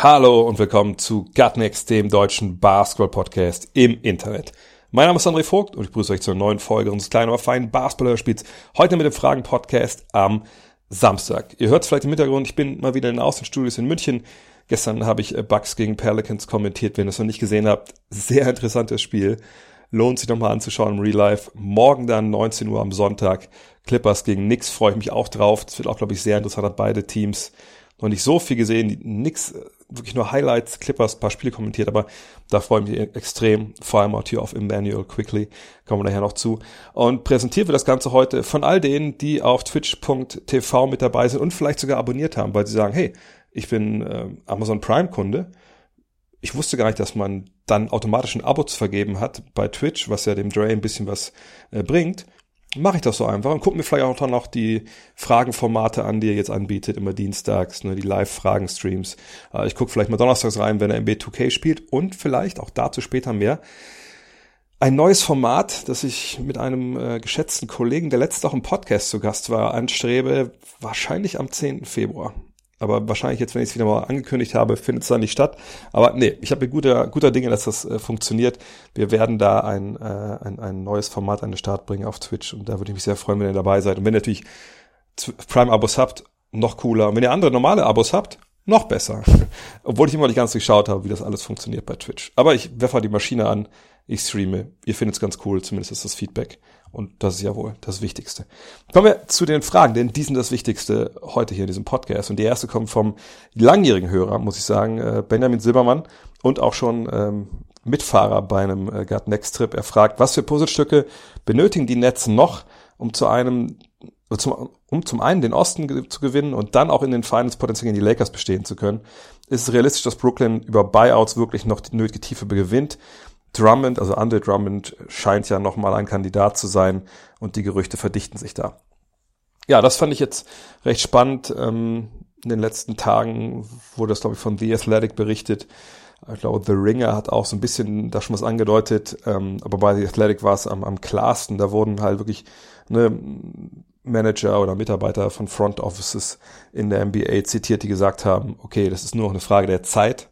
Hallo und willkommen zu Gutnext, dem deutschen Basketball-Podcast im Internet. Mein Name ist André Vogt und ich begrüße euch zur neuen Folge unseres kleinen, aber feinen Basketball-Hörspiels. Heute mit dem Fragen-Podcast am Samstag. Ihr hört es vielleicht im Hintergrund, ich bin mal wieder in den Außenstudios in München. Gestern habe ich äh, Bucks gegen Pelicans kommentiert. Wenn ihr es noch nicht gesehen habt, sehr interessantes Spiel. Lohnt sich nochmal anzuschauen im Real Life. Morgen dann 19 Uhr am Sonntag. Clippers gegen Knicks freue ich mich auch drauf. Das wird auch, glaube ich, sehr interessant. Hat beide Teams noch nicht so viel gesehen. Die Knicks, äh, wirklich nur Highlights, Clippers, paar Spiele kommentiert, aber da freue ich mich extrem. Vor allem auch hier auf Emmanuel Quickly. Kommen wir nachher noch zu. Und präsentiert wird das Ganze heute von all denen, die auf twitch.tv mit dabei sind und vielleicht sogar abonniert haben, weil sie sagen, hey, ich bin äh, Amazon Prime Kunde ich wusste gar nicht, dass man dann automatisch ein Abo zu vergeben hat bei Twitch, was ja dem Dre ein bisschen was äh, bringt. Mache ich das so einfach und guck mir vielleicht auch dann noch die Fragenformate an, die er jetzt anbietet, immer dienstags, ne, die Live-Fragen-Streams. Äh, ich gucke vielleicht mal donnerstags rein, wenn er MB 2K spielt und vielleicht auch dazu später mehr. Ein neues Format, das ich mit einem äh, geschätzten Kollegen, der letzte auch im Podcast zu Gast war, anstrebe, wahrscheinlich am 10. Februar. Aber wahrscheinlich jetzt, wenn ich es wieder mal angekündigt habe, findet es dann nicht statt. Aber nee, ich habe guter, guter Dinge, dass das äh, funktioniert. Wir werden da ein, äh, ein, ein neues Format an den Start bringen auf Twitch und da würde ich mich sehr freuen, wenn ihr dabei seid. Und wenn ihr natürlich Prime-Abos habt, noch cooler. Und wenn ihr andere normale Abos habt, noch besser. Obwohl ich immer nicht ganz geschaut habe, wie das alles funktioniert bei Twitch. Aber ich werfe die Maschine an, ich streame. Ihr findet es ganz cool, zumindest ist das Feedback. Und das ist ja wohl das Wichtigste. Kommen wir zu den Fragen, denn die sind das Wichtigste heute hier in diesem Podcast. Und die erste kommt vom langjährigen Hörer, muss ich sagen, äh, Benjamin Silbermann und auch schon ähm, Mitfahrer bei einem äh, Gut Next Trip. Er fragt, was für Puzzlestücke benötigen die Netz noch, um zu einem zum, um zum einen den Osten zu gewinnen und dann auch in den Finals potenziell gegen die Lakers bestehen zu können, ist es realistisch, dass Brooklyn über Buyouts wirklich noch die nötige Tiefe gewinnt. Drummond, also Andre Drummond, scheint ja nochmal ein Kandidat zu sein und die Gerüchte verdichten sich da. Ja, das fand ich jetzt recht spannend. Ähm, in den letzten Tagen wurde das, glaube ich, von The Athletic berichtet. Ich glaube, The Ringer hat auch so ein bisschen da schon was angedeutet, ähm, aber bei The Athletic war es am, am klarsten. Da wurden halt wirklich ne, Manager oder Mitarbeiter von Front Offices in der NBA zitiert, die gesagt haben, okay, das ist nur noch eine Frage der Zeit,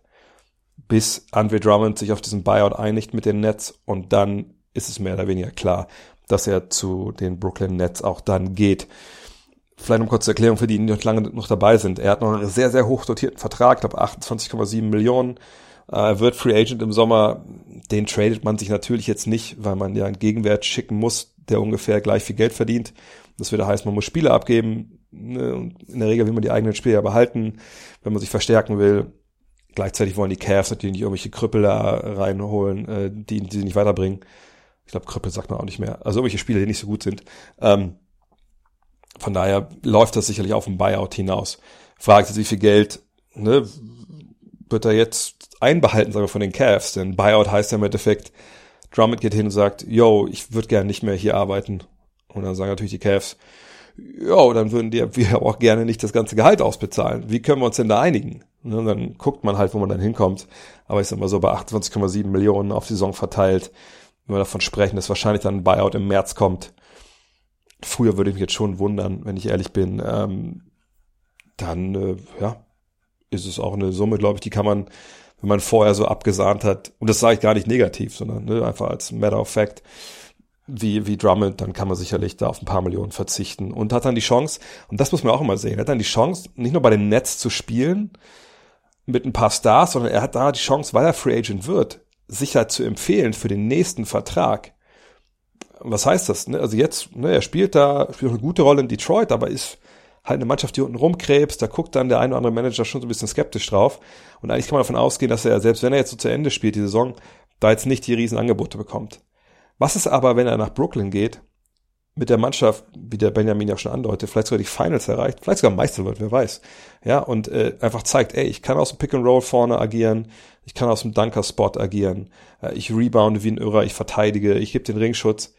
bis Andre Drummond sich auf diesen Buyout einigt mit den Nets und dann ist es mehr oder weniger klar, dass er zu den Brooklyn Nets auch dann geht. Vielleicht noch kurze Erklärung für die, die noch lange noch dabei sind. Er hat noch einen sehr, sehr hoch dotierten Vertrag, ich glaube 28,7 Millionen. Er wird Free Agent im Sommer. Den tradet man sich natürlich jetzt nicht, weil man ja einen Gegenwert schicken muss, der ungefähr gleich viel Geld verdient. Das würde heißen, man muss Spieler abgeben. Ne, in der Regel will man die eigenen Spieler behalten, wenn man sich verstärken will. Gleichzeitig wollen die Cavs natürlich nicht irgendwelche Krüppel da reinholen, äh, die, die sie nicht weiterbringen. Ich glaube, Krüppel sagt man auch nicht mehr. Also irgendwelche Spieler, die nicht so gut sind. Ähm, von daher läuft das sicherlich auf ein Buyout hinaus. Fragt jetzt, wie viel Geld ne, wird er jetzt einbehalten, sagen wir, von den Cavs? Denn Buyout heißt ja im Endeffekt, Drummond geht hin und sagt, yo, ich würde gerne nicht mehr hier arbeiten. Und dann sagen natürlich die Cavs, ja, dann würden dir wir auch gerne nicht das ganze Gehalt ausbezahlen. Wie können wir uns denn da einigen? Und dann guckt man halt, wo man dann hinkommt. Aber ich sag mal so bei 28,7 Millionen auf Saison verteilt, wenn wir davon sprechen, dass wahrscheinlich dann ein Buyout im März kommt. Früher würde ich mich jetzt schon wundern, wenn ich ehrlich bin. Ähm, dann, äh, ja, ist es auch eine Summe, glaube ich, die kann man, wenn man vorher so abgesahnt hat, und das sage ich gar nicht negativ, sondern ne, einfach als Matter of Fact, wie, wie Drummond, dann kann man sicherlich da auf ein paar Millionen verzichten und hat dann die Chance, und das muss man auch immer sehen, hat dann die Chance, nicht nur bei den Nets zu spielen mit ein paar Stars, sondern er hat da die Chance, weil er Free Agent wird, sich halt zu empfehlen für den nächsten Vertrag. Was heißt das? Ne? Also jetzt, ne, er spielt da, spielt eine gute Rolle in Detroit, aber ist halt eine Mannschaft, die unten rumkrebst, da guckt dann der eine oder andere Manager schon so ein bisschen skeptisch drauf. Und eigentlich kann man davon ausgehen, dass er, selbst wenn er jetzt so zu Ende spielt, die Saison, da jetzt nicht die Riesenangebote bekommt. Was ist aber, wenn er nach Brooklyn geht, mit der Mannschaft, wie der Benjamin ja schon andeutet, vielleicht sogar die Finals erreicht, vielleicht sogar Meister wird, wer weiß. Ja, und äh, einfach zeigt, ey, ich kann aus dem Pick and Roll vorne agieren, ich kann aus dem Dunker-Spot agieren, äh, ich rebounde wie ein Irrer, ich verteidige, ich gebe den Ringschutz.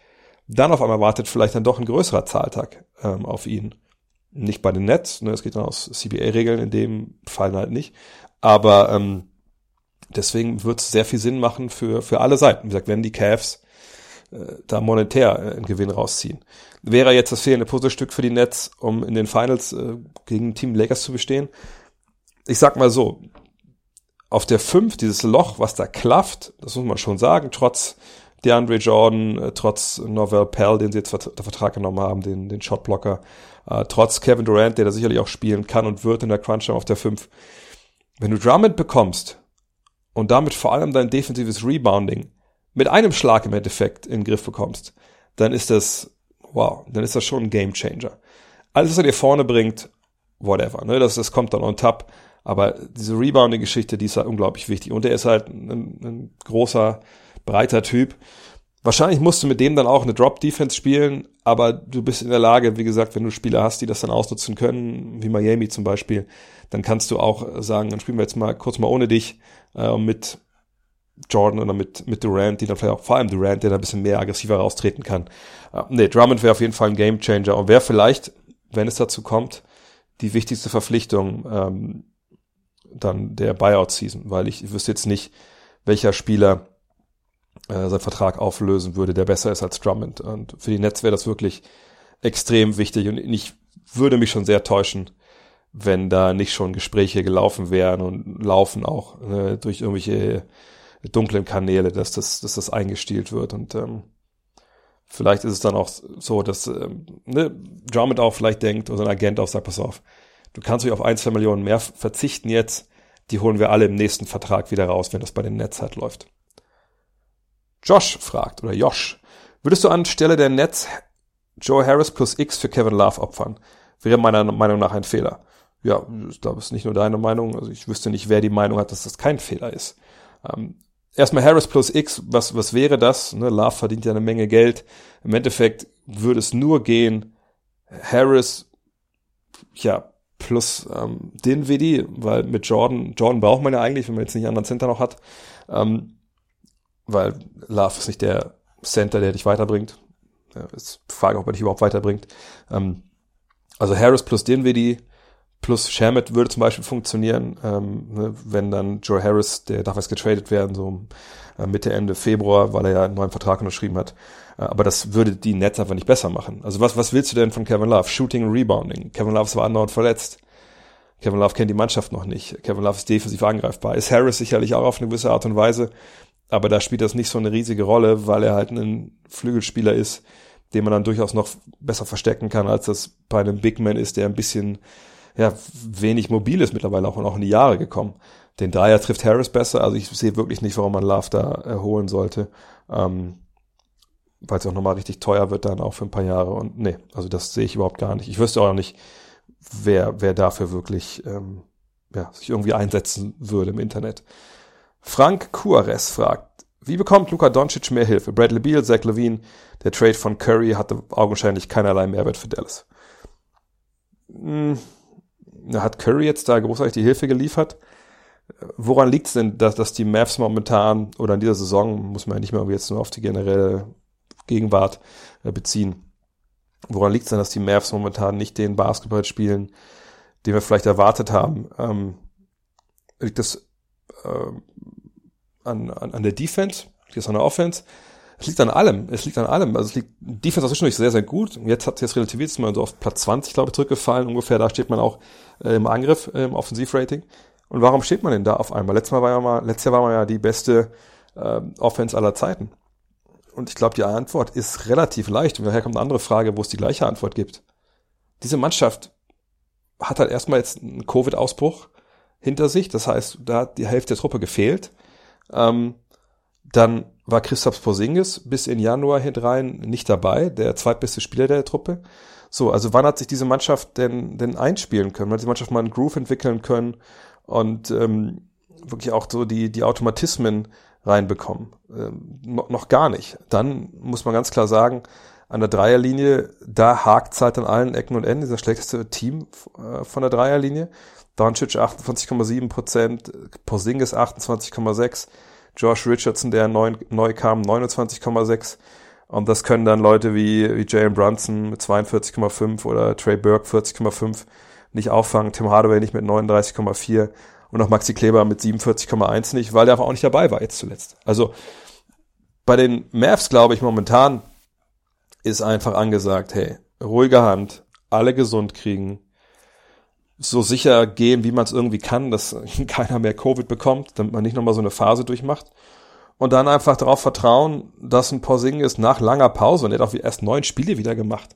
Dann auf einmal wartet vielleicht dann doch ein größerer Zahltag ähm, auf ihn. Nicht bei den Nets, ne, es geht dann aus CBA-Regeln, in dem Fall halt nicht. Aber ähm, deswegen wird es sehr viel Sinn machen für, für alle Seiten. Wie gesagt, wenn die Cavs da monetär äh, einen Gewinn rausziehen. Wäre jetzt das fehlende Puzzlestück für die Nets, um in den Finals äh, gegen Team Lakers zu bestehen? Ich sag mal so, auf der 5, dieses Loch, was da klafft, das muss man schon sagen, trotz DeAndre Jordan, äh, trotz Novell Pell, den sie jetzt der Vertrag genommen haben, den, den Shotblocker, äh, trotz Kevin Durant, der da sicherlich auch spielen kann und wird in der Crunch auf der 5. Wenn du Drummond bekommst und damit vor allem dein defensives Rebounding mit einem Schlag im Endeffekt in den Griff bekommst, dann ist das, wow, dann ist das schon ein Game Changer. Alles, was er dir vorne bringt, whatever, ne, das, das kommt dann on top. Aber diese Rebounding-Geschichte, die ist halt unglaublich wichtig. Und er ist halt ein, ein großer, breiter Typ. Wahrscheinlich musst du mit dem dann auch eine Drop-Defense spielen, aber du bist in der Lage, wie gesagt, wenn du Spieler hast, die das dann ausnutzen können, wie Miami zum Beispiel, dann kannst du auch sagen, dann spielen wir jetzt mal kurz mal ohne dich äh, mit Jordan oder mit, mit Durant, die dann vielleicht auch, vor allem Durant, der da ein bisschen mehr aggressiver raustreten kann. Äh, nee, Drummond wäre auf jeden Fall ein Gamechanger und wäre vielleicht, wenn es dazu kommt, die wichtigste Verpflichtung ähm, dann der Buyout-Season, weil ich, wüsste jetzt nicht, welcher Spieler äh, seinen Vertrag auflösen würde, der besser ist als Drummond. Und für die Nets wäre das wirklich extrem wichtig und ich würde mich schon sehr täuschen, wenn da nicht schon Gespräche gelaufen wären und laufen auch äh, durch irgendwelche dunklen Kanäle, dass das, dass das eingestielt wird. Und ähm, vielleicht ist es dann auch so, dass ähm, ne, Drummond auch vielleicht denkt oder ein Agent auch sagt, pass auf, du kannst dich auf ein, zwei Millionen mehr verzichten jetzt, die holen wir alle im nächsten Vertrag wieder raus, wenn das bei den Nets halt läuft. Josh fragt, oder Josh, würdest du anstelle der Nets Joe Harris plus X für Kevin Love opfern? Wäre meiner Meinung nach ein Fehler. Ja, ich ist nicht nur deine Meinung. Also ich wüsste nicht, wer die Meinung hat, dass das kein Fehler ist. Ähm, erstmal Harris plus X, was, was wäre das? Ne, Love verdient ja eine Menge Geld. Im Endeffekt würde es nur gehen, Harris, ja, plus ähm, Dinwiddie, weil mit Jordan, Jordan braucht man ja eigentlich, wenn man jetzt nicht einen anderen Center noch hat, ähm, weil Love ist nicht der Center, der dich weiterbringt. Ja, ist Frage, ob er dich überhaupt weiterbringt. Ähm, also Harris plus Dinwiddie plus Shamit würde zum Beispiel funktionieren, ähm, ne, wenn dann Joe Harris, der darf jetzt getradet werden, so äh, Mitte, Ende Februar, weil er ja einen neuen Vertrag unterschrieben hat. Äh, aber das würde die Nets einfach nicht besser machen. Also was, was willst du denn von Kevin Love? Shooting, Rebounding. Kevin Love zwar andauernd verletzt. Kevin Love kennt die Mannschaft noch nicht. Kevin Love ist defensiv angreifbar. Ist Harris sicherlich auch auf eine gewisse Art und Weise. Aber da spielt das nicht so eine riesige Rolle, weil er halt ein Flügelspieler ist, den man dann durchaus noch besser verstecken kann, als das bei einem Big Man ist, der ein bisschen, ja, wenig mobil ist mittlerweile auch, auch in die Jahre gekommen. Den Dreier trifft Harris besser, also ich sehe wirklich nicht, warum man Love da erholen sollte. Ähm, weil es auch nochmal richtig teuer wird dann auch für ein paar Jahre. Und nee, also das sehe ich überhaupt gar nicht. Ich wüsste auch nicht, wer, wer dafür wirklich ähm, ja, sich irgendwie einsetzen würde im Internet. Frank Kuares fragt, wie bekommt Luka Doncic mehr Hilfe? Bradley Beal, Zach Levine, der Trade von Curry hatte augenscheinlich keinerlei Mehrwert für Dallas. Hm, hat Curry jetzt da großartig die Hilfe geliefert? Woran liegt es denn, dass, dass die Mavs momentan oder in dieser Saison, muss man ja nicht mehr jetzt nur auf die generelle Gegenwart äh, beziehen, woran liegt es denn, dass die Mavs momentan nicht den Basketball spielen, den wir vielleicht erwartet haben? Ähm, liegt das äh, an, an, an der Defense? Liegt das an der Offense? Es liegt an allem. Es liegt an allem. Also es liegt, Defense war zwischendurch sehr, sehr gut. Jetzt hat es jetzt relativiert, ist man so auf Platz 20, glaube ich, zurückgefallen. Ungefähr, da steht man auch äh, im Angriff, äh, im Offensivrating. Und warum steht man denn da auf einmal? Letztes Mal war ja mal, letztes Jahr war man ja die beste äh, Offense aller Zeiten. Und ich glaube, die Antwort ist relativ leicht. Und daher kommt eine andere Frage, wo es die gleiche Antwort gibt. Diese Mannschaft hat halt erstmal jetzt einen Covid-Ausbruch hinter sich. Das heißt, da hat die Hälfte der Truppe gefehlt. Ähm, dann war Christoph Porzingis bis in Januar hinein nicht dabei, der zweitbeste Spieler der Truppe. So, also wann hat sich diese Mannschaft denn, denn einspielen können? Wann hat die Mannschaft mal einen Groove entwickeln können und ähm, wirklich auch so die, die Automatismen reinbekommen? Ähm, noch, noch gar nicht. Dann muss man ganz klar sagen, an der Dreierlinie, da hakt halt an allen Ecken und Enden. Dieser schlechteste Team äh, von der Dreierlinie. Doncic 28,7 Prozent, Porzingis 28,6, Josh Richardson, der neu, neu kam, 29,6. Und das können dann Leute wie, wie Jalen Brunson mit 42,5 oder Trey Burke 40,5 nicht auffangen. Tim Hardaway nicht mit 39,4 und auch Maxi Kleber mit 47,1 nicht, weil der einfach auch nicht dabei war jetzt zuletzt. Also bei den Mavs glaube ich momentan ist einfach angesagt, hey, ruhige Hand, alle gesund kriegen, so sicher gehen, wie man es irgendwie kann, dass keiner mehr Covid bekommt, damit man nicht nochmal so eine Phase durchmacht. Und dann einfach darauf vertrauen, dass ein Porzingis nach langer Pause, und er hat auch erst neun Spiele wieder gemacht.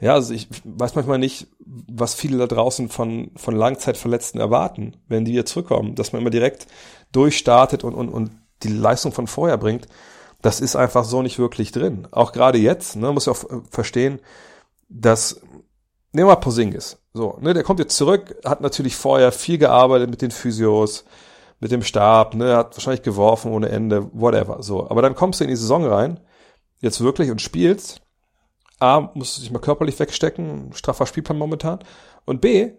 Ja, also ich weiß manchmal nicht, was viele da draußen von, von Langzeitverletzten erwarten, wenn die wieder zurückkommen, dass man immer direkt durchstartet und, und, und die Leistung von vorher bringt. Das ist einfach so nicht wirklich drin. Auch gerade jetzt, ne, muss ja auch verstehen, dass, nehmen wir mal Posingis. So, ne, der kommt jetzt zurück, hat natürlich vorher viel gearbeitet mit den Physios, mit dem Stab, ne, hat wahrscheinlich geworfen ohne Ende, whatever. So, aber dann kommst du in die Saison rein, jetzt wirklich und spielst. A, musst du dich mal körperlich wegstecken, straffer Spielplan momentan. Und B,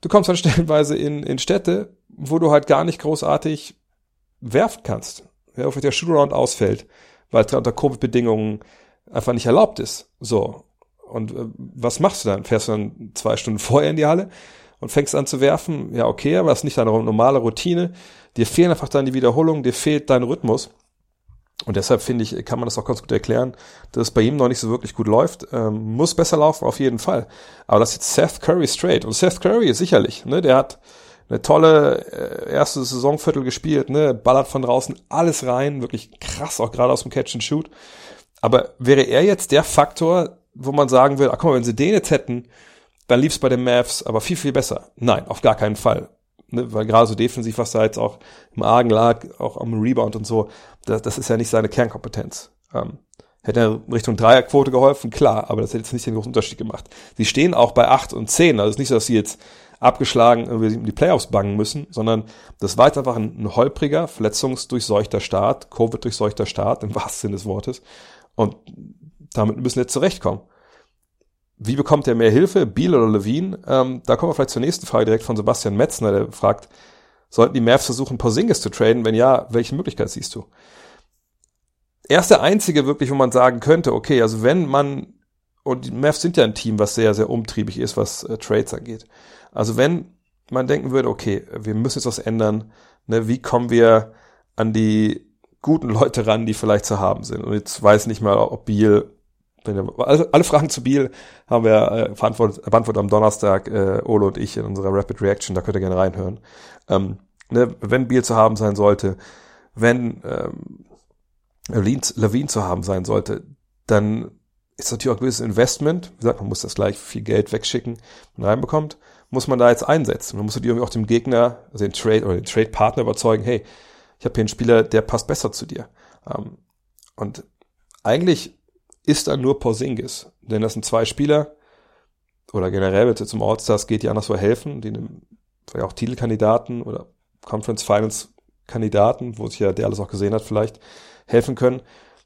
du kommst dann stellenweise in, in Städte, wo du halt gar nicht großartig werfen kannst ja, auf der Shootaround ausfällt, weil es unter Covid-Bedingungen einfach nicht erlaubt ist. So. Und äh, was machst du dann? Fährst du dann zwei Stunden vorher in die Halle und fängst an zu werfen? Ja, okay, aber das ist nicht deine normale Routine. Dir fehlen einfach dann die Wiederholungen, dir fehlt dein Rhythmus. Und deshalb finde ich, kann man das auch ganz gut erklären, dass es bei ihm noch nicht so wirklich gut läuft. Ähm, muss besser laufen, auf jeden Fall. Aber das ist jetzt Seth Curry straight. Und Seth Curry sicherlich, ne, der hat eine tolle äh, erste Saisonviertel gespielt, ne, ballert von draußen alles rein, wirklich krass, auch gerade aus dem Catch and Shoot. Aber wäre er jetzt der Faktor, wo man sagen will, ach guck mal, wenn sie den jetzt hätten, dann lief's bei den Mavs aber viel, viel besser. Nein, auf gar keinen Fall. Ne, weil gerade so defensiv, was da jetzt auch im Argen lag, auch am Rebound und so, das, das ist ja nicht seine Kernkompetenz. Ähm, hätte er Richtung Dreierquote geholfen, klar, aber das hätte jetzt nicht den großen Unterschied gemacht. Sie stehen auch bei acht und zehn, also es ist nicht so, dass sie jetzt abgeschlagen irgendwie um die Playoffs bangen müssen, sondern das war jetzt einfach ein, ein holpriger, verletzungsdurchseuchter Start, Covid-durchseuchter Start, im wahrsten Sinne des Wortes. Und damit müssen wir jetzt zurechtkommen. Wie bekommt er mehr Hilfe? Biel oder Levine? Ähm, da kommen wir vielleicht zur nächsten Frage direkt von Sebastian Metzner, der fragt, sollten die Mavs versuchen, Porzingis zu traden? Wenn ja, welche Möglichkeit siehst du? Er ist der einzige wirklich, wo man sagen könnte, okay, also wenn man, und die Mavs sind ja ein Team, was sehr, sehr umtriebig ist, was äh, Trades angeht. Also wenn man denken würde, okay, wir müssen jetzt was ändern, ne, wie kommen wir an die guten Leute ran, die vielleicht zu haben sind. Und jetzt weiß nicht mal, ob Biel, wir, alle Fragen zu Biel haben wir äh, beantwortet, beantwortet am Donnerstag, äh, Olo und ich in unserer Rapid Reaction, da könnt ihr gerne reinhören. Ähm, ne, wenn Biel zu haben sein sollte, wenn ähm, Levine zu haben sein sollte, dann ist natürlich auch ein gewisses Investment. Wie gesagt, man muss das gleich viel Geld wegschicken und reinbekommt muss man da jetzt einsetzen? Man muss irgendwie auch dem Gegner, also den Trade oder den Trade-Partner überzeugen, hey, ich habe hier einen Spieler, der passt besser zu dir. Ähm, und eigentlich ist da nur Porzingis, denn das sind zwei Spieler, oder generell, wenn es jetzt um All-Stars geht, die anderswo helfen, die vielleicht auch Titelkandidaten oder Conference Finals Kandidaten, wo sich ja der alles auch gesehen hat, vielleicht helfen können,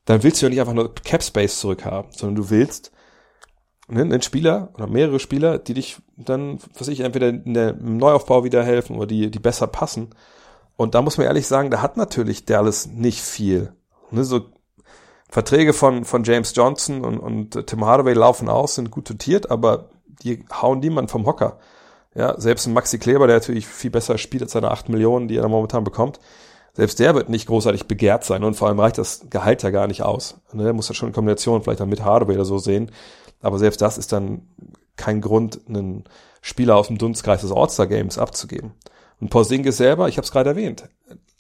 dann willst du ja nicht einfach nur Cap Space zurückhaben, sondern du willst Ne, einen Spieler oder mehrere Spieler, die dich dann, was ich, entweder in der, im Neuaufbau wieder helfen oder die, die besser passen. Und da muss man ehrlich sagen, da hat natürlich Dallas nicht viel. Ne, so Verträge von, von James Johnson und, und Tim Hardaway laufen aus, sind gut dotiert, aber die hauen niemand vom Hocker. Ja, selbst ein Maxi Kleber, der natürlich viel besser spielt als seine 8 Millionen, die er momentan bekommt, selbst der wird nicht großartig begehrt sein und vor allem reicht das Gehalt ja gar nicht aus. Ne, muss ja schon in Kombination vielleicht dann mit Hardaway oder so sehen. Aber selbst das ist dann kein Grund, einen Spieler aus dem Dunstkreis des All-Star-Games abzugeben. Und Porzingis selber, ich habe es gerade erwähnt,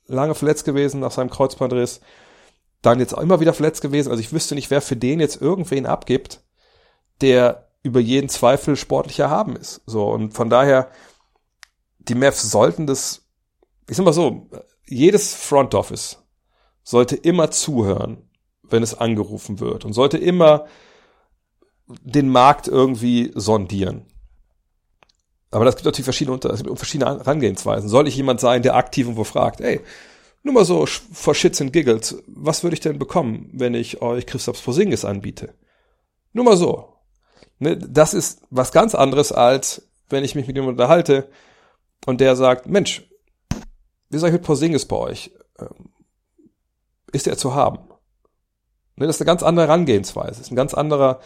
lange verletzt gewesen nach seinem Kreuzbandriss, dann jetzt auch immer wieder verletzt gewesen. Also ich wüsste nicht, wer für den jetzt irgendwen abgibt, der über jeden Zweifel sportlicher haben ist. So und von daher die Mavs sollten das, ich sag mal so, jedes Front Office sollte immer zuhören, wenn es angerufen wird und sollte immer den Markt irgendwie sondieren. Aber das gibt natürlich verschiedene, es gibt verschiedene Herangehensweisen. Soll ich jemand sein, der aktiv irgendwo fragt, ey, nur mal so for shits and giggles, was würde ich denn bekommen, wenn ich euch Christoph Posingis anbiete? Nur mal so. Ne, das ist was ganz anderes, als wenn ich mich mit jemandem unterhalte und der sagt, Mensch, wie soll ich mit Porzingis bei euch? Ähm, ist er zu haben? Ne, das ist eine ganz andere Herangehensweise. Das ist ein ganz anderer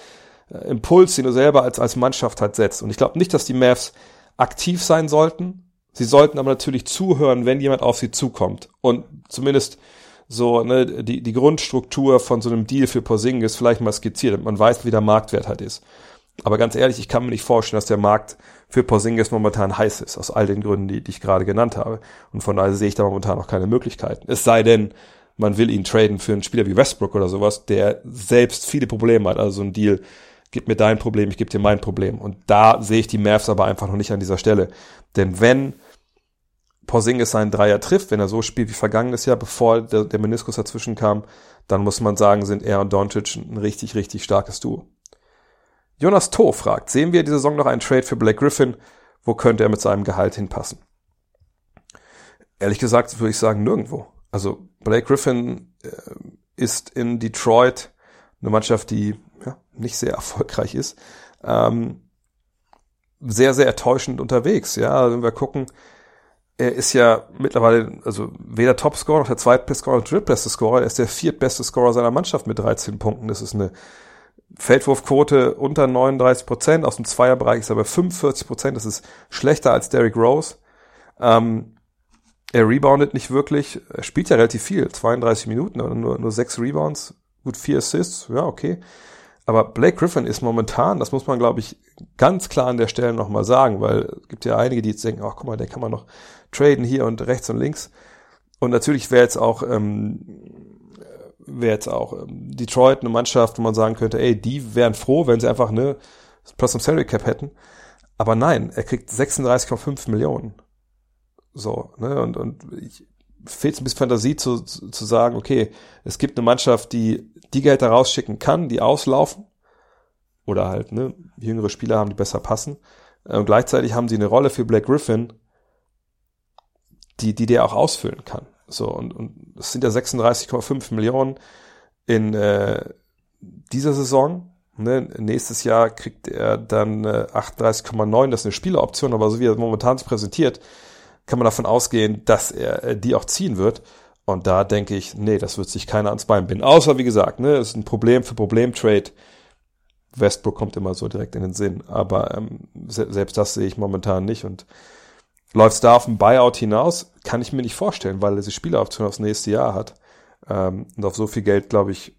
äh, Impuls, den du selber als, als Mannschaft halt setzt. Und ich glaube nicht, dass die Mavs aktiv sein sollten. Sie sollten aber natürlich zuhören, wenn jemand auf sie zukommt. Und zumindest so ne, die, die Grundstruktur von so einem Deal für Porzingis vielleicht mal skizziert. Man weiß, wie der Marktwert halt ist. Aber ganz ehrlich, ich kann mir nicht vorstellen, dass der Markt für Porzingis momentan heiß ist, aus all den Gründen, die, die ich gerade genannt habe. Und von daher sehe ich da momentan noch keine Möglichkeiten. Es sei denn, man will ihn traden für einen Spieler wie Westbrook oder sowas, der selbst viele Probleme hat. Also so ein Deal, gib mir dein Problem, ich gebe dir mein Problem. Und da sehe ich die Mavs aber einfach noch nicht an dieser Stelle. Denn wenn Porzingis seinen Dreier trifft, wenn er so spielt wie vergangenes Jahr, bevor der, der Meniskus dazwischen kam, dann muss man sagen, sind er und Doncic ein richtig, richtig starkes Duo. Jonas To fragt, sehen wir diese Saison noch einen Trade für Blake Griffin? Wo könnte er mit seinem Gehalt hinpassen? Ehrlich gesagt würde ich sagen, nirgendwo. Also Blake Griffin äh, ist in Detroit eine Mannschaft, die ja, nicht sehr erfolgreich ist. Ähm, sehr, sehr enttäuschend unterwegs. Ja, also wenn wir gucken, er ist ja mittlerweile, also weder Topscorer noch der zweitbeste Scorer noch der drittbeste Scorer, er ist der viertbeste Scorer seiner Mannschaft mit 13 Punkten. Das ist eine Feldwurfquote unter 39 Prozent, aus dem Zweierbereich ist er bei 45 Prozent, das ist schlechter als Derrick Rose. Ähm, er reboundet nicht wirklich, er spielt ja relativ viel, 32 Minuten, aber nur, nur sechs Rebounds, gut vier Assists, ja, okay. Aber Blake Griffin ist momentan, das muss man, glaube ich, ganz klar an der Stelle nochmal sagen, weil es gibt ja einige, die jetzt denken, ach guck mal, den kann man noch traden hier und rechts und links. Und natürlich wäre jetzt auch ähm, wäre jetzt auch ähm, Detroit eine Mannschaft, wo man sagen könnte, ey, die wären froh, wenn sie einfach eine Plus im Salary Cap hätten. Aber nein, er kriegt 36,5 Millionen. So, ne, und, und ich fehlt ein bisschen Fantasie zu, zu, zu sagen, okay, es gibt eine Mannschaft, die die Geld da rausschicken kann, die auslaufen. Oder halt, ne, jüngere Spieler haben, die besser passen. Äh, und gleichzeitig haben sie eine Rolle für Black Griffin, die, die der auch ausfüllen kann. So, und, und es sind ja 36,5 Millionen in äh, dieser Saison. Ne? Nächstes Jahr kriegt er dann äh, 38,9, das ist eine Spieleroption, aber so wie er momentan präsentiert, kann man davon ausgehen, dass er äh, die auch ziehen wird. Und da denke ich, nee, das wird sich keiner ans Bein binden. Außer, wie gesagt, ne, ist ein Problem für Problem-Trade. Westbrook kommt immer so direkt in den Sinn. Aber ähm, se selbst das sehe ich momentan nicht. Und Läuft es da auf ein Buyout hinaus? Kann ich mir nicht vorstellen, weil er die Spieleroption aufs nächste Jahr hat. Ähm, und auf so viel Geld, glaube ich,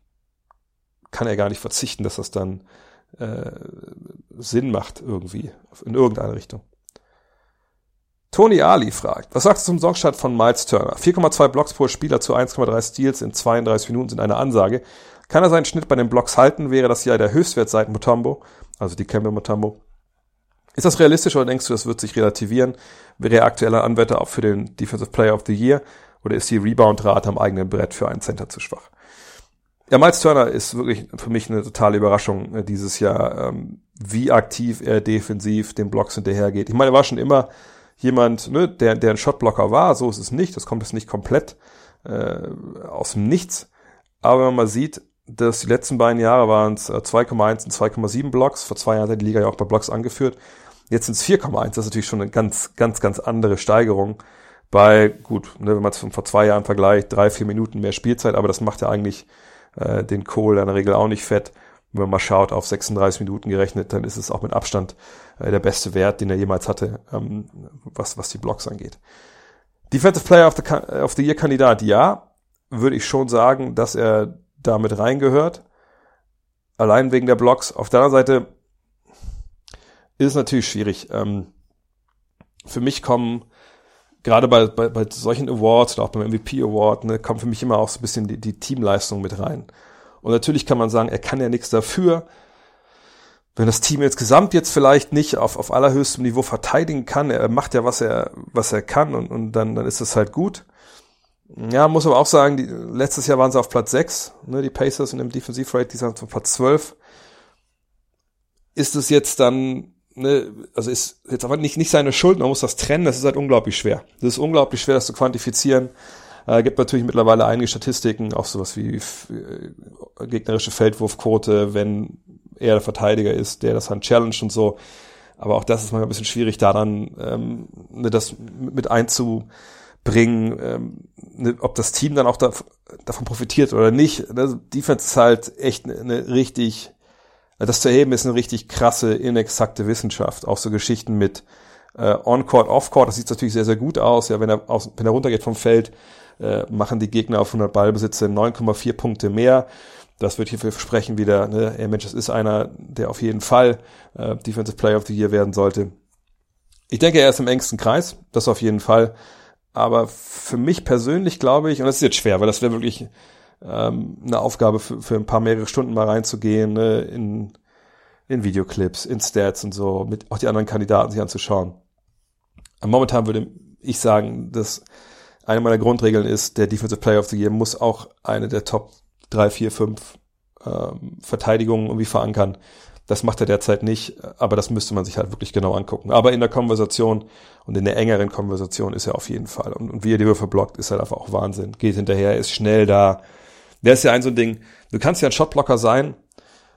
kann er gar nicht verzichten, dass das dann äh, Sinn macht irgendwie, in irgendeine Richtung. Tony Ali fragt, was sagst du zum Songstart von Miles Turner? 4,2 Blocks pro Spieler zu 1,3 Steals in 32 Minuten sind eine Ansage. Kann er seinen Schnitt bei den Blocks halten? Wäre das ja der Höchstwert seit Mutombo, also die Campbell Mutombo. Ist das realistisch oder denkst du, das wird sich relativieren? Wäre er aktueller Anwärter auch für den Defensive Player of the Year oder ist die Rebound-Rate am eigenen Brett für einen Center zu schwach? Ja, Miles Turner ist wirklich für mich eine totale Überraschung äh, dieses Jahr, ähm, wie aktiv er defensiv den Blocks hinterhergeht. Ich meine, er war schon immer jemand, ne, der, der ein Shotblocker war, so ist es nicht, das kommt jetzt nicht komplett äh, aus dem Nichts. Aber wenn man mal sieht, dass die letzten beiden Jahre waren es 2,1 und 2,7 Blocks, vor zwei Jahren hat die Liga ja auch bei Blocks angeführt, Jetzt sind es 4,1. Das ist natürlich schon eine ganz, ganz, ganz andere Steigerung. Bei, gut, ne, wenn man es vor zwei Jahren vergleicht, drei, vier Minuten mehr Spielzeit, aber das macht ja eigentlich äh, den Kohl in der Regel auch nicht fett. Wenn man mal schaut, auf 36 Minuten gerechnet, dann ist es auch mit Abstand der beste Wert, den er jemals hatte, ähm, was, was die Blocks angeht. Defensive Player of the, of the Year Kandidat, ja, würde ich schon sagen, dass er damit reingehört. Allein wegen der Blocks. Auf der anderen Seite, ist natürlich schwierig. Ähm, für mich kommen gerade bei, bei, bei solchen Awards oder auch beim MVP Award, ne, kommt für mich immer auch so ein bisschen die, die Teamleistung mit rein. Und natürlich kann man sagen, er kann ja nichts dafür. Wenn das Team insgesamt jetzt vielleicht nicht auf, auf allerhöchstem Niveau verteidigen kann, er macht ja, was er, was er kann und, und dann, dann ist das halt gut. Ja, muss aber auch sagen, die, letztes Jahr waren sie auf Platz 6, ne, die Pacers in dem Defensivrate, die sind auf Platz 12. Ist es jetzt dann ne, also ist jetzt aber nicht, nicht seine Schuld, man muss das trennen, das ist halt unglaublich schwer. Das ist unglaublich schwer, das zu quantifizieren. Äh, gibt natürlich mittlerweile einige Statistiken, auch sowas wie äh, gegnerische Feldwurfquote, wenn er der Verteidiger ist, der das dann challenge und so. Aber auch das ist manchmal ein bisschen schwierig daran, ähm, ne, das mit einzubringen, ähm, ne, ob das Team dann auch da, davon profitiert oder nicht. Also Defense ist halt echt eine, eine richtig, das zu erheben ist eine richtig krasse, inexakte Wissenschaft. Auch so Geschichten mit äh, On-Court, Off-Court, das sieht natürlich sehr, sehr gut aus. Ja, wenn er, aus, wenn er runtergeht vom Feld, äh, machen die Gegner auf 100 Ballbesitze 9,4 Punkte mehr. Das wird hierfür versprechen wieder, ne, ey Mensch, das ist einer, der auf jeden Fall äh, Defensive Player of the Year werden sollte. Ich denke, er ist im engsten Kreis, das auf jeden Fall. Aber für mich persönlich glaube ich, und das ist jetzt schwer, weil das wäre wirklich ähm, eine Aufgabe für, für ein paar mehrere Stunden mal reinzugehen, ne, in, in Videoclips, in Stats und so, mit auch die anderen Kandidaten sich anzuschauen. Momentan würde ich sagen, dass eine meiner Grundregeln ist, der Defensive Player of the Year muss auch eine der Top 3, 4, 5 ähm, Verteidigungen irgendwie verankern. Das macht er derzeit nicht, aber das müsste man sich halt wirklich genau angucken. Aber in der Konversation und in der engeren Konversation ist er auf jeden Fall. Und, und wie er die Würfe blockt, ist halt einfach auch Wahnsinn. Geht hinterher, ist schnell da. Der ist ja ein so ein Ding. Du kannst ja ein Shotblocker sein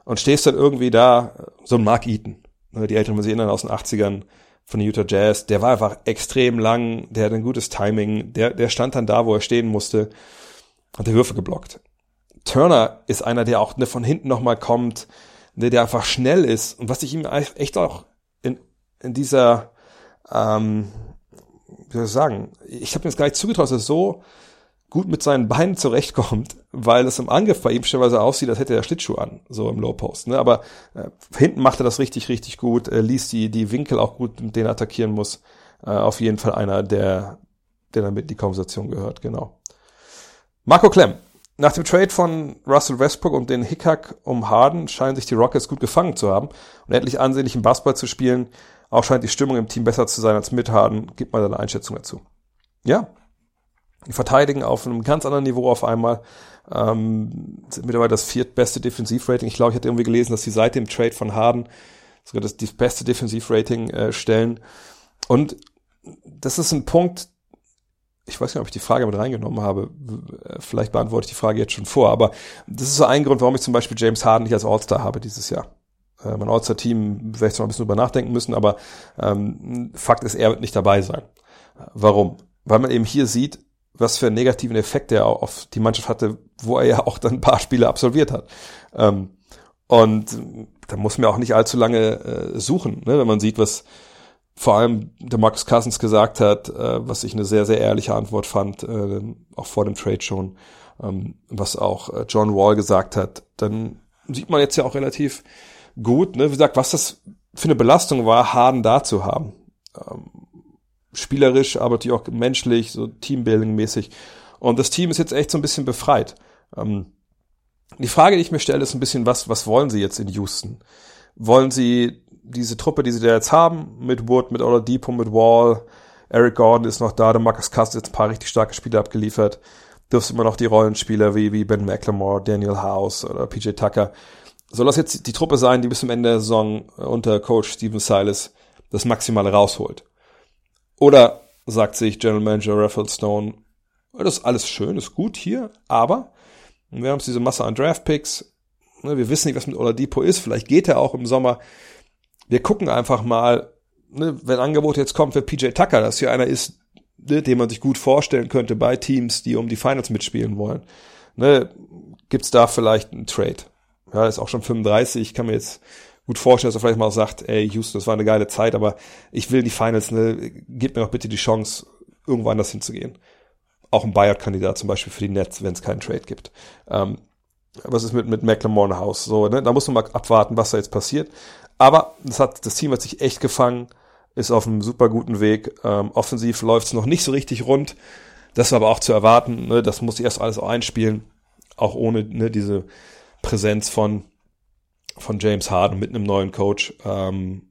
und stehst dann irgendwie da, so ein Mark Eaton. Ne, die Älteren, sehen dann aus den 80ern, von den Utah Jazz, der war einfach extrem lang, der hat ein gutes Timing, der, der stand dann da, wo er stehen musste, hat die Würfe geblockt. Turner ist einer, der auch ne, von hinten nochmal kommt, ne, der einfach schnell ist. Und was ich ihm echt auch in, in dieser, ähm, wie soll ich sagen, ich habe mir das gar nicht zugetraut, dass er so gut mit seinen Beinen zurechtkommt, weil es im Angriff bei ihm stellenweise aussieht, als hätte er Schlittschuh an, so im Low Post. Ne? Aber äh, hinten macht er das richtig, richtig gut, äh, liest die, die Winkel auch gut, mit denen er attackieren muss. Äh, auf jeden Fall einer, der, der damit die Konversation gehört, genau. Marco Klemm. Nach dem Trade von Russell Westbrook und den Hickhack um Harden scheinen sich die Rockets gut gefangen zu haben und endlich ansehnlichen Basketball zu spielen. Auch scheint die Stimmung im Team besser zu sein als mit Harden. Gib mal deine Einschätzung dazu. Ja, die verteidigen auf einem ganz anderen Niveau auf einmal. Ähm, sind mittlerweile das viertbeste Defensivrating. Ich glaube, ich hatte irgendwie gelesen, dass sie seit dem Trade von Harden sogar das, das beste Defensivrating äh, stellen. Und das ist ein Punkt, ich weiß nicht, ob ich die Frage mit reingenommen habe. Vielleicht beantworte ich die Frage jetzt schon vor, aber das ist so ein Grund, warum ich zum Beispiel James Harden nicht als All-Star habe dieses Jahr. Äh, mein All-Star-Team werde ich noch ein bisschen drüber nachdenken müssen, aber ähm, Fakt ist, er wird nicht dabei sein. Warum? Weil man eben hier sieht, was für einen negativen Effekt er auf die Mannschaft hatte, wo er ja auch dann ein paar Spiele absolviert hat. Ähm, und da muss man auch nicht allzu lange äh, suchen, ne, wenn man sieht, was vor allem der Marcus Cousins gesagt hat, äh, was ich eine sehr, sehr ehrliche Antwort fand, äh, auch vor dem Trade schon, ähm, was auch äh, John Wall gesagt hat, dann sieht man jetzt ja auch relativ gut, ne, wie gesagt, was das für eine Belastung war, Harden da zu haben. Ähm, spielerisch, aber natürlich auch menschlich, so Teambuilding-mäßig. Und das Team ist jetzt echt so ein bisschen befreit. Ähm, die Frage, die ich mir stelle, ist ein bisschen, was, was wollen sie jetzt in Houston? Wollen sie diese Truppe, die sie da jetzt haben, mit Wood, mit Oladipo, mit Wall, Eric Gordon ist noch da, der Marcus Cousins jetzt ein paar richtig starke Spiele abgeliefert. Dürfst immer noch die Rollenspieler wie, wie Ben McLemore, Daniel House oder PJ Tucker. Soll das jetzt die Truppe sein, die bis zum Ende der Saison unter Coach Steven Silas das Maximale rausholt? Oder sagt sich General Manager Raffle Stone, das ist alles schön, ist gut hier, aber wir haben diese Masse an Draftpicks, ne, wir wissen nicht, was mit Oladipo ist, vielleicht geht er auch im Sommer. Wir gucken einfach mal, ne, wenn Angebot jetzt kommt für PJ Tucker, dass hier einer ist, ne, den man sich gut vorstellen könnte bei Teams, die um die Finals mitspielen wollen. Ne, gibt's da vielleicht einen Trade? Ja, ist auch schon 35, ich kann mir jetzt gut vorstellen, dass er vielleicht mal sagt, ey, Houston, das war eine geile Zeit, aber ich will die Finals, ne, gib mir doch bitte die Chance, irgendwo anders hinzugehen. Auch ein Buyout-Kandidat zum Beispiel für die Nets, wenn es keinen Trade gibt. Ähm, was ist mit, mit McLemore House? So, ne? Da muss man mal abwarten, was da jetzt passiert. Aber das, hat, das Team hat sich echt gefangen, ist auf einem super guten Weg. Ähm, offensiv läuft es noch nicht so richtig rund. Das war aber auch zu erwarten. Ne? Das muss erst alles auch einspielen. Auch ohne ne, diese Präsenz von von James Harden mit einem neuen Coach. Ähm,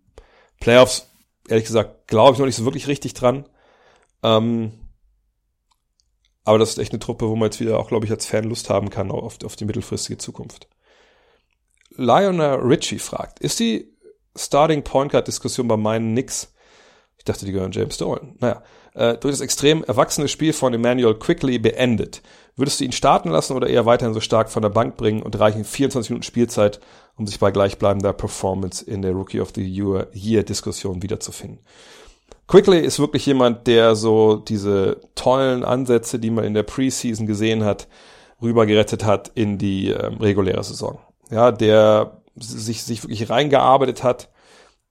Playoffs, ehrlich gesagt, glaube ich noch nicht so wirklich richtig dran. Ähm, aber das ist echt eine Truppe, wo man jetzt wieder auch, glaube ich, als Fan Lust haben kann auf, auf die mittelfristige Zukunft. Lionel Richie fragt, ist die Starting Point Guard Diskussion bei meinen Knicks, ich dachte, die gehören James Dolan, naja, äh, durch das extrem erwachsene Spiel von Emmanuel Quickly beendet? Würdest du ihn starten lassen oder eher weiterhin so stark von der Bank bringen und reichen 24 Minuten Spielzeit, um sich bei gleichbleibender Performance in der Rookie of the Year Diskussion wiederzufinden? Quickly ist wirklich jemand, der so diese tollen Ansätze, die man in der Preseason gesehen hat, rübergerettet hat in die ähm, reguläre Saison. Ja, der sich, sich wirklich reingearbeitet hat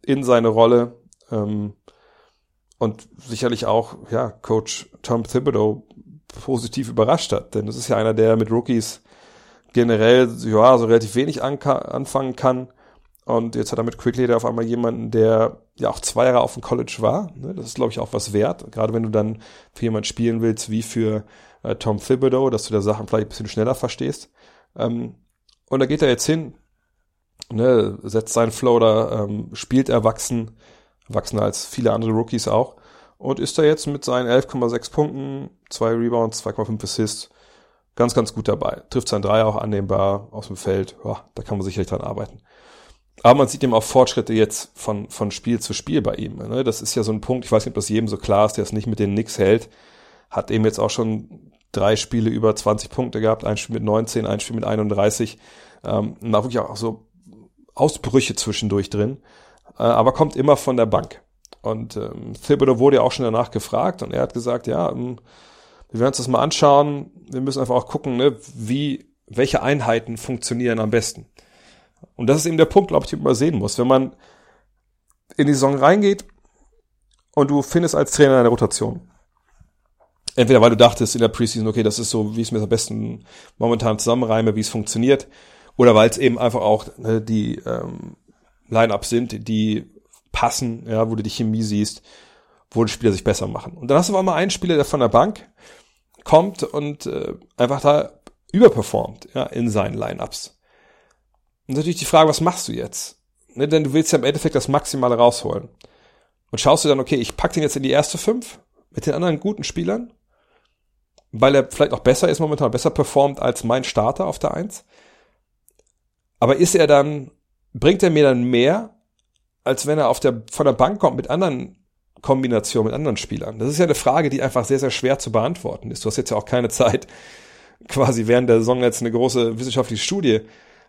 in seine Rolle ähm, und sicherlich auch, ja, Coach Tom Thibodeau positiv überrascht hat, denn das ist ja einer, der mit Rookies generell, ja, so relativ wenig anfangen kann. Und jetzt hat er mit Quickly da auf einmal jemanden, der ja auch zwei Jahre auf dem College war. Ne? Das ist, glaube ich, auch was wert. Gerade wenn du dann für jemanden spielen willst, wie für äh, Tom Thibodeau, dass du da Sachen vielleicht ein bisschen schneller verstehst. Ähm, und da geht er jetzt hin, ne, setzt seinen Flow da, ähm, spielt erwachsen, erwachsener als viele andere Rookies auch. Und ist da jetzt mit seinen 11,6 Punkten, zwei Rebounds, 2,5 Assists ganz, ganz gut dabei. Trifft sein Dreier auch annehmbar aus dem Feld. Ja, da kann man sicherlich dran arbeiten. Aber man sieht eben auch Fortschritte jetzt von, von Spiel zu Spiel bei ihm. Ne? Das ist ja so ein Punkt, ich weiß nicht, ob das jedem so klar ist, der es nicht mit den Knicks hält. Hat eben jetzt auch schon drei Spiele über 20 Punkte gehabt, ein Spiel mit 19, ein Spiel mit 31. Ähm, und da wirklich auch so Ausbrüche zwischendurch drin. Äh, aber kommt immer von der Bank. Und ähm, Thibodeau wurde ja auch schon danach gefragt und er hat gesagt, ja, ähm, wir werden uns das mal anschauen. Wir müssen einfach auch gucken, ne, wie, welche Einheiten funktionieren am besten. Und das ist eben der Punkt, glaube ich, den man sehen muss. Wenn man in die Saison reingeht und du findest als Trainer eine Rotation. Entweder weil du dachtest in der Preseason, okay, das ist so, wie ich es mir am besten momentan zusammenreime, wie es funktioniert, oder weil es eben einfach auch ne, die ähm, Line-Ups sind, die passen, ja, wo du die Chemie siehst, wo die Spieler sich besser machen. Und dann hast du aber mal einen Spieler, der von der Bank kommt und äh, einfach da überperformt, ja, in seinen Line-Ups. Und natürlich die Frage, was machst du jetzt? Ne, denn du willst ja im Endeffekt das Maximale rausholen. Und schaust du dann, okay, ich pack den jetzt in die erste fünf mit den anderen guten Spielern, weil er vielleicht auch besser ist momentan, besser performt als mein Starter auf der Eins. Aber ist er dann, bringt er mir dann mehr, als wenn er auf der, von der Bank kommt mit anderen Kombinationen, mit anderen Spielern? Das ist ja eine Frage, die einfach sehr, sehr schwer zu beantworten ist. Du hast jetzt ja auch keine Zeit, quasi während der Saison jetzt eine große wissenschaftliche Studie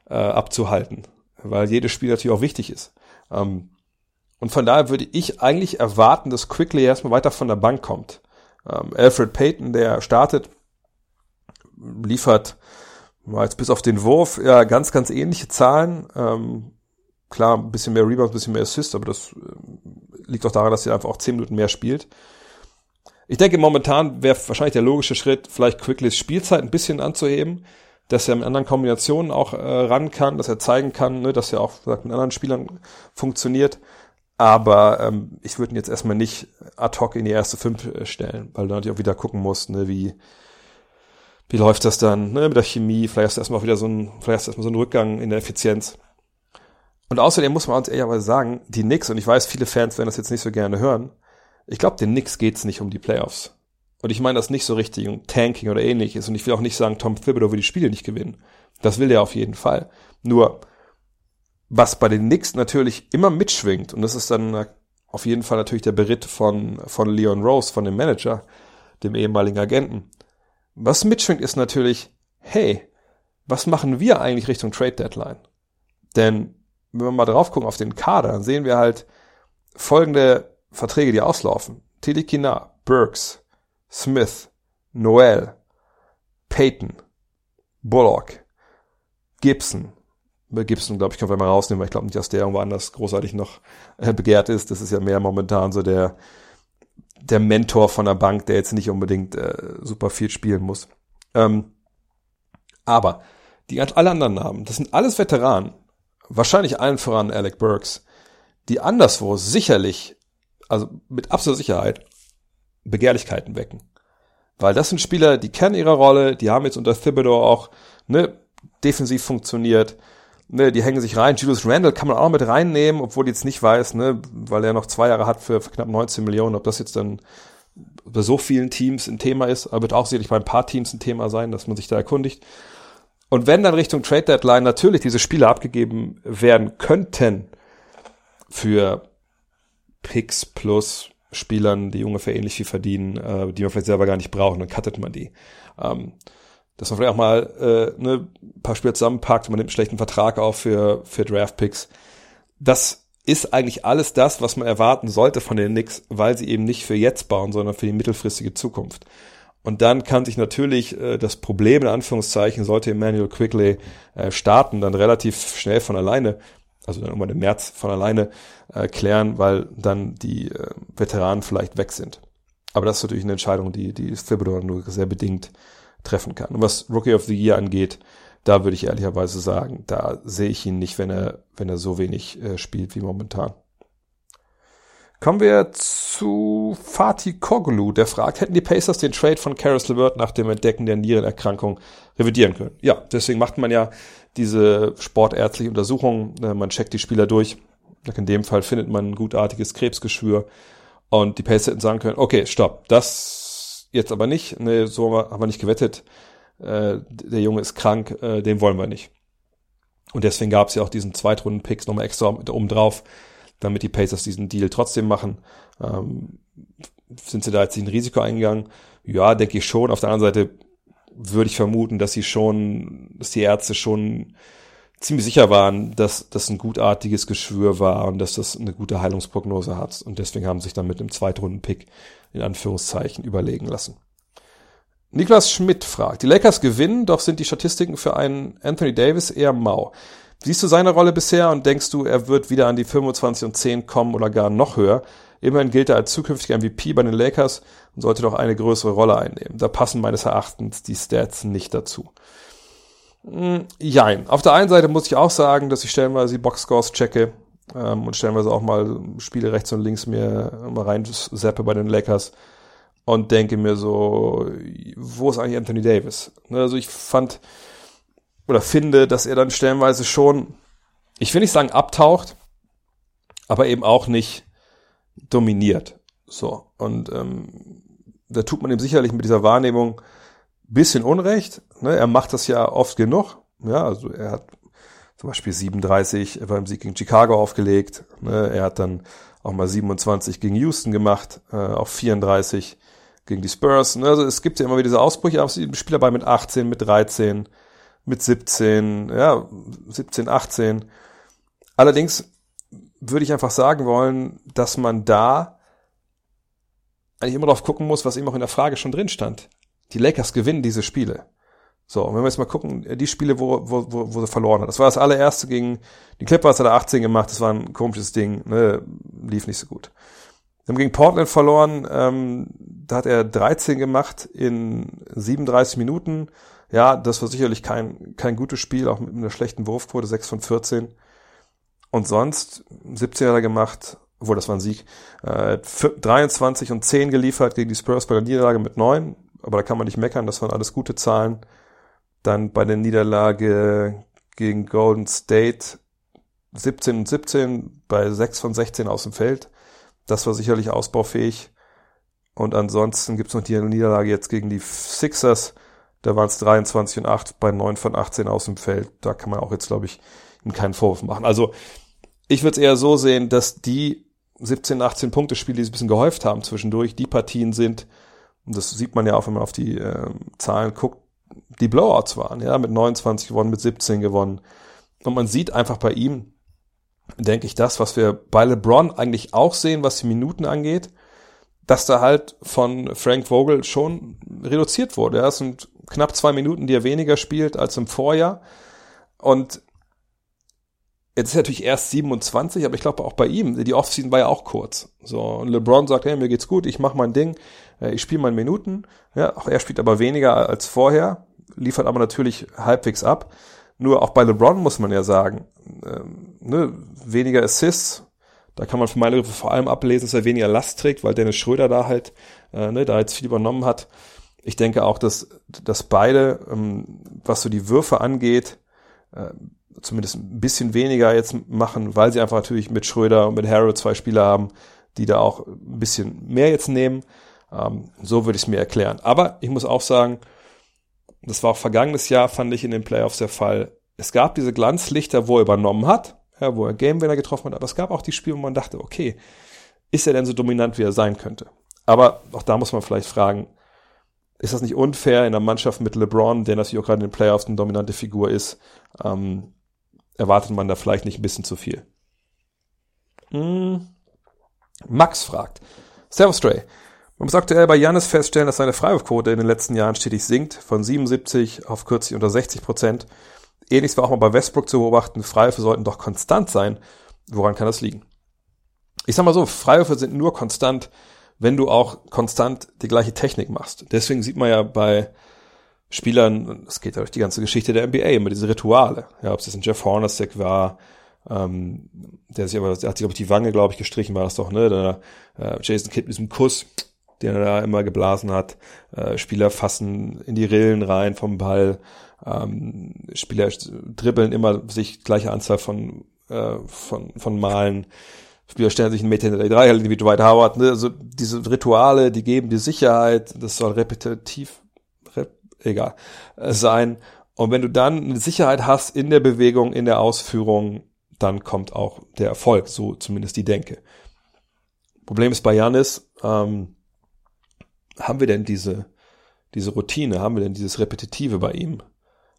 äh, abzuhalten, weil jedes Spiel natürlich auch wichtig ist. Ähm, und von daher würde ich eigentlich erwarten, dass Quickly erstmal weiter von der Bank kommt. Ähm, Alfred Payton, der startet, liefert jetzt bis auf den Wurf ja ganz, ganz ähnliche Zahlen. Ähm, klar, ein bisschen mehr Rebounds, ein bisschen mehr Assist, aber das äh, liegt auch daran, dass er einfach auch zehn Minuten mehr spielt. Ich denke, momentan wäre wahrscheinlich der logische Schritt, vielleicht Quicklys Spielzeit ein bisschen anzuheben dass er mit anderen Kombinationen auch äh, ran kann, dass er zeigen kann, ne, dass er auch sagt, mit anderen Spielern funktioniert. Aber ähm, ich würde ihn jetzt erstmal nicht ad hoc in die erste fünf äh, stellen, weil du natürlich auch wieder gucken musst, ne, wie, wie läuft das dann ne, mit der Chemie. Vielleicht hast du erstmal auch wieder so ein, vielleicht hast du erstmal so einen Rückgang in der Effizienz. Und außerdem muss man uns ehrlicherweise sagen, die Knicks, und ich weiß, viele Fans werden das jetzt nicht so gerne hören, ich glaube, den Knicks geht's nicht um die Playoffs. Und ich meine das nicht so richtig um Tanking oder ähnliches. Und ich will auch nicht sagen, Tom Thibodeau will die Spiele nicht gewinnen. Das will er auf jeden Fall. Nur, was bei den Knicks natürlich immer mitschwingt, und das ist dann auf jeden Fall natürlich der Beritt von, von Leon Rose, von dem Manager, dem ehemaligen Agenten. Was mitschwingt ist natürlich, hey, was machen wir eigentlich Richtung Trade Deadline? Denn wenn wir mal drauf gucken auf den Kader, dann sehen wir halt folgende Verträge, die auslaufen. Tilikina, Burks, Smith, Noel, Peyton, Bullock, Gibson. Bei Gibson, glaube ich, können wir mal rausnehmen, weil ich glaube nicht, dass der irgendwo anders großartig noch äh, begehrt ist. Das ist ja mehr momentan so der, der Mentor von der Bank, der jetzt nicht unbedingt äh, super viel spielen muss. Ähm, aber die alle anderen Namen, das sind alles Veteranen, wahrscheinlich allen voran Alec Burks, die anderswo sicherlich, also mit absoluter Sicherheit, Begehrlichkeiten wecken. Weil das sind Spieler, die kennen ihre Rolle, die haben jetzt unter Thibodeau auch ne, defensiv funktioniert, ne, die hängen sich rein. Julius Randall kann man auch mit reinnehmen, obwohl ich jetzt nicht weiß, ne, weil er noch zwei Jahre hat für, für knapp 19 Millionen, ob das jetzt dann bei so vielen Teams ein Thema ist, aber wird auch sicherlich bei ein paar Teams ein Thema sein, dass man sich da erkundigt. Und wenn dann Richtung Trade Deadline natürlich diese Spieler abgegeben werden könnten für Picks plus Spielern, die ungefähr ähnlich viel verdienen, äh, die man vielleicht selber gar nicht braucht, dann cuttet man die. Ähm, dass man vielleicht auch mal äh, ne, ein paar Spieler zusammenpackt, man nimmt einen schlechten Vertrag auf für, für Draftpicks. Das ist eigentlich alles das, was man erwarten sollte von den Knicks, weil sie eben nicht für jetzt bauen, sondern für die mittelfristige Zukunft. Und dann kann sich natürlich äh, das Problem, in Anführungszeichen, sollte Emmanuel Quigley äh, starten, dann relativ schnell von alleine, also dann irgendwann im März von alleine äh, klären, weil dann die äh, Veteranen vielleicht weg sind. Aber das ist natürlich eine Entscheidung, die, die Thibodeau nur sehr bedingt treffen kann. Und was Rookie of the Year angeht, da würde ich ehrlicherweise sagen, da sehe ich ihn nicht, wenn er, wenn er so wenig äh, spielt wie momentan. Kommen wir zu Fatih Koglu, der fragt, hätten die Pacers den Trade von Karis LeVert nach dem Entdecken der Nierenerkrankung revidieren können? Ja, deswegen macht man ja diese sportärztliche Untersuchung, äh, man checkt die Spieler durch. In dem Fall findet man ein gutartiges Krebsgeschwür und die Pacers hätten sagen können, okay, stopp, das jetzt aber nicht, ne, so haben wir nicht gewettet, äh, der Junge ist krank, äh, den wollen wir nicht. Und deswegen gab es ja auch diesen Zweitrunden-Picks nochmal extra oben drauf, damit die Pacers diesen Deal trotzdem machen. Ähm, sind sie da jetzt ein Risiko eingegangen? Ja, denke ich schon. Auf der anderen Seite würde ich vermuten, dass sie schon, dass die Ärzte schon ziemlich sicher waren, dass das ein gutartiges Geschwür war und dass das eine gute Heilungsprognose hat. Und deswegen haben sich dann mit einem Zweitrunden-Pick in Anführungszeichen überlegen lassen. Niklas Schmidt fragt, die Lakers gewinnen, doch sind die Statistiken für einen Anthony Davis eher mau. Siehst du seine Rolle bisher und denkst du, er wird wieder an die 25 und 10 kommen oder gar noch höher? Immerhin gilt er als zukünftiger MVP bei den Lakers und sollte doch eine größere Rolle einnehmen. Da passen meines Erachtens die Stats nicht dazu. Hm, jein. Auf der einen Seite muss ich auch sagen, dass ich stellenweise die Boxscores checke ähm, und stellenweise auch mal Spiele rechts und links mir mal rein zappe bei den Lakers und denke mir so, wo ist eigentlich Anthony Davis? Ne, also ich fand oder finde, dass er dann stellenweise schon, ich will nicht sagen abtaucht, aber eben auch nicht dominiert. So. Und ähm, da tut man ihm sicherlich mit dieser Wahrnehmung bisschen Unrecht. Ne? Er macht das ja oft genug. Ja, also er hat zum Beispiel 37 beim Sieg gegen Chicago aufgelegt. Ne? Er hat dann auch mal 27 gegen Houston gemacht, äh, auch 34 gegen die Spurs. Ne? Also es gibt ja immer wieder diese Ausbrüche, aber es sind Spieler bei mit 18, mit 13, mit 17, ja, 17, 18. Allerdings würde ich einfach sagen wollen, dass man da eigentlich immer drauf gucken muss, was eben auch in der Frage schon drin stand. Die Lakers gewinnen diese Spiele. So, und wenn wir jetzt mal gucken, die Spiele, wo, wo, wo, wo sie verloren hat. Das war das allererste gegen die Clippers, hat er 18 gemacht, das war ein komisches Ding, ne, lief nicht so gut. Wir haben gegen Portland verloren, ähm, da hat er 13 gemacht in 37 Minuten. Ja, das war sicherlich kein, kein gutes Spiel, auch mit einer schlechten Wurfquote, 6 von 14. Und sonst 17 hat er gemacht, obwohl das war ein Sieg, äh, 23 und 10 geliefert gegen die Spurs bei der Niederlage mit 9. Aber da kann man nicht meckern, das waren alles gute Zahlen. Dann bei der Niederlage gegen Golden State 17 und 17 bei 6 von 16 aus dem Feld. Das war sicherlich ausbaufähig. Und ansonsten gibt's noch die Niederlage jetzt gegen die Sixers. Da waren es 23 und 8 bei 9 von 18 aus dem Feld. Da kann man auch jetzt, glaube ich, ihm keinen Vorwurf machen. Also ich würde es eher so sehen, dass die 17, 18 Punkte Spiele, die sie ein bisschen gehäuft haben zwischendurch, die Partien sind, und das sieht man ja auch, wenn man auf die äh, Zahlen guckt, die Blowouts waren, ja, mit 29 gewonnen, mit 17 gewonnen. Und man sieht einfach bei ihm, denke ich, das, was wir bei LeBron eigentlich auch sehen, was die Minuten angeht, dass da halt von Frank Vogel schon reduziert wurde. Ja, es sind knapp zwei Minuten, die er weniger spielt als im Vorjahr. Und jetzt ist er natürlich erst 27, aber ich glaube auch bei ihm, die Offseason war ja auch kurz. So, und LeBron sagt, hey, mir geht's gut, ich mache mein Ding, äh, ich spiele meine Minuten. Ja, auch er spielt aber weniger als vorher, liefert aber natürlich halbwegs ab. Nur auch bei LeBron muss man ja sagen, ähm, ne, weniger Assists, da kann man für meine Begriffe vor allem ablesen, dass er weniger Last trägt, weil Dennis Schröder da halt, äh, ne, da jetzt viel übernommen hat. Ich denke auch, dass, dass beide, ähm, was so die Würfe angeht, äh, zumindest ein bisschen weniger jetzt machen, weil sie einfach natürlich mit Schröder und mit Harrow zwei Spieler haben, die da auch ein bisschen mehr jetzt nehmen. Ähm, so würde ich es mir erklären. Aber ich muss auch sagen, das war auch vergangenes Jahr, fand ich in den Playoffs der Fall. Es gab diese Glanzlichter, wo er übernommen hat, ja, wo er Game Winner getroffen hat, aber es gab auch die Spiele, wo man dachte, okay, ist er denn so dominant, wie er sein könnte? Aber auch da muss man vielleicht fragen, ist das nicht unfair in einer Mannschaft mit LeBron, der natürlich auch gerade in den Playoffs eine dominante Figur ist, ähm, erwartet man da vielleicht nicht ein bisschen zu viel. Hm. Max fragt, Servus Stray, man muss aktuell bei Janis feststellen, dass seine Freiwurfquote in den letzten Jahren stetig sinkt, von 77 auf kürzlich unter 60 Prozent. Ähnliches war auch mal bei Westbrook zu beobachten, Freiwürfe sollten doch konstant sein. Woran kann das liegen? Ich sag mal so, Freiwürfe sind nur konstant, wenn du auch konstant die gleiche Technik machst. Deswegen sieht man ja bei Spielern, es geht ja durch die ganze Geschichte der NBA, immer diese Rituale. Ja, ob es jetzt ein Jeff Hornacek war, ähm, der sich aber, der hat sich, glaube ich, die Wange, glaube ich, gestrichen, war das doch, ne? Der, äh, Jason Kidd mit diesem Kuss, den er da immer geblasen hat. Äh, Spieler fassen in die Rillen rein vom Ball. Ähm, Spieler dribbeln immer sich gleiche Anzahl von, äh, von, von Malen. Spieler stellen sich einen Meter hinter die drei, halt wie Dwight Howard, ne? Also diese Rituale, die geben die Sicherheit, das soll repetitiv, rep, egal, äh, sein. Und wenn du dann eine Sicherheit hast in der Bewegung, in der Ausführung, dann kommt auch der Erfolg, so zumindest die Denke. Problem ist bei Janis, ähm, haben wir denn diese, diese Routine, haben wir denn dieses Repetitive bei ihm?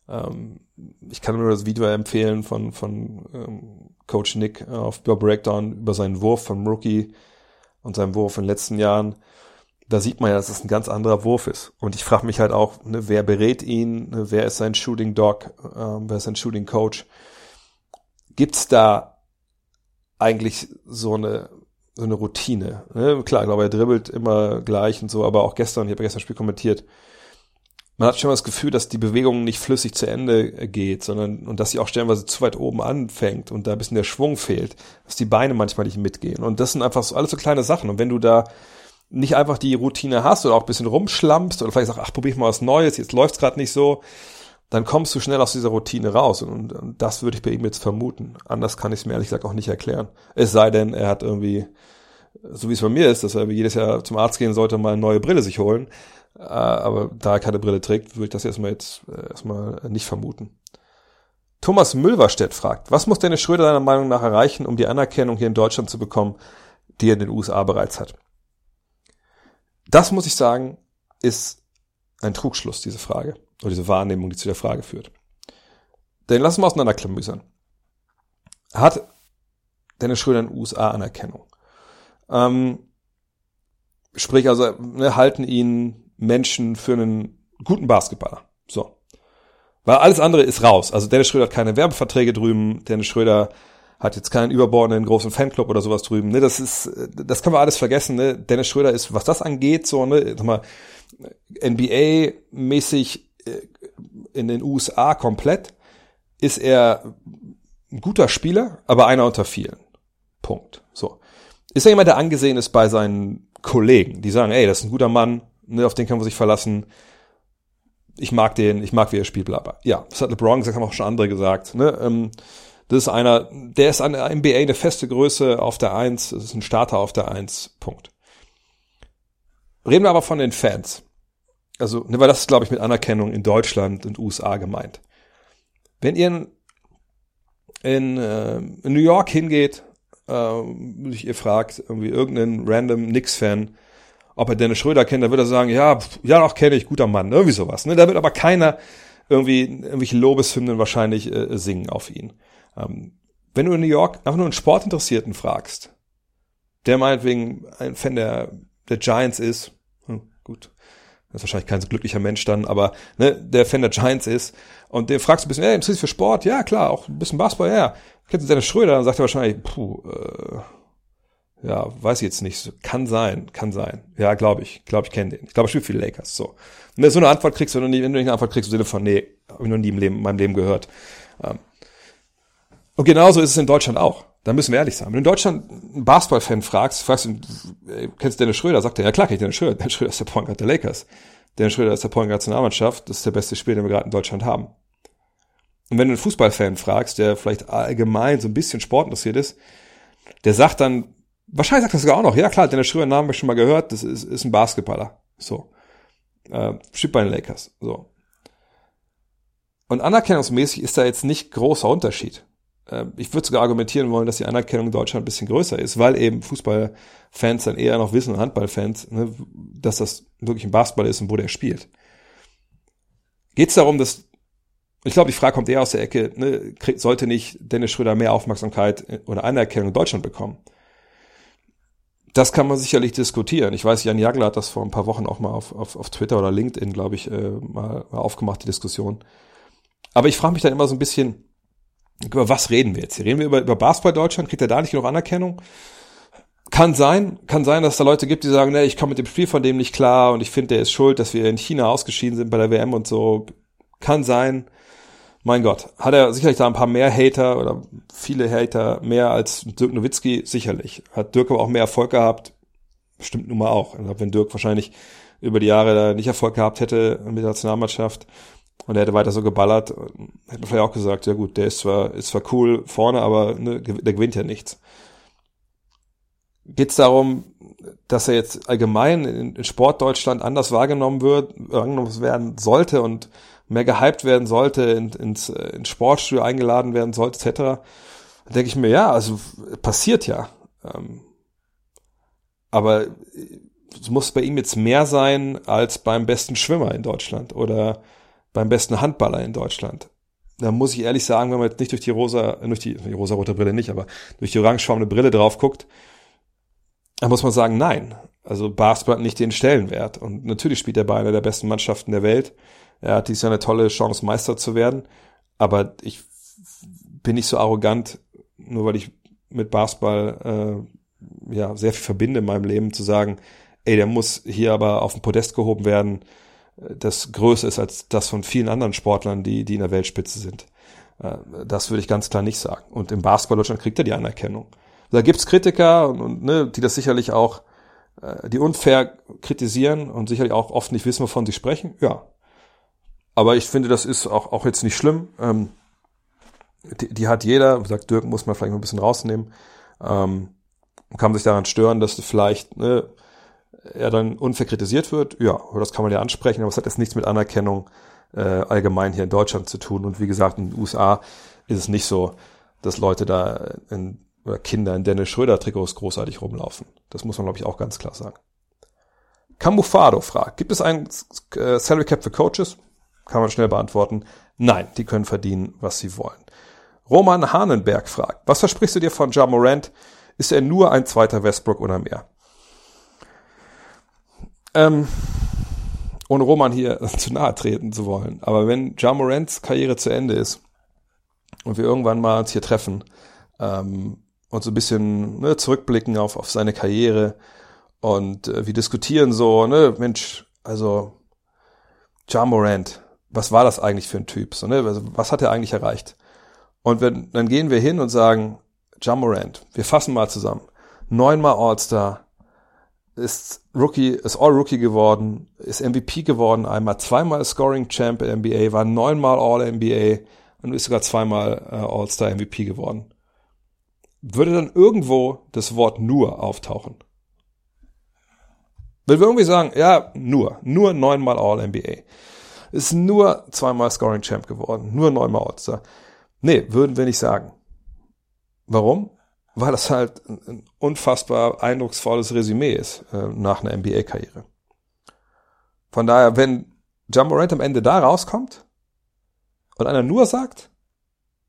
Ähm, ich kann nur das Video empfehlen von, von ähm, Coach Nick auf Breakdown über seinen Wurf vom Rookie und seinen Wurf in den letzten Jahren. Da sieht man ja, dass es ein ganz anderer Wurf ist. Und ich frage mich halt auch, ne, wer berät ihn, ne, wer ist sein Shooting Dog, ähm, wer ist sein Shooting Coach? Gibt's da eigentlich so eine so eine Routine? Ne? Klar, ich glaube, er dribbelt immer gleich und so, aber auch gestern, ich habe gestern ein Spiel kommentiert, man hat schon mal das Gefühl, dass die Bewegung nicht flüssig zu Ende geht, sondern und dass sie auch stellenweise zu weit oben anfängt und da ein bisschen der Schwung fehlt, dass die Beine manchmal nicht mitgehen. Und das sind einfach so alles so kleine Sachen. Und wenn du da nicht einfach die Routine hast oder auch ein bisschen rumschlampst oder vielleicht sagst, ach, probier mal was Neues, jetzt läuft's gerade nicht so, dann kommst du schnell aus dieser Routine raus. Und, und das würde ich bei ihm jetzt vermuten. Anders kann ich es mir ehrlich gesagt auch nicht erklären. Es sei denn, er hat irgendwie, so wie es bei mir ist, dass er jedes Jahr zum Arzt gehen sollte, mal eine neue Brille sich holen äh, aber da er keine Brille trägt, würde ich das erstmal jetzt äh, erstmal nicht vermuten. Thomas Mülverstedt fragt, was muss Dennis Schröder deiner Meinung nach erreichen, um die Anerkennung hier in Deutschland zu bekommen, die er in den USA bereits hat? Das muss ich sagen, ist ein Trugschluss, diese Frage, oder diese Wahrnehmung, die zu der Frage führt. Denn lassen wir auseinanderklamüsern. Hat Dennis Schröder in den USA Anerkennung? Ähm, sprich also, ne, halten ihn Menschen für einen guten Basketballer. So. Weil alles andere ist raus. Also Dennis Schröder hat keine Werbeverträge drüben, Dennis Schröder hat jetzt keinen überbordenden großen Fanclub oder sowas drüben. Ne, das ist, das können wir alles vergessen. Ne? Dennis Schröder ist, was das angeht, so, ne, sag mal, NBA-mäßig äh, in den USA komplett, ist er ein guter Spieler, aber einer unter vielen. Punkt. So. Ist er jemand, der angesehen ist bei seinen Kollegen, die sagen, ey, das ist ein guter Mann, ne, auf den kann man sich verlassen. Ich mag den, ich mag, wie er spielt, bla, Ja, das hat LeBron gesagt, haben auch schon andere gesagt. Ne? Ähm, das ist einer, der ist an der NBA eine feste Größe auf der Eins, das ist ein Starter auf der Eins, Punkt. Reden wir aber von den Fans. Also, ne, weil das ist, glaube ich, mit Anerkennung in Deutschland und USA gemeint. Wenn ihr in, in, äh, in New York hingeht, äh, ihr fragt, irgendwie irgendeinen random Knicks-Fan, ob er Dennis Schröder kennt, dann wird er sagen, ja, ja, auch kenne ich, guter Mann, irgendwie sowas. Ne? Da wird aber keiner irgendwie irgendwelche Lobeshymnen wahrscheinlich äh, singen auf ihn. Ähm, wenn du in New York einfach nur einen Sportinteressierten fragst, der meinetwegen ein Fan der, der Giants ist, hm, gut, das ist wahrscheinlich kein so glücklicher Mensch dann, aber ne, der Fan der Giants ist, und den fragst du ein bisschen, ja, interessierst du für Sport? Ja, klar, auch ein bisschen Basketball, ja. Kennst du Dennis Schröder? Dann sagt er wahrscheinlich, puh, äh, ja, weiß ich jetzt nicht. Kann sein, kann sein. Ja, glaube ich. Glaube ich kenne den. Ich glaube, ich spiele die Lakers. So. Und so eine Antwort kriegst, wenn du, nie, wenn du nicht eine Antwort kriegst, im Sinne von, nee, habe ich noch nie im Leben, in meinem Leben gehört. Ähm. Und genauso ist es in Deutschland auch. Da müssen wir ehrlich sein. Wenn du in Deutschland einen Basketball-Fan fragst, fragst du, kennst du Dennis Schröder? Sagt er, ja klar, kenn ich Dennis Schröder. Dennis Schröder ist der Point Guard der Lakers. Dennis Schröder ist der Point Guard Nationalmannschaft. Das ist der beste Spieler, den wir gerade in Deutschland haben. Und wenn du einen Fußballfan fragst, der vielleicht allgemein so ein bisschen sportinteressiert ist, der sagt dann, Wahrscheinlich sagt er sogar auch noch, ja klar, Dennis Schröder Namen habe ich schon mal gehört, das ist, ist ein Basketballer. So. Äh, spielt bei den Lakers. So. Und anerkennungsmäßig ist da jetzt nicht großer Unterschied. Äh, ich würde sogar argumentieren wollen, dass die Anerkennung in Deutschland ein bisschen größer ist, weil eben Fußballfans dann eher noch wissen, Handballfans, ne, dass das wirklich ein Basketball ist und wo der spielt. Geht es darum, dass ich glaube, die Frage kommt eher aus der Ecke, ne, sollte nicht Dennis Schröder mehr Aufmerksamkeit oder Anerkennung in Deutschland bekommen? Das kann man sicherlich diskutieren. Ich weiß, Jan Jagler hat das vor ein paar Wochen auch mal auf, auf, auf Twitter oder LinkedIn, glaube ich, äh, mal, mal aufgemacht, die Diskussion. Aber ich frage mich dann immer so ein bisschen, über was reden wir jetzt? Hier reden wir über, über Basketball Deutschland? Kriegt er da nicht genug Anerkennung? Kann sein, kann sein, dass es da Leute gibt, die sagen, ne, ich komme mit dem Spiel von dem nicht klar und ich finde, der ist schuld, dass wir in China ausgeschieden sind bei der WM und so. Kann sein. Mein Gott, hat er sicherlich da ein paar mehr Hater oder viele Hater mehr als Dirk Nowitzki? Sicherlich. Hat Dirk aber auch mehr Erfolg gehabt? Stimmt nun mal auch. Glaube, wenn Dirk wahrscheinlich über die Jahre da nicht Erfolg gehabt hätte mit der Nationalmannschaft, und er hätte weiter so geballert, hätte man vielleicht auch gesagt, ja gut, der ist zwar, ist zwar cool vorne, aber ne, der gewinnt ja nichts. Geht es darum, dass er jetzt allgemein in, in Sport Deutschland anders wahrgenommen wird, wahrgenommen werden sollte und mehr gehypt werden sollte, in, ins, ins Sportstudio eingeladen werden sollte, etc. Da denke ich mir, ja, also passiert ja. Ähm, aber es muss bei ihm jetzt mehr sein als beim besten Schwimmer in Deutschland oder beim besten Handballer in Deutschland. Da muss ich ehrlich sagen, wenn man jetzt nicht durch die rosa, durch die, die rosa-rote Brille nicht, aber durch die orangefarbene Brille drauf guckt, dann muss man sagen, nein. Also Basketball hat nicht den Stellenwert. Und natürlich spielt er bei einer der besten Mannschaften der Welt. Er hat dieses Jahr eine tolle Chance, Meister zu werden. Aber ich bin nicht so arrogant, nur weil ich mit Basketball äh, ja sehr viel verbinde in meinem Leben, zu sagen, ey, der muss hier aber auf den Podest gehoben werden das größer ist als das von vielen anderen Sportlern, die, die in der Weltspitze sind. Äh, das würde ich ganz klar nicht sagen. Und im Basketball Deutschland kriegt er die Anerkennung. Da gibt's Kritiker, und, und, ne, die das sicherlich auch, äh, die unfair kritisieren und sicherlich auch oft nicht wissen, wovon sie sprechen. Ja. Aber ich finde, das ist auch, auch jetzt nicht schlimm. Ähm, die, die hat jeder, sagt Dirk, muss man vielleicht mal ein bisschen rausnehmen. Ähm, kann sich daran stören, dass du vielleicht ne, er dann unfair kritisiert wird, ja, das kann man ja ansprechen, aber es hat jetzt nichts mit Anerkennung äh, allgemein hier in Deutschland zu tun. Und wie gesagt, in den USA ist es nicht so, dass Leute da in, oder Kinder in Dennis Schröder-Trikots großartig rumlaufen. Das muss man, glaube ich, auch ganz klar sagen. Camufado fragt, gibt es ein äh, Salary Cap für Coaches? Kann man schnell beantworten. Nein, die können verdienen, was sie wollen. Roman Hahnenberg fragt, was versprichst du dir von Ja Morant? Ist er nur ein zweiter Westbrook oder mehr? Ähm, ohne Roman hier zu nahe treten zu wollen. Aber wenn Ja Morants Karriere zu Ende ist und wir irgendwann mal uns hier treffen ähm, und so ein bisschen ne, zurückblicken auf, auf seine Karriere und äh, wir diskutieren so, ne, Mensch, also Ja Morant, was war das eigentlich für ein Typ? So, ne, also, was hat er eigentlich erreicht? Und wenn, dann gehen wir hin und sagen, Ja Morant, wir fassen mal zusammen. Neunmal All-Star, ist Rookie, ist All-Rookie geworden, ist MVP geworden, einmal zweimal Scoring Champ NBA, war neunmal All-NBA und ist sogar zweimal äh, All-Star MVP geworden. Würde dann irgendwo das Wort nur auftauchen? Will wir irgendwie sagen, ja, nur, nur neunmal All-NBA. Ist nur zweimal Scoring Champ geworden, nur neunmal All-Star. Nee, würden wir nicht sagen. Warum? Weil das halt ein unfassbar eindrucksvolles Resümee ist äh, nach einer NBA-Karriere. Von daher, wenn John Morant am Ende da rauskommt und einer nur sagt,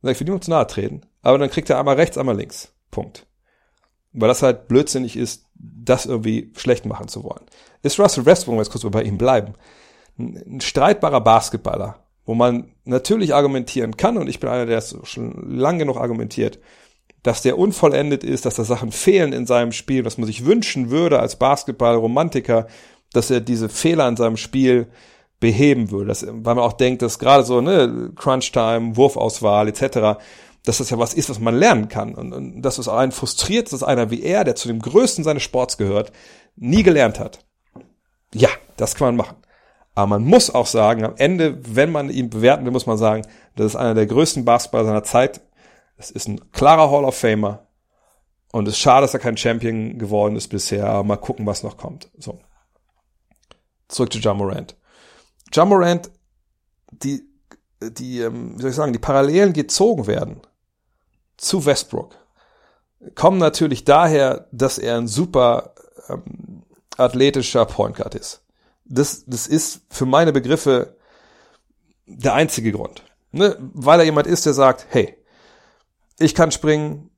dann ich will niemand zu nahe treten, aber dann kriegt er einmal rechts, einmal links. Punkt. Weil das halt blödsinnig ist, das irgendwie schlecht machen zu wollen. Ist Russell Westbrook, wenn wir jetzt kurz bei ihm bleiben, ein streitbarer Basketballer, wo man natürlich argumentieren kann, und ich bin einer, der es schon lang genug argumentiert, dass der unvollendet ist, dass da Sachen fehlen in seinem Spiel, dass man sich wünschen würde als Basketball-Romantiker, dass er diese Fehler in seinem Spiel beheben würde. Das, weil man auch denkt, dass gerade so ne, Crunch-Time, Wurfauswahl etc., dass das ja was ist, was man lernen kann. Und, und dass es einen frustriert, dass einer wie er, der zu dem Größten seines Sports gehört, nie gelernt hat. Ja, das kann man machen. Aber man muss auch sagen, am Ende, wenn man ihn bewerten will, muss man sagen, das ist einer der größten Basketballer seiner Zeit es ist ein klarer Hall of Famer. Und es ist schade, dass er kein Champion geworden ist bisher. Aber mal gucken, was noch kommt. So. Zurück zu Jamorant. Jamorant, die, die, ähm, wie soll ich sagen, die Parallelen gezogen werden zu Westbrook kommen natürlich daher, dass er ein super ähm, athletischer Point Guard ist. Das, das ist für meine Begriffe der einzige Grund. Ne? Weil er jemand ist, der sagt, hey, ich kann springen,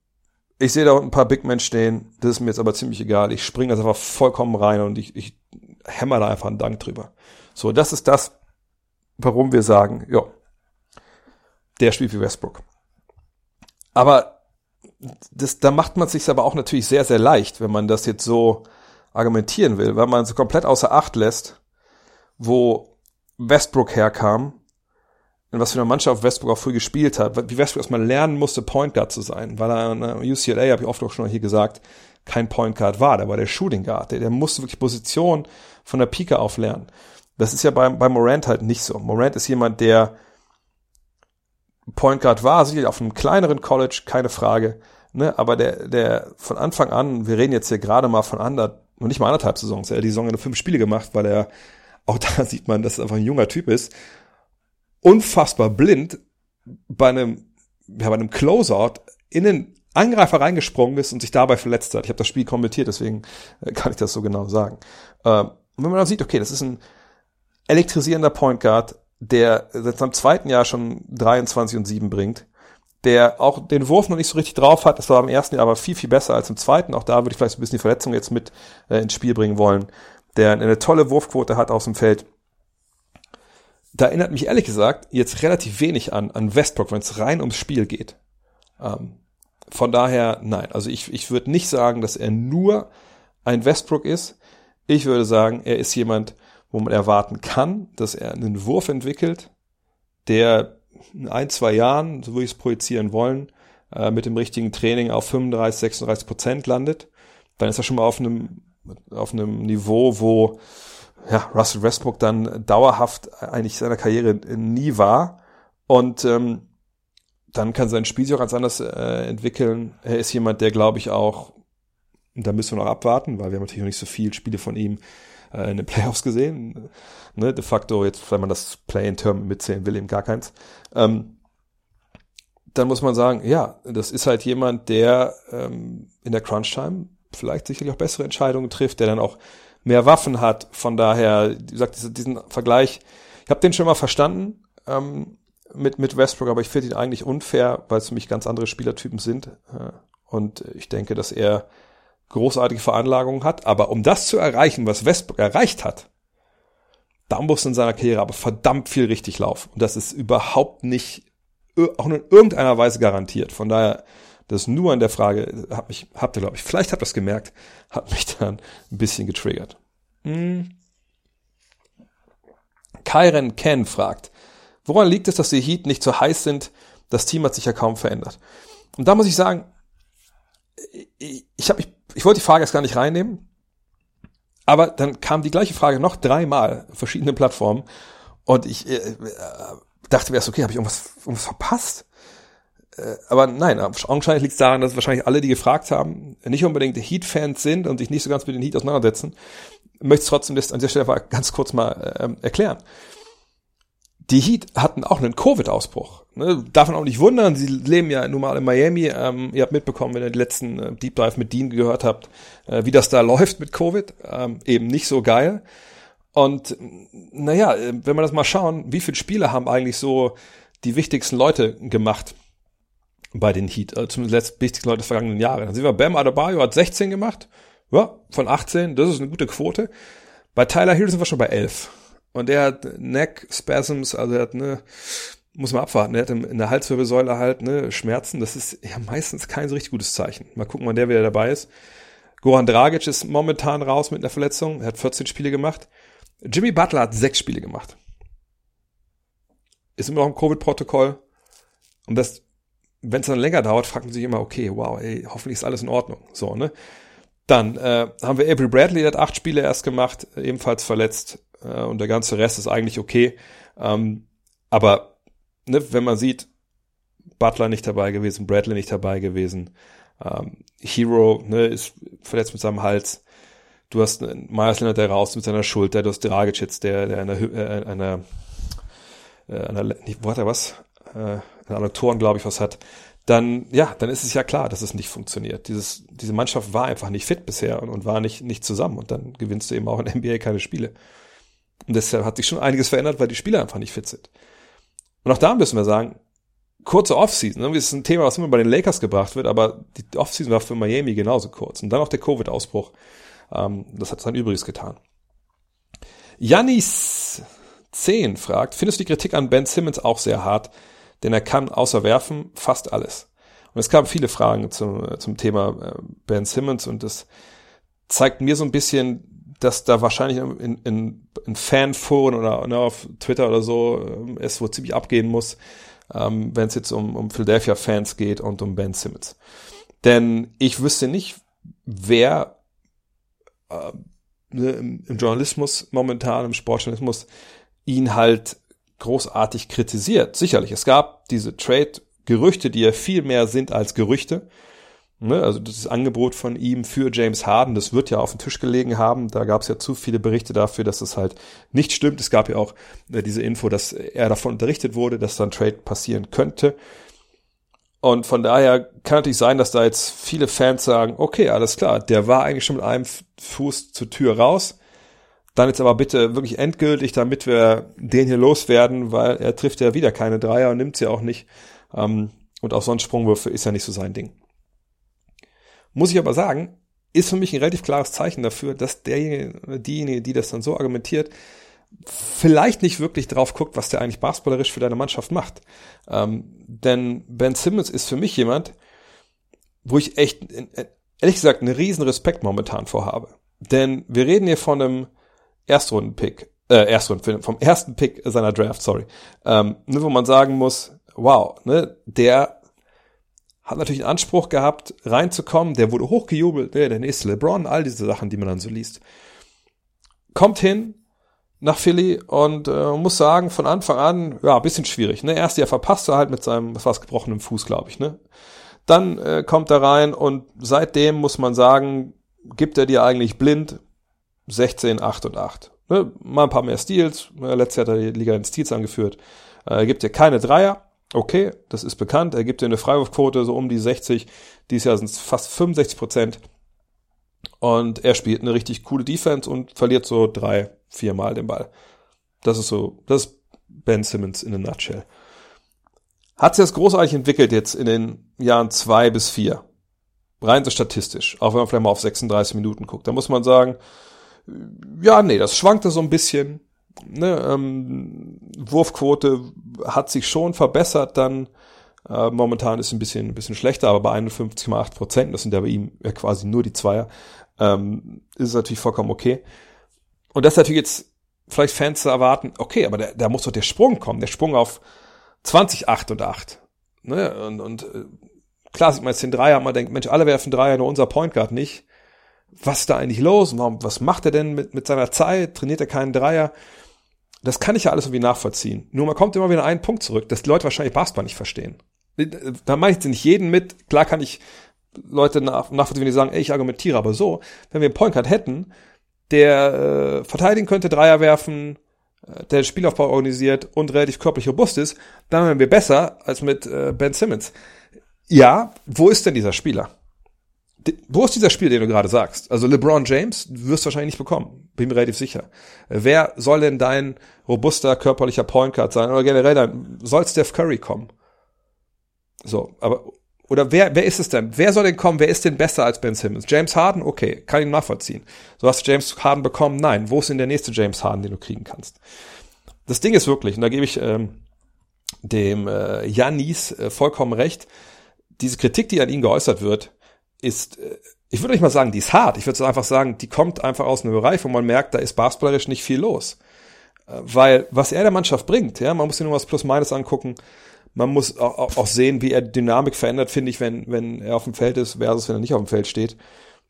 ich sehe da unten ein paar Big Men stehen, das ist mir jetzt aber ziemlich egal, ich springe das einfach vollkommen rein und ich, ich hämmer da einfach einen Dank drüber. So, das ist das, warum wir sagen, ja, der spielt wie Westbrook. Aber das, da macht man sich aber auch natürlich sehr, sehr leicht, wenn man das jetzt so argumentieren will, weil man so komplett außer Acht lässt, wo Westbrook herkam, in was für eine Mannschaft Westbrook auch früh gespielt hat, wie Westbrook erstmal lernen musste, Point Guard zu sein, weil er an UCLA, habe ich oft auch schon hier gesagt, kein Point Guard war, der war der Shooting Guard, der, der musste wirklich Position von der Pike auf lernen. Das ist ja bei, bei Morant halt nicht so. Morant ist jemand, der Point Guard war, sicherlich auf einem kleineren College, keine Frage, ne, aber der, der von Anfang an, wir reden jetzt hier gerade mal von ander, noch nicht mal anderthalb Saisons, er hat die Saison nur fünf Spiele gemacht, weil er, auch da sieht man, dass er einfach ein junger Typ ist, unfassbar blind bei einem, ja, bei einem Closeout in den Angreifer reingesprungen ist und sich dabei verletzt hat. Ich habe das Spiel kommentiert, deswegen äh, kann ich das so genau sagen. Ähm, und wenn man dann sieht, okay, das ist ein elektrisierender Point Guard, der seit seinem zweiten Jahr schon 23 und 7 bringt, der auch den Wurf noch nicht so richtig drauf hat. Das war im ersten Jahr aber viel, viel besser als im zweiten. Auch da würde ich vielleicht ein bisschen die Verletzung jetzt mit äh, ins Spiel bringen wollen. Der eine tolle Wurfquote hat aus dem Feld. Da erinnert mich ehrlich gesagt jetzt relativ wenig an, an Westbrook, wenn es rein ums Spiel geht. Ähm, von daher, nein. Also ich, ich würde nicht sagen, dass er nur ein Westbrook ist. Ich würde sagen, er ist jemand, wo man erwarten kann, dass er einen Wurf entwickelt, der in ein, zwei Jahren, so würde ich es projizieren wollen, äh, mit dem richtigen Training auf 35, 36 Prozent landet. Dann ist er schon mal auf einem, auf einem Niveau, wo ja, Russell Westbrook dann dauerhaft eigentlich seiner Karriere nie war. Und ähm, dann kann sein Spiel sich auch ganz anders äh, entwickeln. Er ist jemand, der, glaube ich, auch, da müssen wir noch abwarten, weil wir haben natürlich noch nicht so viele Spiele von ihm äh, in den Playoffs gesehen. Ne, de facto, jetzt, wenn man das Play-in-Term mitzählen will, eben gar keins. Ähm, dann muss man sagen, ja, das ist halt jemand, der ähm, in der Crunch-Time vielleicht sicherlich auch bessere Entscheidungen trifft, der dann auch mehr Waffen hat. Von daher, wie gesagt, diesen Vergleich, ich habe den schon mal verstanden ähm, mit, mit Westbrook, aber ich finde ihn eigentlich unfair, weil es für mich ganz andere Spielertypen sind. Äh, und ich denke, dass er großartige Veranlagungen hat. Aber um das zu erreichen, was Westbrook erreicht hat, da muss in seiner Karriere aber verdammt viel richtig laufen. Und das ist überhaupt nicht auch in irgendeiner Weise garantiert. Von daher, das nur an der Frage, hat mich, habt ihr, glaube ich, vielleicht habt ihr das gemerkt, hat mich dann ein bisschen getriggert. Hm. Kyren Ken fragt, woran liegt es, dass die Heat nicht so heiß sind? Das Team hat sich ja kaum verändert. Und da muss ich sagen, ich, ich habe mich ich wollte die Frage jetzt gar nicht reinnehmen, aber dann kam die gleiche Frage noch dreimal, verschiedene Plattformen, und ich äh, dachte mir erst, okay, habe ich irgendwas, irgendwas verpasst? Äh, aber nein, augenscheinlich liegt es daran, dass wahrscheinlich alle, die gefragt haben, nicht unbedingt Heat-Fans sind und sich nicht so ganz mit den Heat auseinandersetzen. Möchte es trotzdem das an dieser Stelle ganz kurz mal äh, erklären die Heat hatten auch einen Covid-Ausbruch. Ne? Darf man auch nicht wundern, sie leben ja nun mal in Miami. Ähm, ihr habt mitbekommen, wenn ihr den letzten äh, Deep Dive mit Dean gehört habt, äh, wie das da läuft mit Covid. Ähm, eben nicht so geil. Und naja, äh, wenn wir das mal schauen, wie viele Spiele haben eigentlich so die wichtigsten Leute gemacht bei den Heat, äh, zumindest wichtigsten Leute des vergangenen Jahres. Dann sehen wir, Bam Adebayo hat 16 gemacht, ja, von 18, das ist eine gute Quote. Bei Tyler Hill sind wir schon bei 11. Und er hat Neck Spasms, also er hat ne, muss man abwarten, er hat in der Halswirbelsäule halt ne, Schmerzen. Das ist ja meistens kein so richtig gutes Zeichen. Mal gucken, wann der wieder dabei ist. Goran Dragic ist momentan raus mit einer Verletzung. Er hat 14 Spiele gemacht. Jimmy Butler hat sechs Spiele gemacht. Ist immer noch im Covid-Protokoll. Und das, wenn es dann länger dauert, fragt man sich immer, okay, wow, ey, hoffentlich ist alles in Ordnung. So, ne? Dann äh, haben wir Avery Bradley, der hat acht Spiele erst gemacht, ebenfalls verletzt äh, und der ganze Rest ist eigentlich okay. Ähm, aber ne, wenn man sieht, Butler nicht dabei gewesen, Bradley nicht dabei gewesen, ähm, Hero ne, ist verletzt mit seinem Hals. Du hast Myers Leonard, der raus mit seiner Schulter, du hast Dragic jetzt, der, der einer, äh, einer, äh, einer, wo hat er was? Äh, einer Adduktoren, glaube ich, was hat. dann, ja, dann ist es ja klar, dass es nicht funktioniert. Dieses, diese Mannschaft war einfach nicht fit bisher und, und war nicht, nicht zusammen und dann gewinnst du eben auch in NBA keine Spiele. Und deshalb hat sich schon einiges verändert, weil die Spieler einfach nicht fit sind. Und auch da müssen wir sagen, kurze Offseason, ne? das ist ein Thema, was immer bei den Lakers gebracht wird, aber die Offseason war für Miami genauso kurz. Und dann auch der Covid-Ausbruch. Ähm, das hat sein Übriges getan. Janis 10 fragt, findest du die Kritik an Ben Simmons auch sehr hart? Denn er kann außer werfen fast alles. Und es kamen viele Fragen zum, zum Thema äh, Ben Simmons und das zeigt mir so ein bisschen, dass da wahrscheinlich in, in, in Fanforen oder ne, auf Twitter oder so äh, es wohl ziemlich abgehen muss, ähm, wenn es jetzt um, um Philadelphia-Fans geht und um Ben Simmons. Denn ich wüsste nicht, wer äh, ne, im, im Journalismus momentan, im Sportjournalismus, ihn halt großartig kritisiert. Sicherlich, es gab diese Trade-Gerüchte, die ja viel mehr sind als Gerüchte. Ne, also das Angebot von ihm für James Harden, das wird ja auf dem Tisch gelegen haben. Da gab es ja zu viele Berichte dafür, dass es halt nicht stimmt. Es gab ja auch äh, diese Info, dass er davon unterrichtet wurde, dass dann Trade passieren könnte. Und von daher kann natürlich sein, dass da jetzt viele Fans sagen, okay, alles klar, der war eigentlich schon mit einem Fuß zur Tür raus. Dann jetzt aber bitte wirklich endgültig, damit wir den hier loswerden, weil er trifft ja wieder keine Dreier und nimmt sie auch nicht. Ähm, und auch sonst Sprungwürfe ist ja nicht so sein Ding. Muss ich aber sagen, ist für mich ein relativ klares Zeichen dafür, dass derjenige, diejenige, die das dann so argumentiert, vielleicht nicht wirklich drauf guckt, was der eigentlich basketballerisch für deine Mannschaft macht. Ähm, denn Ben Simmons ist für mich jemand, wo ich echt, ehrlich gesagt, einen riesen Respekt momentan vorhabe. Denn wir reden hier von einem Erstrunden-Pick, äh, Erstrunden, vom ersten Pick seiner Draft, sorry. Ähm, ne, wo man sagen muss, wow, ne, der hat natürlich einen Anspruch gehabt, reinzukommen, der wurde hochgejubelt, der, der nächste LeBron, all diese Sachen, die man dann so liest. Kommt hin nach Philly und äh, muss sagen, von Anfang an, ja, bisschen schwierig. Ne? Erst Jahr verpasst er halt mit seinem, was war's, gebrochenen Fuß, glaube ich. Ne? Dann äh, kommt er rein und seitdem muss man sagen, gibt er dir eigentlich blind 16, 8 und 8. Ne? Mal ein paar mehr Steals. Letztes Jahr hat er die Liga in Steals angeführt. Äh, gibt dir keine Dreier Okay, das ist bekannt. Er gibt dir eine Freiwurfquote so um die 60. Dieses Jahr sind es fast 65 Prozent. Und er spielt eine richtig coole Defense und verliert so drei, vier Mal den Ball. Das ist so, das ist Ben Simmons in a nutshell. Hat sich das großartig entwickelt jetzt in den Jahren zwei bis vier. Rein so statistisch. Auch wenn man vielleicht mal auf 36 Minuten guckt. Da muss man sagen, ja, nee, das schwankte so ein bisschen ne, ähm, Wurfquote hat sich schon verbessert, dann äh, momentan ist ein bisschen, ein bisschen schlechter, aber bei 51,8 Prozent, das sind ja bei ihm ja quasi nur die Zweier, ähm, ist es natürlich vollkommen okay. Und das ist natürlich jetzt vielleicht Fans zu erwarten, okay, aber da, da muss doch der Sprung kommen, der Sprung auf 20, 8 und 8. Ne? Und, und äh, klar sieht man jetzt den Dreier, man denkt, Mensch, alle werfen Dreier, nur unser Point Guard nicht. Was ist da eigentlich los? Warum, was macht er denn mit, mit seiner Zeit? Trainiert er keinen Dreier? Das kann ich ja alles irgendwie nachvollziehen. Nur man kommt immer wieder einen Punkt zurück, dass die Leute wahrscheinlich Basketball nicht verstehen. Da mache ich nicht jeden mit. Klar kann ich Leute nach, nachvollziehen, wenn die sagen, ey, ich argumentiere aber so. Wenn wir einen Point Guard hätten, der äh, verteidigen könnte, Dreier werfen, äh, der Spielaufbau organisiert und relativ körperlich robust ist, dann wären wir besser als mit äh, Ben Simmons. Ja, wo ist denn dieser Spieler? Wo ist dieser Spieler, den du gerade sagst? Also LeBron James wirst du wahrscheinlich nicht bekommen. Bin mir relativ sicher. Wer soll denn dein robuster körperlicher Point Guard sein? Oder generell dann, soll Steph Curry kommen? So, aber, oder wer, wer ist es denn? Wer soll denn kommen? Wer ist denn besser als Ben Simmons? James Harden? Okay, kann ich nachvollziehen. So hast du James Harden bekommen? Nein. Wo ist denn der nächste James Harden, den du kriegen kannst? Das Ding ist wirklich, und da gebe ich ähm, dem äh, Janis äh, vollkommen recht, diese Kritik, die an ihn geäußert wird, ist, äh, ich würde nicht mal sagen, die ist hart. Ich würde einfach sagen, die kommt einfach aus einem Bereich, wo man merkt, da ist basketballerisch nicht viel los. Äh, weil was er der Mannschaft bringt, ja, man muss sich nur was Plus-Minus angucken. Man muss auch, auch sehen, wie er Dynamik verändert, finde ich, wenn, wenn er auf dem Feld ist versus wenn er nicht auf dem Feld steht.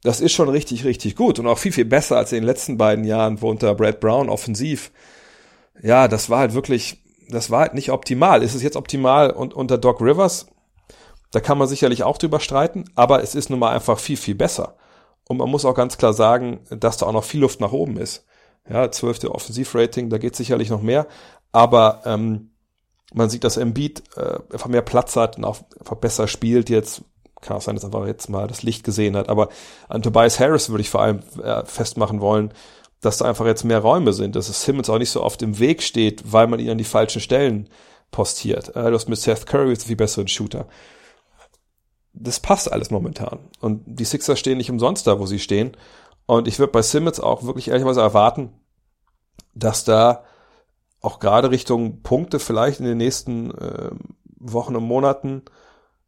Das ist schon richtig, richtig gut und auch viel, viel besser als in den letzten beiden Jahren, wo unter Brad Brown offensiv. Ja, das war halt wirklich, das war halt nicht optimal. Ist es jetzt optimal und unter Doc Rivers? Da kann man sicherlich auch drüber streiten, aber es ist nun mal einfach viel, viel besser. Und man muss auch ganz klar sagen, dass da auch noch viel Luft nach oben ist. Ja, zwölfte Offensivrating, da geht sicherlich noch mehr. Aber ähm, Man sieht, dass Embiid äh, einfach mehr Platz hat und auch einfach besser spielt jetzt. Kann auch sein, dass er einfach jetzt mal das Licht gesehen hat. Aber an Tobias Harris würde ich vor allem äh, festmachen wollen, dass da einfach jetzt mehr Räume sind, dass es Simmons auch nicht so oft im Weg steht, weil man ihn an die falschen Stellen postiert. Äh, du hast mit Seth Curry jetzt viel besseren Shooter. Das passt alles momentan. Und die Sixers stehen nicht umsonst da, wo sie stehen. Und ich würde bei Simmons auch wirklich ehrlicherweise erwarten, dass da auch gerade Richtung Punkte vielleicht in den nächsten äh, Wochen und Monaten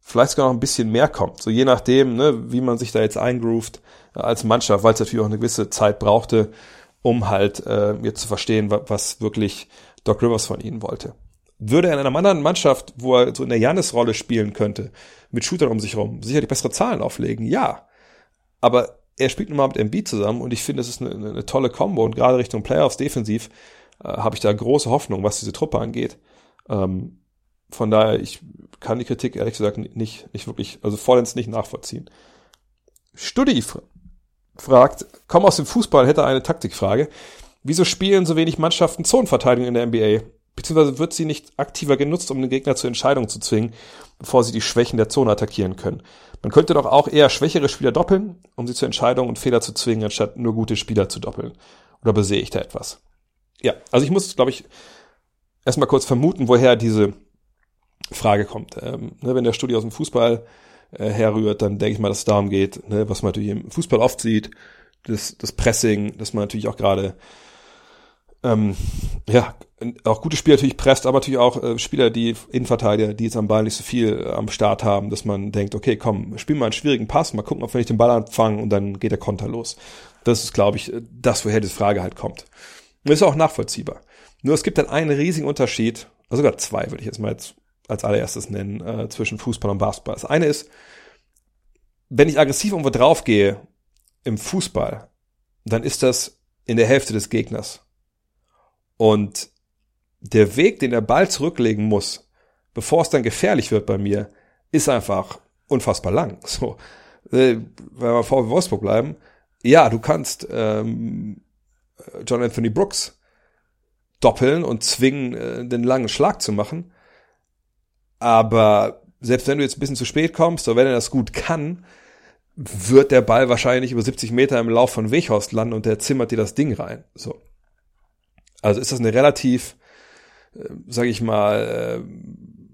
vielleicht sogar noch ein bisschen mehr kommt. So je nachdem, ne, wie man sich da jetzt eingroovt äh, als Mannschaft, weil es natürlich auch eine gewisse Zeit brauchte, um halt äh, jetzt zu verstehen, was, was wirklich Doc Rivers von ihnen wollte. Würde er in einer anderen Mannschaft, wo er so in der Janis-Rolle spielen könnte, mit Shootern um sich herum, sicherlich bessere Zahlen auflegen, ja. Aber er spielt nun mal mit MB zusammen und ich finde, es ist eine, eine tolle Combo und gerade Richtung Playoffs defensiv äh, habe ich da große Hoffnung, was diese Truppe angeht. Ähm, von daher, ich kann die Kritik ehrlich gesagt nicht, nicht wirklich, also vollends nicht nachvollziehen. Studi fragt, komm aus dem Fußball, hätte eine Taktikfrage. Wieso spielen so wenig Mannschaften Zonenverteidigung in der NBA? Beziehungsweise wird sie nicht aktiver genutzt, um den Gegner zur Entscheidung zu zwingen, bevor sie die Schwächen der Zone attackieren können? Man könnte doch auch eher schwächere Spieler doppeln, um sie zur Entscheidung und Fehler zu zwingen, anstatt nur gute Spieler zu doppeln. Oder besehe ich da etwas? Ja, also ich muss, glaube ich, erstmal kurz vermuten, woher diese Frage kommt. Ähm, ne, wenn der Studie aus dem Fußball äh, herrührt, dann denke ich mal, dass es darum geht, ne, was man natürlich im Fußball oft sieht, das, das Pressing, dass man natürlich auch gerade ähm, ja, auch gute Spieler natürlich presst, aber natürlich auch äh, Spieler, die Innenverteidiger, die jetzt am Ball nicht so viel äh, am Start haben, dass man denkt, okay, komm, spiel mal einen schwierigen Pass, mal gucken, ob wir nicht den Ball anfangen und dann geht der Konter los. Das ist, glaube ich, das, woher die Frage halt kommt. Und ist auch nachvollziehbar. Nur es gibt dann einen riesigen Unterschied, also sogar zwei würde ich jetzt mal jetzt als allererstes nennen, äh, zwischen Fußball und Basketball. Das eine ist, wenn ich aggressiv irgendwo draufgehe im Fußball, dann ist das in der Hälfte des Gegners. Und der Weg, den der Ball zurücklegen muss, bevor es dann gefährlich wird bei mir, ist einfach unfassbar lang. So, äh, wenn wir vor Wolfsburg bleiben, ja, du kannst ähm, John Anthony Brooks doppeln und zwingen, äh, den langen Schlag zu machen. Aber selbst wenn du jetzt ein bisschen zu spät kommst, oder wenn er das gut kann, wird der Ball wahrscheinlich über 70 Meter im Lauf von Weghorst landen und der zimmert dir das Ding rein. So. Also ist das eine relativ, äh, sage ich mal,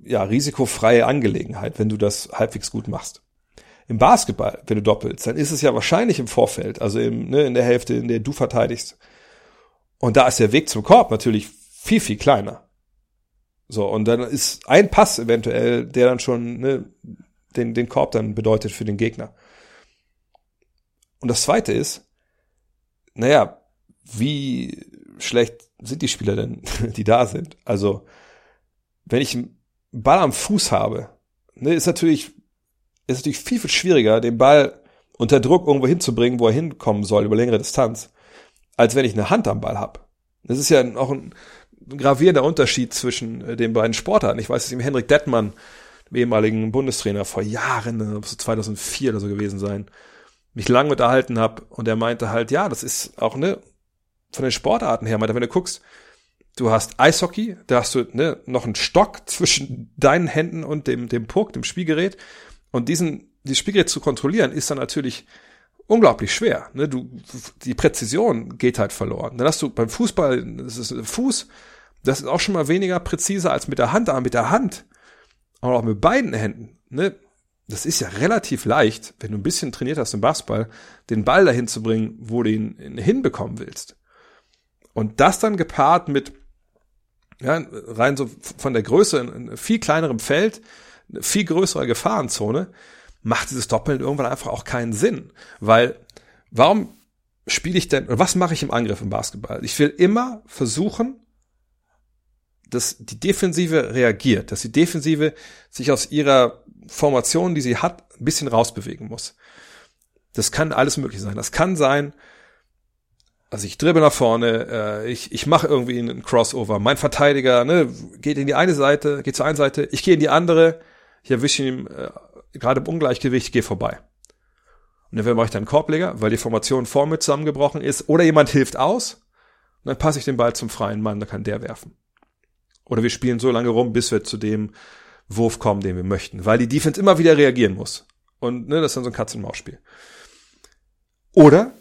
äh, ja, risikofreie Angelegenheit, wenn du das halbwegs gut machst. Im Basketball, wenn du doppelst, dann ist es ja wahrscheinlich im Vorfeld, also im, ne, in der Hälfte, in der du verteidigst. Und da ist der Weg zum Korb natürlich viel, viel kleiner. So, und dann ist ein Pass eventuell, der dann schon ne, den, den Korb dann bedeutet für den Gegner. Und das zweite ist, naja, wie schlecht sind die Spieler denn, die da sind? Also, wenn ich einen Ball am Fuß habe, ne, ist natürlich, ist natürlich viel, viel schwieriger, den Ball unter Druck irgendwo hinzubringen, wo er hinkommen soll, über längere Distanz, als wenn ich eine Hand am Ball habe. Das ist ja auch ein, gravierender Unterschied zwischen äh, den beiden Sportarten. Ich weiß, dass ihm Henrik Dettmann, dem ehemaligen Bundestrainer, vor Jahren, so 2004 oder so gewesen sein, mich lang unterhalten habe und er meinte halt, ja, das ist auch ne von den Sportarten her, wenn du guckst, du hast Eishockey, da hast du ne, noch einen Stock zwischen deinen Händen und dem, dem Puck, dem Spielgerät. Und diesen, dieses Spielgerät zu kontrollieren, ist dann natürlich unglaublich schwer. Ne? Du, die Präzision geht halt verloren. Dann hast du beim Fußball, das ist Fuß, das ist auch schon mal weniger präzise als mit der Hand, aber mit der Hand, aber auch mit beiden Händen, ne? Das ist ja relativ leicht, wenn du ein bisschen trainiert hast im Basketball, den Ball dahin zu bringen, wo du ihn hinbekommen willst. Und das dann gepaart mit, ja, rein so von der Größe in viel kleinerem Feld, viel größere Gefahrenzone, macht dieses Doppeln irgendwann einfach auch keinen Sinn. Weil, warum spiele ich denn, was mache ich im Angriff im Basketball? Ich will immer versuchen, dass die Defensive reagiert, dass die Defensive sich aus ihrer Formation, die sie hat, ein bisschen rausbewegen muss. Das kann alles möglich sein. Das kann sein, also ich dribbel nach vorne, äh, ich, ich mache irgendwie einen Crossover. Mein Verteidiger ne, geht in die eine Seite, geht zur einen Seite, ich gehe in die andere, ich erwische ihn äh, gerade im Ungleichgewicht, gehe vorbei. Und dann mache ich dann einen Korbleger, weil die Formation vor mir zusammengebrochen ist, oder jemand hilft aus, und dann passe ich den Ball zum freien Mann, dann kann der werfen. Oder wir spielen so lange rum, bis wir zu dem Wurf kommen, den wir möchten. Weil die Defense immer wieder reagieren muss. Und ne, das ist dann so ein Katz-und-Maus-Spiel. Oder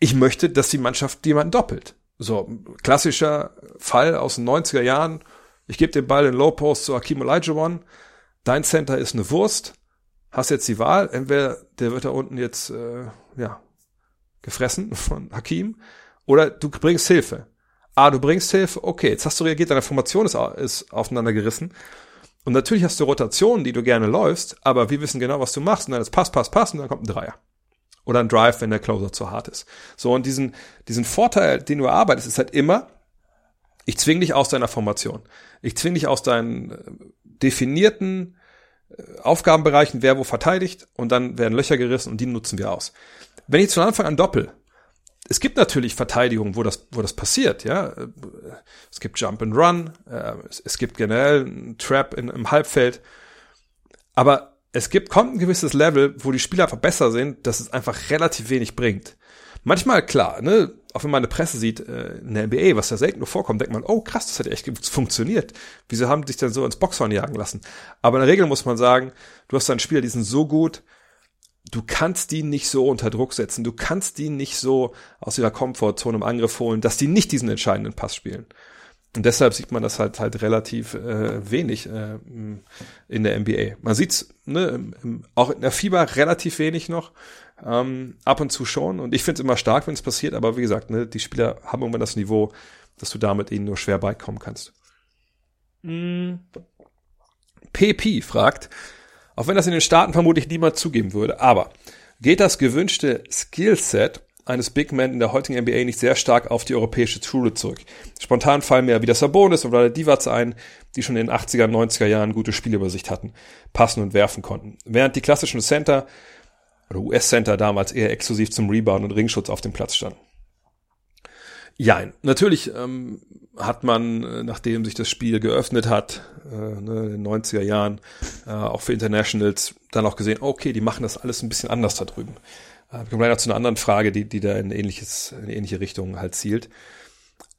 ich möchte, dass die Mannschaft jemanden doppelt. So, klassischer Fall aus den 90er Jahren. Ich gebe den Ball in Low Post zu Akim Olajuwon. Dein Center ist eine Wurst. Hast jetzt die Wahl. Entweder der wird da unten jetzt, äh, ja, gefressen von Hakim. Oder du bringst Hilfe. Ah, du bringst Hilfe. Okay, jetzt hast du reagiert. Deine Formation ist, ist aufeinander gerissen. Und natürlich hast du Rotationen, die du gerne läufst, aber wir wissen genau, was du machst. Und dann ist Pass, Pass, Pass und dann kommt ein Dreier. Oder ein Drive, wenn der Closer zu hart ist. So, und diesen, diesen Vorteil, den du erarbeitest, ist halt immer, ich zwing dich aus deiner Formation. Ich zwing dich aus deinen äh, definierten äh, Aufgabenbereichen, wer wo verteidigt, und dann werden Löcher gerissen und die nutzen wir aus. Wenn ich von Anfang an doppel, es gibt natürlich Verteidigungen, wo das, wo das passiert, ja. Es gibt Jump and Run, äh, es, gibt generell Trap in, im Halbfeld. Aber es gibt, kommt ein gewisses Level, wo die Spieler einfach besser sind, dass es einfach relativ wenig bringt. Manchmal, klar, ne, auch wenn man eine Presse sieht äh, in der NBA, was ja selten nur vorkommt, denkt man, oh krass, das hat ja echt funktioniert. Wieso haben die sich denn so ins Boxhorn jagen lassen? Aber in der Regel muss man sagen, du hast dann Spieler, die sind so gut, du kannst die nicht so unter Druck setzen, du kannst die nicht so aus ihrer Komfortzone im Angriff holen, dass die nicht diesen entscheidenden Pass spielen. Und deshalb sieht man das halt halt relativ äh, wenig äh, in der NBA. Man sieht's ne, auch in der Fieber relativ wenig noch, ähm, ab und zu schon. Und ich finde es immer stark, wenn es passiert. Aber wie gesagt, ne, die Spieler haben irgendwann das Niveau, dass du damit ihnen nur schwer beikommen kannst. Mm. PP fragt, auch wenn das in den Staaten vermutlich niemand zugeben würde. Aber geht das gewünschte Skillset eines Big Men in der heutigen NBA nicht sehr stark auf die europäische Schule zurück. Spontan fallen mir wieder Sabonis oder Divac ein, die schon in den 80er, 90er Jahren gute Spielübersicht hatten, passen und werfen konnten. Während die klassischen Center oder US-Center damals eher exklusiv zum Rebound und Ringschutz auf dem Platz standen. Ja, natürlich ähm, hat man, äh, nachdem sich das Spiel geöffnet hat, äh, ne, in den 90er Jahren, äh, auch für Internationals, dann auch gesehen, okay, die machen das alles ein bisschen anders da drüben. Äh, wir kommen leider zu einer anderen Frage, die, die da in, ähnliches, in ähnliche Richtung halt zielt.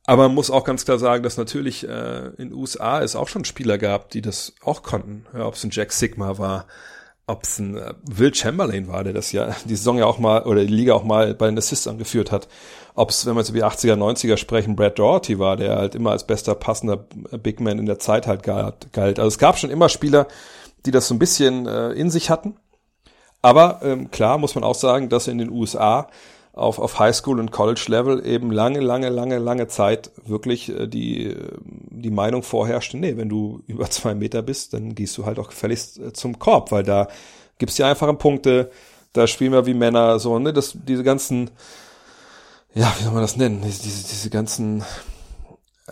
Aber man muss auch ganz klar sagen, dass natürlich äh, in USA es auch schon Spieler gab, die das auch konnten. Ja, Ob es ein Jack Sigma war, ob es ein äh, Will Chamberlain war, der das ja die Saison ja auch mal oder die Liga auch mal bei den Assists angeführt hat ob es, wenn wir jetzt über die 80er, 90er sprechen, Brad Doherty war, der halt immer als bester passender Big Man in der Zeit halt galt. Also es gab schon immer Spieler, die das so ein bisschen äh, in sich hatten. Aber ähm, klar muss man auch sagen, dass in den USA auf, auf Highschool und College-Level eben lange, lange, lange, lange Zeit wirklich äh, die, die Meinung vorherrschte, nee, wenn du über zwei Meter bist, dann gehst du halt auch gefälligst äh, zum Korb, weil da gibt's die einfachen Punkte, da spielen wir wie Männer, so, ne, das, diese ganzen ja, wie soll man das nennen? Diese, diese ganzen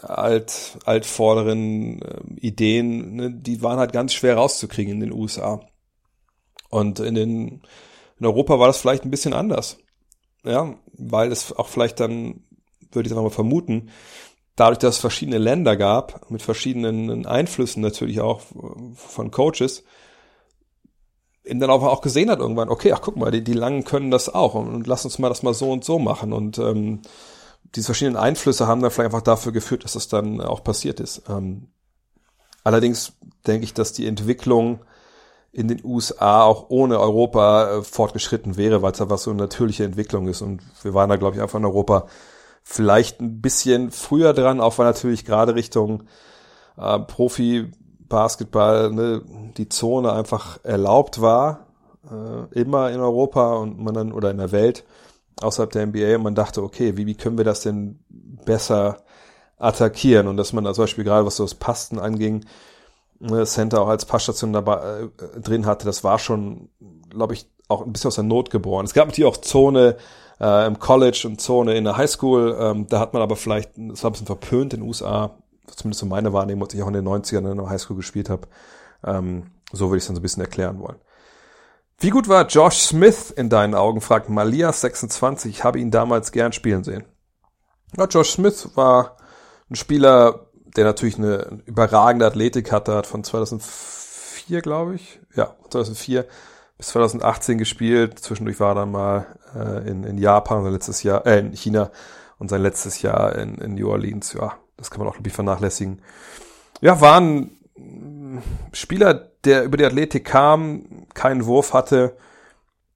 alt, altvorderen äh, Ideen, ne, die waren halt ganz schwer rauszukriegen in den USA. Und in den, in Europa war das vielleicht ein bisschen anders. Ja, weil es auch vielleicht dann, würde ich einfach mal vermuten, dadurch, dass es verschiedene Länder gab, mit verschiedenen Einflüssen natürlich auch von Coaches, eben dann auch, gesehen hat irgendwann, okay, ach guck mal, die, die Langen können das auch und, lass uns mal das mal so und so machen. Und ähm, diese verschiedenen Einflüsse haben dann vielleicht einfach dafür geführt, dass das dann auch passiert ist. Ähm, allerdings denke ich, dass die Entwicklung in den USA auch ohne Europa äh, fortgeschritten wäre, weil es einfach so eine natürliche Entwicklung ist. Und wir waren da, glaube ich, einfach in Europa vielleicht ein bisschen früher dran, auch weil natürlich gerade Richtung äh, Profi Basketball ne, die Zone einfach erlaubt war, äh, immer in Europa und man dann oder in der Welt außerhalb der NBA und man dachte, okay, wie, wie können wir das denn besser attackieren und dass man da zum Beispiel gerade was so das Pasten anging, Center auch als Passstation dabei äh, drin hatte, das war schon, glaube ich, auch ein bisschen aus der Not geboren. Es gab natürlich auch Zone äh, im College und Zone in der Highschool, ähm, da hat man aber vielleicht, das war ein bisschen verpönt in den USA, zumindest so meine Wahrnehmung, als ich auch in den 90ern in der Highschool gespielt habe. Ähm, so würde ich es dann so ein bisschen erklären wollen. Wie gut war Josh Smith in deinen Augen? fragt Malia26. Ich habe ihn damals gern spielen sehen. Ja, Josh Smith war ein Spieler, der natürlich eine überragende Athletik hatte, hat von 2004, glaube ich, ja, 2004 bis 2018 gespielt. Zwischendurch war er dann mal äh, in, in Japan, sein letztes Jahr, äh, in China und sein letztes Jahr in, in New Orleans. Ja, das kann man auch, ich, vernachlässigen. ja, war ein Spieler, der über die Athletik kam, keinen Wurf hatte,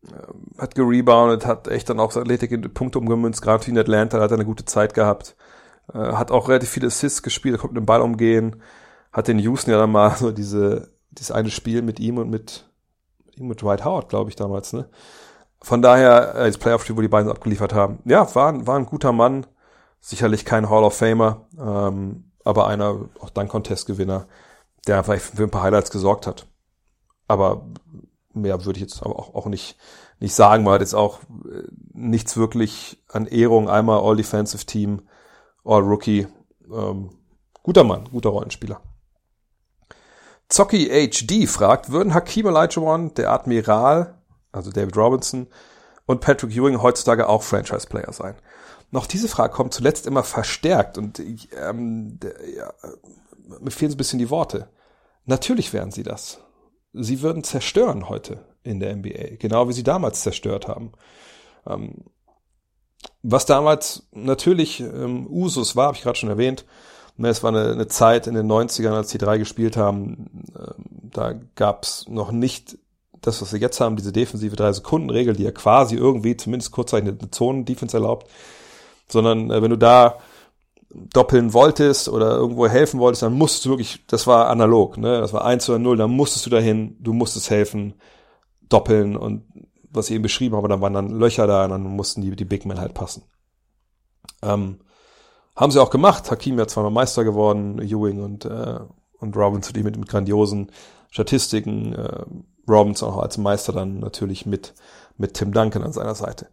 äh, hat gereboundet, hat echt dann auch seine Athletik in Punkte umgemünzt, gerade in Atlanta, hat er eine gute Zeit gehabt, äh, hat auch relativ viele Assists gespielt, konnte mit dem Ball umgehen, hat den Houston ja dann mal so diese, dieses eine Spiel mit ihm und mit, mit ihm mit Dwight Howard, glaube ich, damals, ne? Von daher, äh, das Playoff-Spiel, wo die beiden abgeliefert haben. Ja, war, war ein guter Mann, sicherlich kein Hall of Famer, ähm, aber einer, auch dann Contest-Gewinner, der einfach für ein paar Highlights gesorgt hat. Aber mehr würde ich jetzt aber auch, auch nicht, nicht sagen, weil jetzt auch äh, nichts wirklich an Ehrung. Einmal All Defensive Team, All Rookie. Ähm, guter Mann, guter Rollenspieler. Zocki HD fragt, würden Hakim Olajuwon, der Admiral, also David Robinson, und Patrick Ewing heutzutage auch Franchise-Player sein? Noch diese Frage kommt zuletzt immer verstärkt und ähm, ja, mir fehlen so ein bisschen die Worte. Natürlich wären sie das. Sie würden zerstören heute in der NBA, genau wie sie damals zerstört haben. Ähm, was damals natürlich ähm, Usus war, habe ich gerade schon erwähnt. Ne, es war eine, eine, Zeit in den 90ern, als die drei gespielt haben. Ähm, da gab's noch nicht das, was wir jetzt haben, diese defensive Drei-Sekunden-Regel, die ja quasi irgendwie zumindest kurzzeitig eine Zonen-Defense erlaubt. Sondern äh, wenn du da doppeln wolltest oder irgendwo helfen wolltest, dann musstest du wirklich, das war analog, ne? Das war eins oder null, dann musstest du dahin, du musstest helfen, doppeln und was ich eben beschrieben habe, dann waren dann Löcher da und dann mussten die, die Big Men halt passen. Ähm, haben sie auch gemacht. Hakim ja zweimal Meister geworden, Ewing und, äh, und Robinson, die mit, mit grandiosen Statistiken, äh, Robinson auch als Meister dann natürlich mit, mit Tim Duncan an seiner Seite.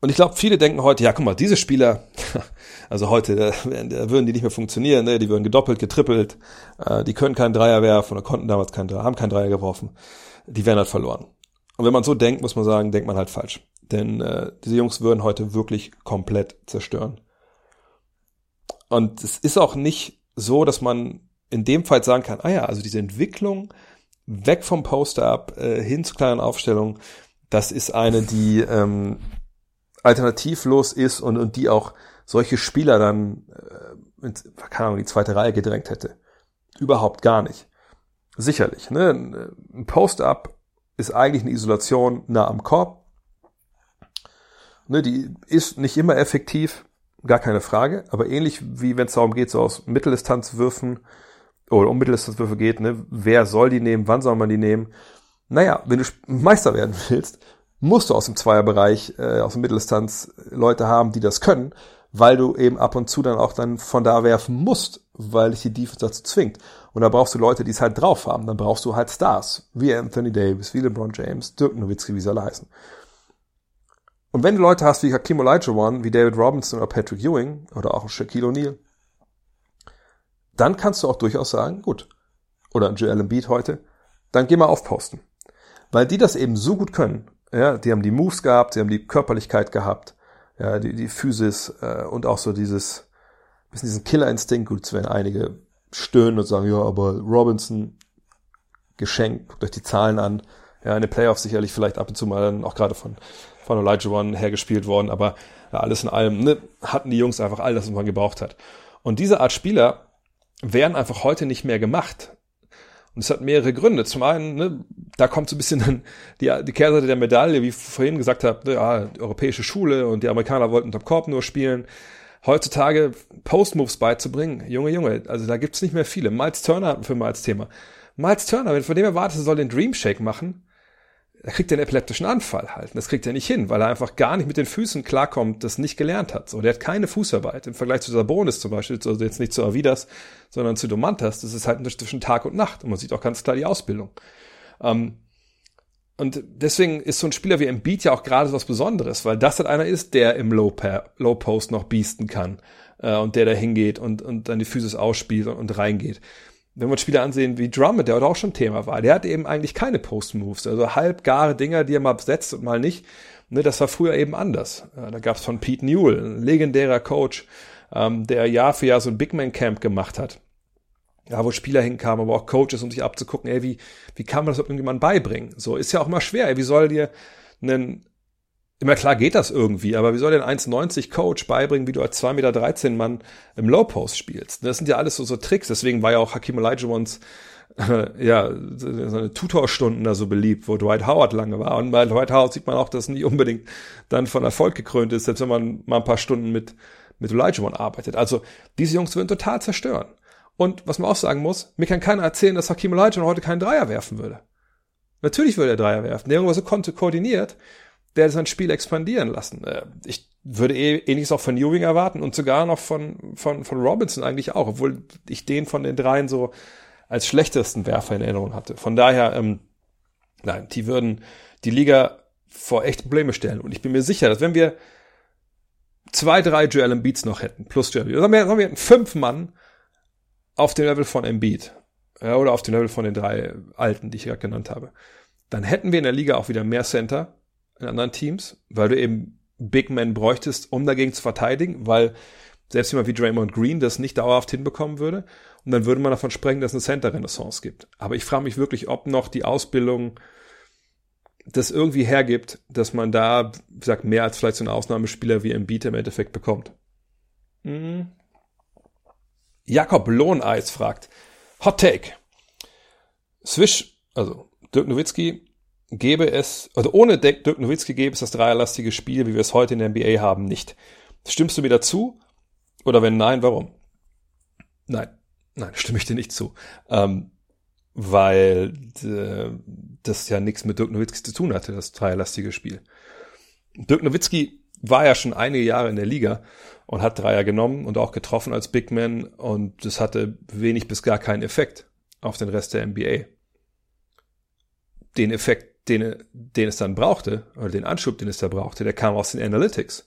Und ich glaube, viele denken heute, ja, guck mal, diese Spieler, also heute, da, da würden die nicht mehr funktionieren, ne? die würden gedoppelt, getrippelt, äh, die können keinen Dreier werfen oder konnten damals keinen Dreier, haben keinen Dreier geworfen, die werden halt verloren. Und wenn man so denkt, muss man sagen, denkt man halt falsch. Denn äh, diese Jungs würden heute wirklich komplett zerstören. Und es ist auch nicht so, dass man in dem Fall sagen kann, ah ja, also diese Entwicklung weg vom Poster-Up äh, hin zu kleinen Aufstellungen, das ist eine, die ähm, alternativlos ist und, und die auch solche Spieler dann, äh, in, keine Ahnung, die zweite Reihe gedrängt hätte. Überhaupt gar nicht. Sicherlich. Ne? Ein Post-Up ist eigentlich eine Isolation nah am Korb. Ne, die ist nicht immer effektiv, gar keine Frage, aber ähnlich wie wenn es darum geht, so aus Mitteldistanzwürfen oder um Mitteldistanzwürfe geht, ne, wer soll die nehmen, wann soll man die nehmen? Naja, wenn du Meister werden willst, musst du aus dem Zweierbereich, äh, aus dem Mitteldistanz Leute haben, die das können, weil du eben ab und zu dann auch dann von da werfen musst, weil dich die Defense dazu zwingt. Und da brauchst du Leute, die es halt drauf haben. Dann brauchst du halt Stars, wie Anthony Davis, wie LeBron James, Dirk Nowitzki, wie sie alle heißen. Und wenn du Leute hast wie Hakim Olajuwon, wie David Robinson oder Patrick Ewing oder auch Shaquille O'Neal, dann kannst du auch durchaus sagen, gut, oder Joel Embiid heute, dann geh mal aufposten. Weil die das eben so gut können ja, die haben die Moves gehabt, sie haben die Körperlichkeit gehabt, ja, die, die Physis äh, und auch so dieses, bisschen diesen Killerinstinkt. Gut, es werden einige stöhnen und sagen, ja, aber Robinson geschenkt, guckt euch die Zahlen an. Ja, in den Playoffs sicherlich vielleicht ab und zu mal dann auch gerade von, von Elijah One hergespielt worden, aber ja, alles in allem ne, hatten die Jungs einfach all das, was man gebraucht hat. Und diese Art Spieler werden einfach heute nicht mehr gemacht. Und es hat mehrere Gründe. Zum einen, ne, da kommt so ein bisschen die, die Kehrseite der Medaille, wie ich vorhin gesagt habe, ne, ja, die europäische Schule und die Amerikaner wollten Top Korb nur spielen. Heutzutage Post-Moves beizubringen, Junge, Junge, also da gibt's nicht mehr viele. Miles Turner hatten wir mal als Thema. Miles Turner, wenn von dem erwartest, er soll den Dream Shake machen, er kriegt den epileptischen Anfall halt. Das kriegt er nicht hin, weil er einfach gar nicht mit den Füßen klarkommt, das nicht gelernt hat. So, der hat keine Fußarbeit. Im Vergleich zu Sabonis zum Beispiel, also jetzt nicht zu Avidas, sondern zu Domantas, das ist halt zwischen Tag und Nacht. Und man sieht auch ganz klar die Ausbildung. Ähm, und deswegen ist so ein Spieler wie Embiid ja auch gerade was Besonderes, weil das halt einer ist, der im Low, Low Post noch biesten kann äh, und der da hingeht und, und dann die Physis ausspielt und, und reingeht wenn wir uns Spieler ansehen wie Drummond, der auch schon Thema war, der hat eben eigentlich keine Post-Moves, also halbgare Dinger, die er mal setzt und mal nicht. Ne, das war früher eben anders. Da gab es von Pete Newell, ein legendärer Coach, ähm, der Jahr für Jahr so ein Big Man Camp gemacht hat. Ja, wo Spieler hinkamen, aber auch Coaches, um sich abzugucken, ey, wie, wie kann man das irgendjemand beibringen? So, ist ja auch mal schwer, ey, wie soll dir einen Immer klar geht das irgendwie, aber wie soll denn 1,90 Coach beibringen, wie du als 2,13 Meter Mann im Low Post spielst? Das sind ja alles so, so Tricks. Deswegen war ja auch Hakim Olajuwons äh, ja, seine Tutorstunden da so beliebt, wo Dwight Howard lange war. Und bei Dwight Howard sieht man auch, dass nicht unbedingt dann von Erfolg gekrönt ist, selbst wenn man mal ein paar Stunden mit, mit Olajuwon arbeitet. Also, diese Jungs würden total zerstören. Und was man auch sagen muss, mir kann keiner erzählen, dass Hakim Olajuwon heute keinen Dreier werfen würde. Natürlich würde er Dreier werfen. Der irgendwas so konnte koordiniert der sein Spiel expandieren lassen. Äh, ich würde eh ähnliches auch von Ewing erwarten und sogar noch von, von, von Robinson eigentlich auch, obwohl ich den von den dreien so als schlechtesten Werfer in Erinnerung hatte. Von daher, ähm, nein, die würden die Liga vor echt Probleme stellen. Und ich bin mir sicher, dass wenn wir zwei, drei Joel Embiids noch hätten, plus Joel Embiid, sagen wir, sagen wir hätten fünf Mann auf dem Level von Embiid, ja, oder auf dem Level von den drei Alten, die ich gerade genannt habe, dann hätten wir in der Liga auch wieder mehr Center, in anderen Teams, weil du eben Big Men bräuchtest, um dagegen zu verteidigen, weil selbst jemand wie Draymond Green das nicht dauerhaft hinbekommen würde. Und dann würde man davon sprechen, dass es eine Center-Renaissance gibt. Aber ich frage mich wirklich, ob noch die Ausbildung das irgendwie hergibt, dass man da, wie gesagt, mehr als vielleicht so ein Ausnahmespieler wie Embiid im Endeffekt bekommt. Mhm. Jakob Lohneis fragt, Hot Take. Swish, also Dirk Nowitzki gäbe es, also ohne Dirk Nowitzki gäbe es das dreierlastige Spiel, wie wir es heute in der NBA haben, nicht. Stimmst du mir dazu? Oder wenn nein, warum? Nein, nein, stimme ich dir nicht zu. Ähm, weil äh, das ja nichts mit Dirk Nowitzki zu tun hatte, das dreierlastige Spiel. Dirk Nowitzki war ja schon einige Jahre in der Liga und hat Dreier genommen und auch getroffen als Big Man und das hatte wenig bis gar keinen Effekt auf den Rest der NBA. Den Effekt den, den es dann brauchte, oder den Anschub, den es da brauchte, der kam aus den Analytics.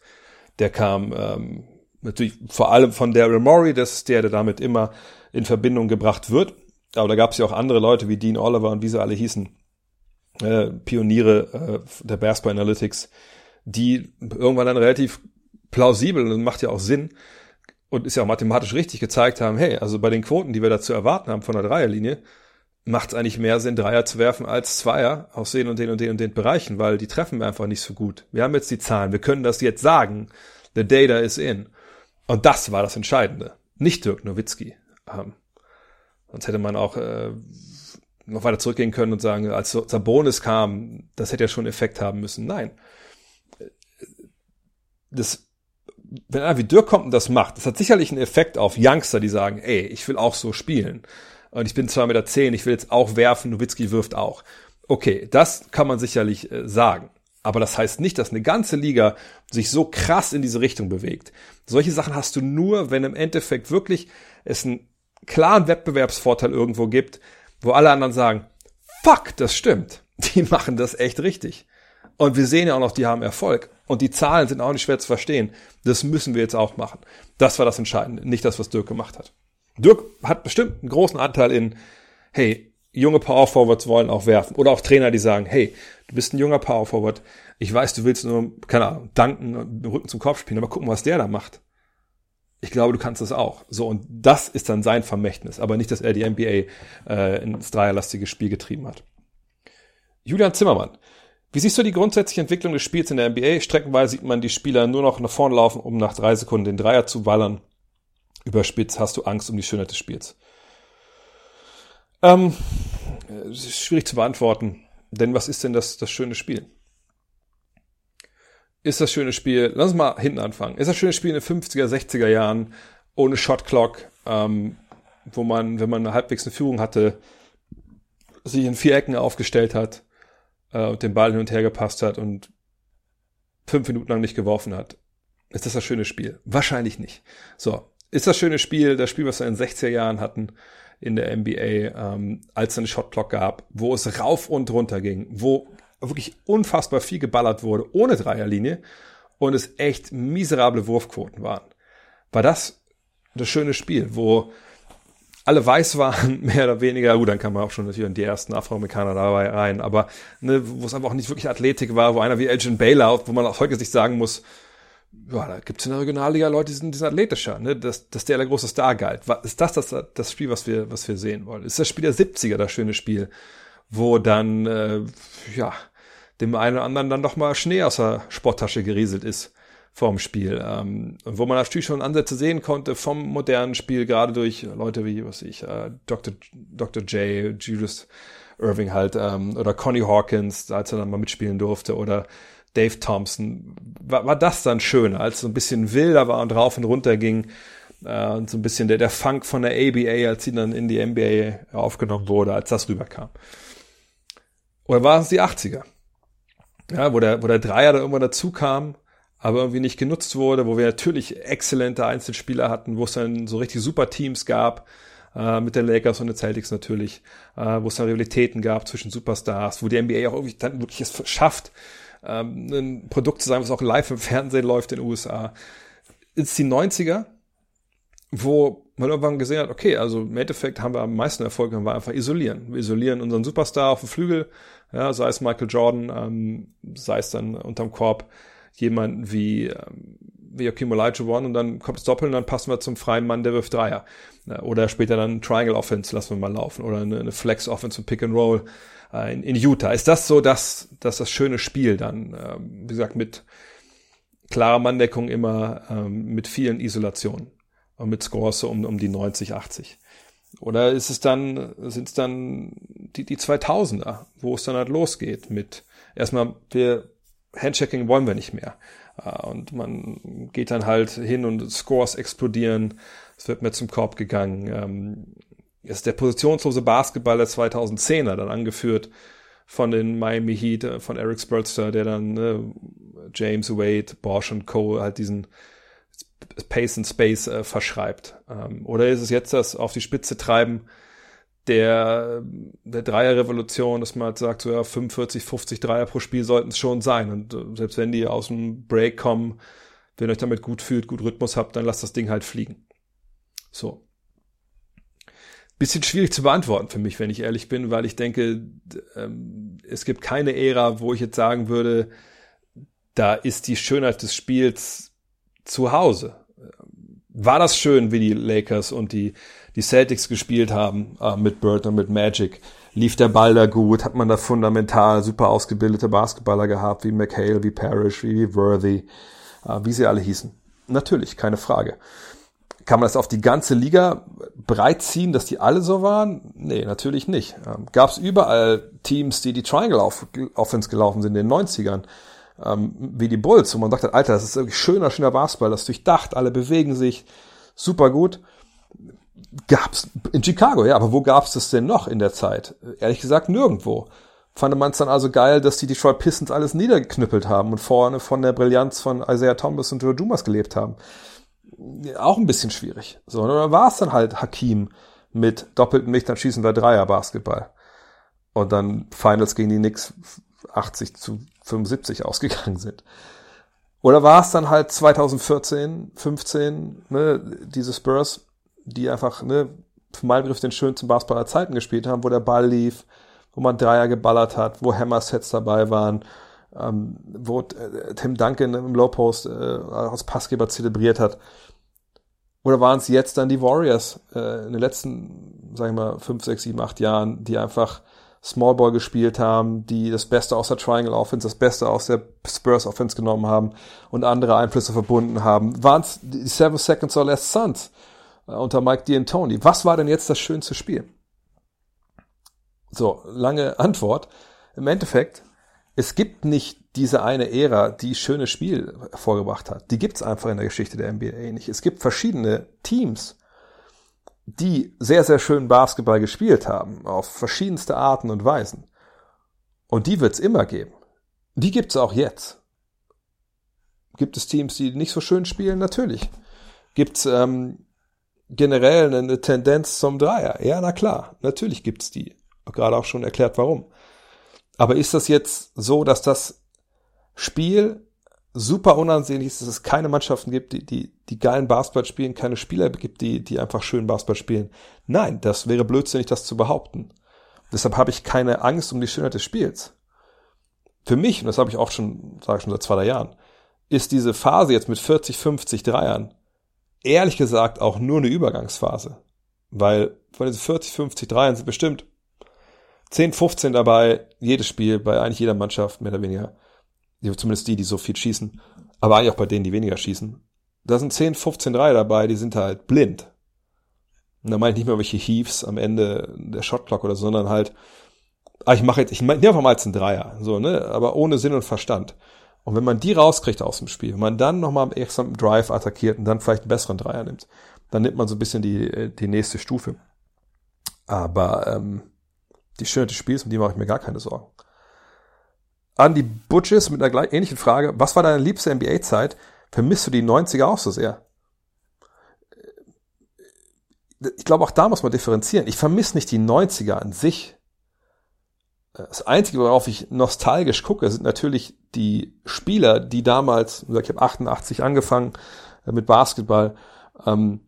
Der kam ähm, natürlich vor allem von Daryl Morey, das ist der, der damit immer in Verbindung gebracht wird. Aber da gab es ja auch andere Leute wie Dean Oliver und wie sie alle hießen, äh, Pioniere äh, der Basketball Analytics, die irgendwann dann relativ plausibel und macht ja auch Sinn und ist ja auch mathematisch richtig gezeigt haben, hey, also bei den Quoten, die wir da zu erwarten haben von der Dreierlinie, macht es eigentlich mehr Sinn, Dreier zu werfen als Zweier aus den und den und den und den Bereichen, weil die treffen wir einfach nicht so gut. Wir haben jetzt die Zahlen, wir können das jetzt sagen. The data is in. Und das war das Entscheidende. Nicht Dirk Nowitzki. Ähm, sonst hätte man auch äh, noch weiter zurückgehen können und sagen, als Sabonis kam, das hätte ja schon Effekt haben müssen. Nein. Das, wenn einer wie Dirk kommt und das macht, das hat sicherlich einen Effekt auf Youngster, die sagen, ey, ich will auch so spielen und ich bin zwei Meter, zehn, ich will jetzt auch werfen, Nowitzki wirft auch. Okay, das kann man sicherlich äh, sagen. Aber das heißt nicht, dass eine ganze Liga sich so krass in diese Richtung bewegt. Solche Sachen hast du nur, wenn im Endeffekt wirklich es einen klaren Wettbewerbsvorteil irgendwo gibt, wo alle anderen sagen, fuck, das stimmt. Die machen das echt richtig. Und wir sehen ja auch noch, die haben Erfolg. Und die Zahlen sind auch nicht schwer zu verstehen. Das müssen wir jetzt auch machen. Das war das Entscheidende, nicht das, was Dirk gemacht hat. Dirk hat bestimmt einen großen Anteil in, hey, junge Power Forwards wollen auch werfen. Oder auch Trainer, die sagen, hey, du bist ein junger Power Forward. Ich weiß, du willst nur, keine Ahnung, danken und Rücken zum Kopf spielen, aber gucken, was der da macht. Ich glaube, du kannst das auch. So, und das ist dann sein Vermächtnis, aber nicht, dass er die NBA äh, ins dreierlastige Spiel getrieben hat. Julian Zimmermann. Wie siehst du die grundsätzliche Entwicklung des Spiels in der NBA? Streckenweise sieht man die Spieler nur noch nach vorne laufen, um nach drei Sekunden den Dreier zu ballern überspitzt, hast du Angst um die Schönheit des Spiels? Ähm, schwierig zu beantworten, denn was ist denn das, das schöne Spiel? Ist das schöne Spiel, lass uns mal hinten anfangen, ist das schöne Spiel in den 50er, 60er Jahren ohne Shot Clock, ähm, wo man, wenn man eine halbwegs eine Führung hatte, sich in vier Ecken aufgestellt hat äh, und den Ball hin und her gepasst hat und fünf Minuten lang nicht geworfen hat. Ist das das schöne Spiel? Wahrscheinlich nicht. So, ist das schöne Spiel, das Spiel, was wir in den 60er Jahren hatten in der NBA, ähm, als es eine Shotclock gab, wo es rauf und runter ging, wo wirklich unfassbar viel geballert wurde, ohne Dreierlinie und es echt miserable Wurfquoten waren. War das das schöne Spiel, wo alle weiß waren, mehr oder weniger, gut, dann kann man auch schon natürlich in die ersten Afroamerikaner dabei rein, aber ne, wo es einfach auch nicht wirklich Athletik war, wo einer wie Elgin Baylor, wo man aus heutiger Sicht sagen muss, ja, da gibt's in der Regionalliga Leute, die sind, die sind athletischer, ne? dass, dass der der große Star galt. Ist das, das das Spiel, was wir, was wir sehen wollen? Ist das Spiel der 70er das schöne Spiel, wo dann, äh, ja, dem einen oder anderen dann doch mal Schnee aus der Sporttasche gerieselt ist vorm Spiel. Ähm, wo man natürlich schon Ansätze sehen konnte vom modernen Spiel, gerade durch Leute wie, was ich, äh, Dr. Dr. J, Julius Irving halt, ähm, oder Connie Hawkins, als er dann mal mitspielen durfte, oder Dave Thompson. War, war das dann schön, als so ein bisschen wilder war und rauf und runter ging. Äh, und so ein bisschen der, der Funk von der ABA, als sie dann in die NBA aufgenommen wurde, als das rüberkam. Oder waren es die 80er? Ja, wo der, wo der Dreier da irgendwann dazu kam, aber irgendwie nicht genutzt wurde, wo wir natürlich exzellente Einzelspieler hatten, wo es dann so richtig super Teams gab, äh, mit den Lakers und den Celtics natürlich, äh, wo es dann Rivalitäten gab zwischen Superstars, wo die NBA auch irgendwie dann wirklich es schafft, ähm, ein Produkt zu sein, was auch live im Fernsehen läuft in den USA. Ist die 90er, wo man irgendwann gesehen hat, okay, also im Endeffekt haben wir am meisten Erfolg, wenn wir einfach isolieren. Wir isolieren unseren Superstar auf dem Flügel, ja, sei es Michael Jordan, ähm, sei es dann unterm Korb jemanden wie, ähm, wie Joachim Olajuwon und dann kommt das Doppel und dann passen wir zum freien Mann, der wirft Dreier. Oder später dann Triangle Offense lassen wir mal laufen oder eine, eine Flex Offense und Pick and Roll äh, in, in Utah. Ist das so, dass, dass das schöne Spiel dann, ähm, wie gesagt, mit klarer Manndeckung immer ähm, mit vielen Isolationen und mit Scores so um, um die 90, 80? Oder ist es dann, sind es dann die, die 2000er, wo es dann halt losgeht mit erstmal wir Handchecking wollen wir nicht mehr. Äh, und man geht dann halt hin und Scores explodieren. Es wird mehr zum Korb gegangen. Ist der positionslose Basketball der 2010er dann angeführt von den Miami Heat, äh, von Eric Spurster, der dann ne, James Wade, Bosch und Co. halt diesen Pace and Space äh, verschreibt. Ähm, oder ist es jetzt das auf die Spitze treiben der, der Dreierrevolution, dass man halt sagt, so ja, 45, 50 Dreier pro Spiel sollten es schon sein. Und äh, selbst wenn die aus dem Break kommen, wenn ihr euch damit gut fühlt, gut Rhythmus habt, dann lasst das Ding halt fliegen. So. Bisschen schwierig zu beantworten für mich, wenn ich ehrlich bin, weil ich denke, ähm, es gibt keine Ära, wo ich jetzt sagen würde, da ist die Schönheit des Spiels zu Hause. War das schön, wie die Lakers und die die Celtics gespielt haben äh, mit Bird und mit Magic, lief der Ball da gut, hat man da fundamental super ausgebildete Basketballer gehabt, wie McHale, wie Parrish, wie Worthy, äh, wie sie alle hießen. Natürlich, keine Frage. Kann man das auf die ganze Liga breit ziehen, dass die alle so waren? Nee, natürlich nicht. Ähm, Gab es überall Teams, die die Triangle Offense gelaufen sind in den 90ern, ähm, wie die Bulls, wo man sagt, Alter, das ist wirklich schöner, schöner Basketball, das ist durchdacht, alle bewegen sich, super gut gab's in Chicago, ja, aber wo gab's das denn noch in der Zeit? Ehrlich gesagt nirgendwo. Fand man es dann also geil, dass die Detroit Pistons alles niedergeknüppelt haben und vorne von der Brillanz von Isaiah Thomas und Joe Dumas gelebt haben. Auch ein bisschen schwierig. So, oder war es dann halt Hakim mit doppelten Mich, dann schießen wir Dreier Basketball. Und dann Finals gegen die Knicks 80 zu 75 ausgegangen sind. Oder war es dann halt 2014, 15, ne, diese Spurs, die einfach, ne, für meinen Begriff den schönsten Basketball aller Zeiten gespielt haben, wo der Ball lief, wo man Dreier geballert hat, wo Hammer-Sets dabei waren, ähm, wo äh, Tim Duncan im Low Post äh, als Passgeber zelebriert hat. Oder waren es jetzt dann die Warriors äh, in den letzten, sag ich mal, fünf, sechs, sieben, acht Jahren, die einfach Small Ball gespielt haben, die das Beste aus der Triangle Offense, das Beste aus der Spurs Offense genommen haben und andere Einflüsse verbunden haben? Waren es die Seven Seconds or Less Suns? Äh, unter Mike D'Antoni. Was war denn jetzt das schönste Spiel? So, lange Antwort. Im Endeffekt, es gibt nicht diese eine Ära, die schönes Spiel vorgebracht hat. Die gibt's einfach in der Geschichte der NBA nicht. Es gibt verschiedene Teams, die sehr, sehr schön Basketball gespielt haben, auf verschiedenste Arten und Weisen. Und die wird's immer geben. Die gibt's auch jetzt. Gibt es Teams, die nicht so schön spielen? Natürlich. Gibt's ähm, generell eine Tendenz zum Dreier. Ja, na klar, natürlich gibt's die. Gerade auch schon erklärt, warum. Aber ist das jetzt so, dass das Spiel super unansehnlich ist, dass es keine Mannschaften gibt, die, die, die geilen Basketball spielen, keine Spieler gibt, die, die einfach schön Basketball spielen? Nein, das wäre blödsinnig, das zu behaupten. Deshalb habe ich keine Angst um die Schönheit des Spiels. Für mich, und das habe ich auch schon, sage ich schon seit zwei, drei Jahren, ist diese Phase jetzt mit 40, 50 Dreiern ehrlich gesagt auch nur eine Übergangsphase. Weil von diesen 40, 50 Dreiern sind bestimmt 10, 15 dabei, jedes Spiel, bei eigentlich jeder Mannschaft, mehr oder weniger. Zumindest die, die so viel schießen. Aber eigentlich auch bei denen, die weniger schießen. Da sind 10, 15 Dreier dabei, die sind halt blind. Und da meine ich nicht mehr welche Heaves am Ende der Shotclock oder so, sondern halt, ah, ich mache jetzt, ich nehme einfach mal jetzt einen Dreier, so, ne, aber ohne Sinn und Verstand. Und wenn man die rauskriegt aus dem Spiel, wenn man dann nochmal am ersten Drive attackiert und dann vielleicht einen besseren Dreier nimmt, dann nimmt man so ein bisschen die, die nächste Stufe. Aber ähm, die Schönheit des Spiels, um die mache ich mir gar keine Sorgen. An die Butches mit einer gleich ähnlichen Frage. Was war deine liebste NBA-Zeit? Vermisst du die 90er auch so sehr? Ich glaube, auch da muss man differenzieren. Ich vermisse nicht die 90er an sich. Das Einzige, worauf ich nostalgisch gucke, sind natürlich die Spieler, die damals, ich habe 88 angefangen äh, mit Basketball. Ähm,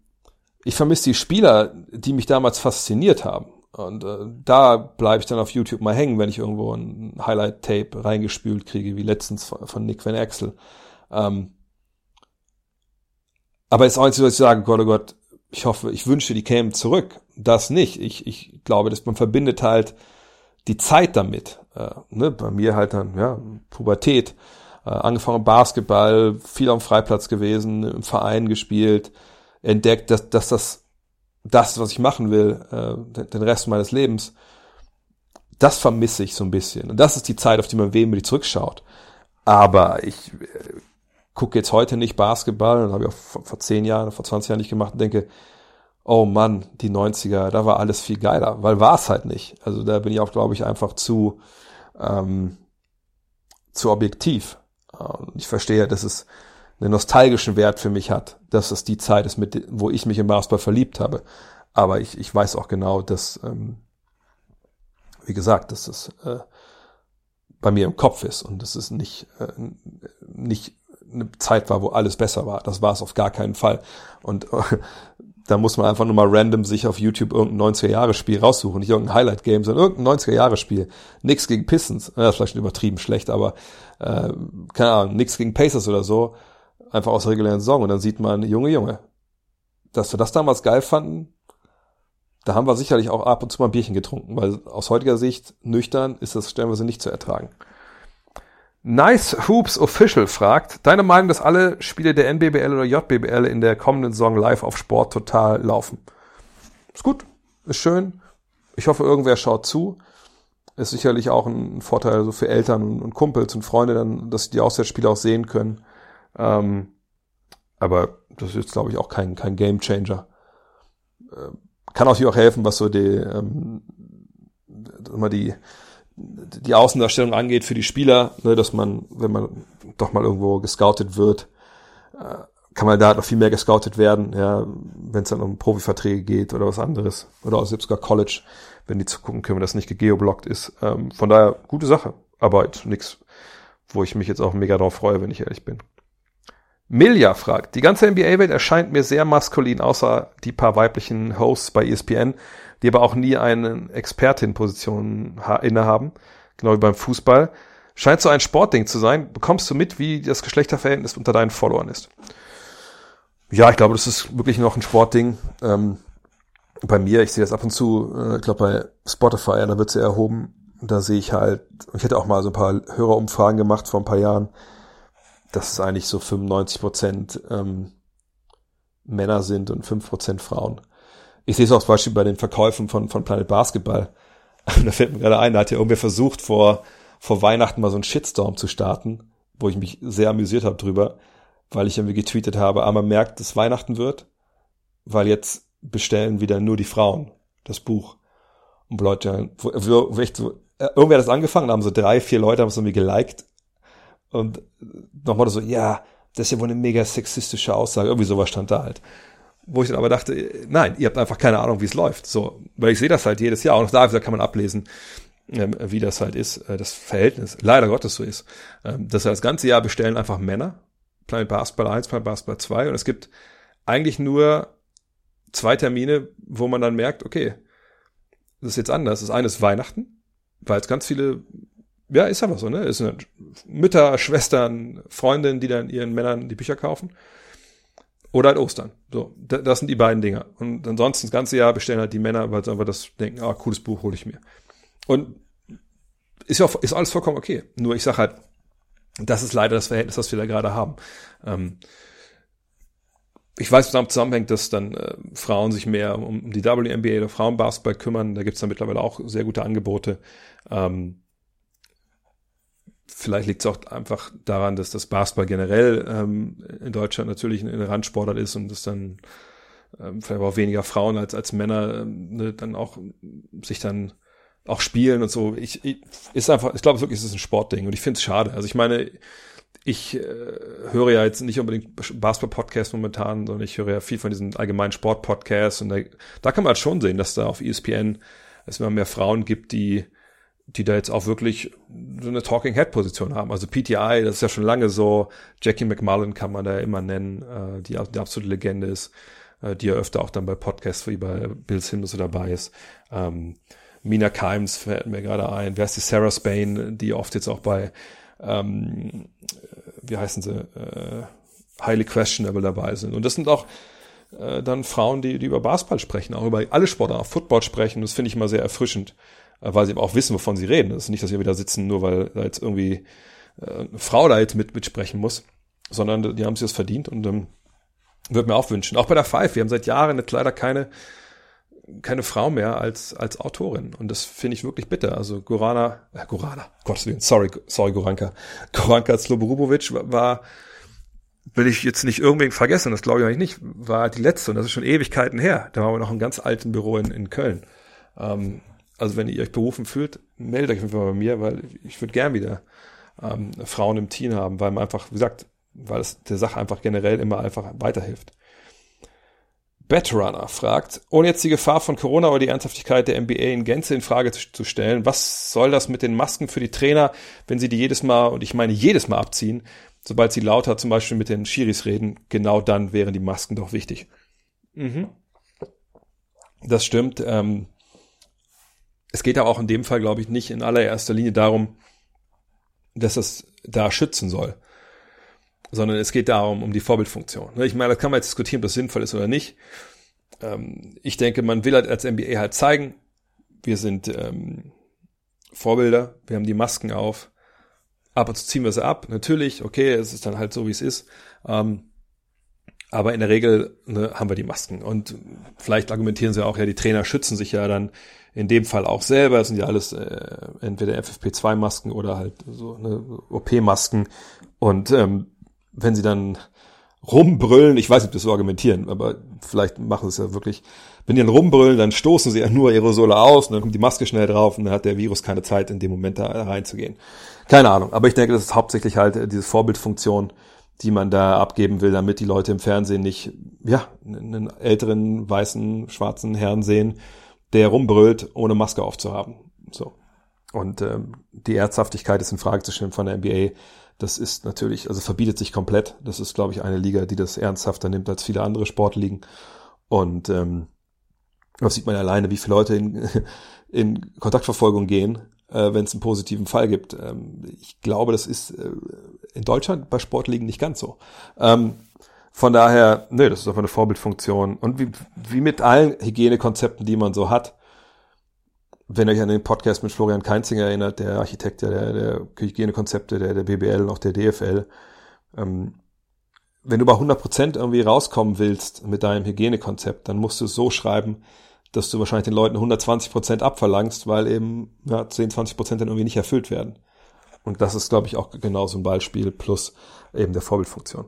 ich vermisse die Spieler, die mich damals fasziniert haben. Und äh, da bleibe ich dann auf YouTube mal hängen, wenn ich irgendwo ein Highlight-Tape reingespült kriege, wie letztens von, von Nick Van Axel. Ähm, aber jetzt auch nicht so, dass ich sage, Gott, oh Gott, ich hoffe, ich wünsche, die kämen zurück. Das nicht. Ich, ich glaube, dass man verbindet halt die Zeit damit. Äh, ne? Bei mir halt dann, ja, Pubertät. Äh, angefangen Basketball, viel am Freiplatz gewesen, im Verein gespielt, entdeckt, dass, dass das das, was ich machen will, äh, den Rest meines Lebens, das vermisse ich so ein bisschen. Und das ist die Zeit, auf die man wehmütig zurückschaut. Aber ich äh, gucke jetzt heute nicht Basketball, das habe ich auch vor, vor zehn Jahren, vor 20 Jahren nicht gemacht und denke, oh Mann, die 90er, da war alles viel geiler, weil war es halt nicht. Also da bin ich auch, glaube ich, einfach zu, ähm, zu objektiv. Und ich verstehe, dass es einen nostalgischen Wert für mich hat, dass es die Zeit ist, mit, wo ich mich im Basketball verliebt habe. Aber ich, ich weiß auch genau, dass, ähm, wie gesagt, dass es äh, bei mir im Kopf ist und dass es nicht, äh, nicht eine Zeit war, wo alles besser war. Das war es auf gar keinen Fall. Und äh, da muss man einfach nur mal random sich auf YouTube irgendein 90er-Jahre-Spiel raussuchen. Nicht irgendein Highlight-Game, sondern irgendein 90er-Jahre-Spiel. Nix gegen Pistons. Das ist vielleicht übertrieben schlecht, aber äh, keine Ahnung, nix gegen Pacers oder so einfach aus der regulären Saison. Und dann sieht man, Junge, Junge, dass wir das damals geil fanden, da haben wir sicherlich auch ab und zu mal ein Bierchen getrunken, weil aus heutiger Sicht nüchtern ist das stellenweise nicht zu ertragen. Nice Hoops Official fragt, deine Meinung, dass alle Spiele der NBBL oder JBBL in der kommenden Saison live auf Sport total laufen? Ist gut, ist schön. Ich hoffe, irgendwer schaut zu. Ist sicherlich auch ein Vorteil so für Eltern und Kumpels und Freunde dann, dass sie die Auswärtsspiele auch sehen können. Ähm, aber das ist jetzt, glaube ich, auch kein, kein Game Changer. Äh, kann auch hier auch helfen, was so die, ähm, mal die, die Außendarstellung angeht für die Spieler, ne, dass man, wenn man doch mal irgendwo gescoutet wird, äh, kann man da halt noch viel mehr gescoutet werden, ja, wenn es dann um Profiverträge geht oder was anderes. Oder auch selbst sogar College, wenn die zu gucken können, dass nicht gegeoblockt ist. Ähm, von daher, gute Sache. Aber halt nix, wo ich mich jetzt auch mega drauf freue, wenn ich ehrlich bin. Milja fragt, die ganze NBA-Welt erscheint mir sehr maskulin, außer die paar weiblichen Hosts bei ESPN, die aber auch nie eine Expertin-Position innehaben, genau wie beim Fußball. Scheint so ein Sportding zu sein. Bekommst du mit, wie das Geschlechterverhältnis unter deinen Followern ist? Ja, ich glaube, das ist wirklich noch ein Sportding. Ähm, bei mir, ich sehe das ab und zu, äh, ich glaube bei Spotify, da wird sie erhoben. Da sehe ich halt, ich hätte auch mal so ein paar Hörerumfragen gemacht vor ein paar Jahren dass es eigentlich so 95 Prozent ähm, Männer sind und 5 Prozent Frauen. Ich sehe es auch zum Beispiel bei den Verkäufen von, von Planet Basketball. da fällt mir gerade ein, da hat ja irgendwer versucht, vor, vor Weihnachten mal so einen Shitstorm zu starten, wo ich mich sehr amüsiert habe drüber, weil ich irgendwie getweetet habe, aber man merkt, dass Weihnachten wird, weil jetzt bestellen wieder nur die Frauen das Buch. Und Leute, wo, wo, wo echt so, äh, irgendwer hat das angefangen, da haben so drei, vier Leute haben es irgendwie geliked und nochmal so, ja, das ist ja wohl eine mega sexistische Aussage. Irgendwie sowas stand da halt. Wo ich dann aber dachte, nein, ihr habt einfach keine Ahnung, wie es läuft. So, weil ich sehe das halt jedes Jahr. Auch da kann man ablesen, ähm, wie das halt ist, äh, das Verhältnis, leider Gottes so ist. Ähm, dass das ganze Jahr bestellen einfach Männer. Planet Basketball 1, Planet Basketball 2. Und es gibt eigentlich nur zwei Termine, wo man dann merkt, okay, das ist jetzt anders. Das eine ist Weihnachten, weil es ganz viele ja, ist aber so, ne? Es sind Mütter, Schwestern, Freundinnen, die dann ihren Männern die Bücher kaufen. Oder halt Ostern. So, das sind die beiden Dinger. Und ansonsten das ganze Jahr bestellen halt die Männer, weil sie einfach das denken, ah, cooles Buch hole ich mir. Und ist ja ist alles vollkommen okay. Nur ich sage halt, das ist leider das Verhältnis, das wir da gerade haben. Ähm, ich weiß, damit zusammenhängt, dass dann äh, Frauen sich mehr um die WNBA oder Frauenbasketball kümmern. Da gibt's dann mittlerweile auch sehr gute Angebote. Ähm, vielleicht liegt es auch einfach daran, dass das Basketball generell ähm, in Deutschland natürlich eine Randsportart ist und dass dann ähm, vielleicht auch weniger Frauen als als Männer ähm, ne, dann auch sich dann auch spielen und so. Ich, ich ist einfach, ich glaube wirklich, es ist ein Sportding und ich finde es schade. Also ich meine, ich äh, höre ja jetzt nicht unbedingt Basketball-Podcasts momentan, sondern ich höre ja viel von diesen allgemeinen Sport-Podcasts und da, da kann man halt schon sehen, dass da auf ESPN es immer mehr Frauen gibt, die die da jetzt auch wirklich so eine Talking Head Position haben. Also PTI, das ist ja schon lange so. Jackie McMullen kann man da immer nennen, äh, die, die absolute Legende ist, äh, die ja öfter auch dann bei Podcasts wie bei Bill Simmons so dabei ist. Ähm, Mina Kimes fällt mir gerade ein. Wer ist die Sarah Spain, die oft jetzt auch bei ähm, wie heißen sie, äh, highly questionable dabei sind. Und das sind auch äh, dann Frauen, die, die über Basketball sprechen, auch über alle Sportarten, Football sprechen. Das finde ich immer sehr erfrischend, äh, weil sie auch wissen, wovon sie reden. Das ist nicht, dass sie wieder sitzen, nur weil da jetzt irgendwie äh, eine Frau da jetzt mit, mitsprechen muss, sondern die haben sich das verdient und ähm, würde mir auch wünschen. Auch bei der Five, wir haben seit Jahren jetzt leider keine keine Frau mehr als, als Autorin. Und das finde ich wirklich bitter. Also Gorana, äh, Gorana, Gottes Willen, sorry, sorry, Goranka. Goranka Sloborubovic war, will ich jetzt nicht irgendwen vergessen, das glaube ich eigentlich nicht, war die letzte und das ist schon Ewigkeiten her. Da waren wir noch im ganz alten Büro in, in Köln. Ähm, also wenn ihr euch berufen fühlt, meldet euch einfach bei mir, weil ich würde gern wieder ähm, Frauen im Team haben, weil man einfach, wie gesagt, weil es der Sache einfach generell immer einfach weiterhilft. Batrunner fragt, ohne jetzt die Gefahr von Corona oder die Ernsthaftigkeit der NBA in Gänze in Frage zu stellen, was soll das mit den Masken für die Trainer, wenn sie die jedes Mal, und ich meine jedes Mal abziehen, sobald sie lauter zum Beispiel mit den Schiris reden, genau dann wären die Masken doch wichtig. Mhm. Das stimmt. Ähm, es geht aber auch in dem Fall, glaube ich, nicht in allererster Linie darum, dass es da schützen soll sondern es geht darum, um die Vorbildfunktion. Ne, ich meine, da kann man jetzt diskutieren, ob das sinnvoll ist oder nicht. Ähm, ich denke, man will halt als NBA halt zeigen, wir sind ähm, Vorbilder, wir haben die Masken auf, ab und zu ziehen wir sie ab, natürlich, okay, es ist dann halt so, wie es ist. Ähm, aber in der Regel ne, haben wir die Masken. Und vielleicht argumentieren sie auch, ja, die Trainer schützen sich ja dann in dem Fall auch selber. Das sind ja alles äh, entweder FFP2-Masken oder halt so ne, OP-Masken. Und ähm, wenn sie dann rumbrüllen, ich weiß nicht, ob das so argumentieren, aber vielleicht machen sie es ja wirklich, wenn die dann rumbrüllen, dann stoßen sie ja nur Aerosole aus und dann kommt die Maske schnell drauf und dann hat der Virus keine Zeit, in dem Moment da reinzugehen. Keine Ahnung, aber ich denke, das ist hauptsächlich halt diese Vorbildfunktion, die man da abgeben will, damit die Leute im Fernsehen nicht, ja, einen älteren, weißen, schwarzen Herrn sehen, der rumbrüllt, ohne Maske aufzuhaben. So. Und ähm, die Ernsthaftigkeit ist in Frage zu stellen von der NBA das ist natürlich, also verbietet sich komplett. Das ist, glaube ich, eine Liga, die das ernsthafter nimmt als viele andere Sportligen. Und ähm, das sieht man alleine, wie viele Leute in, in Kontaktverfolgung gehen, äh, wenn es einen positiven Fall gibt. Ähm, ich glaube, das ist äh, in Deutschland bei Sportligen nicht ganz so. Ähm, von daher, nö, das ist einfach eine Vorbildfunktion. Und wie, wie mit allen Hygienekonzepten, die man so hat, wenn ihr euch an den Podcast mit Florian Keinzinger erinnert, der Architekt der, der Hygienekonzepte der, der BBL und auch der DFL, ähm, wenn du bei 100% irgendwie rauskommen willst mit deinem Hygienekonzept, dann musst du es so schreiben, dass du wahrscheinlich den Leuten 120% abverlangst, weil eben ja, 10, 20% dann irgendwie nicht erfüllt werden. Und das ist, glaube ich, auch genau so ein Beispiel plus eben der Vorbildfunktion.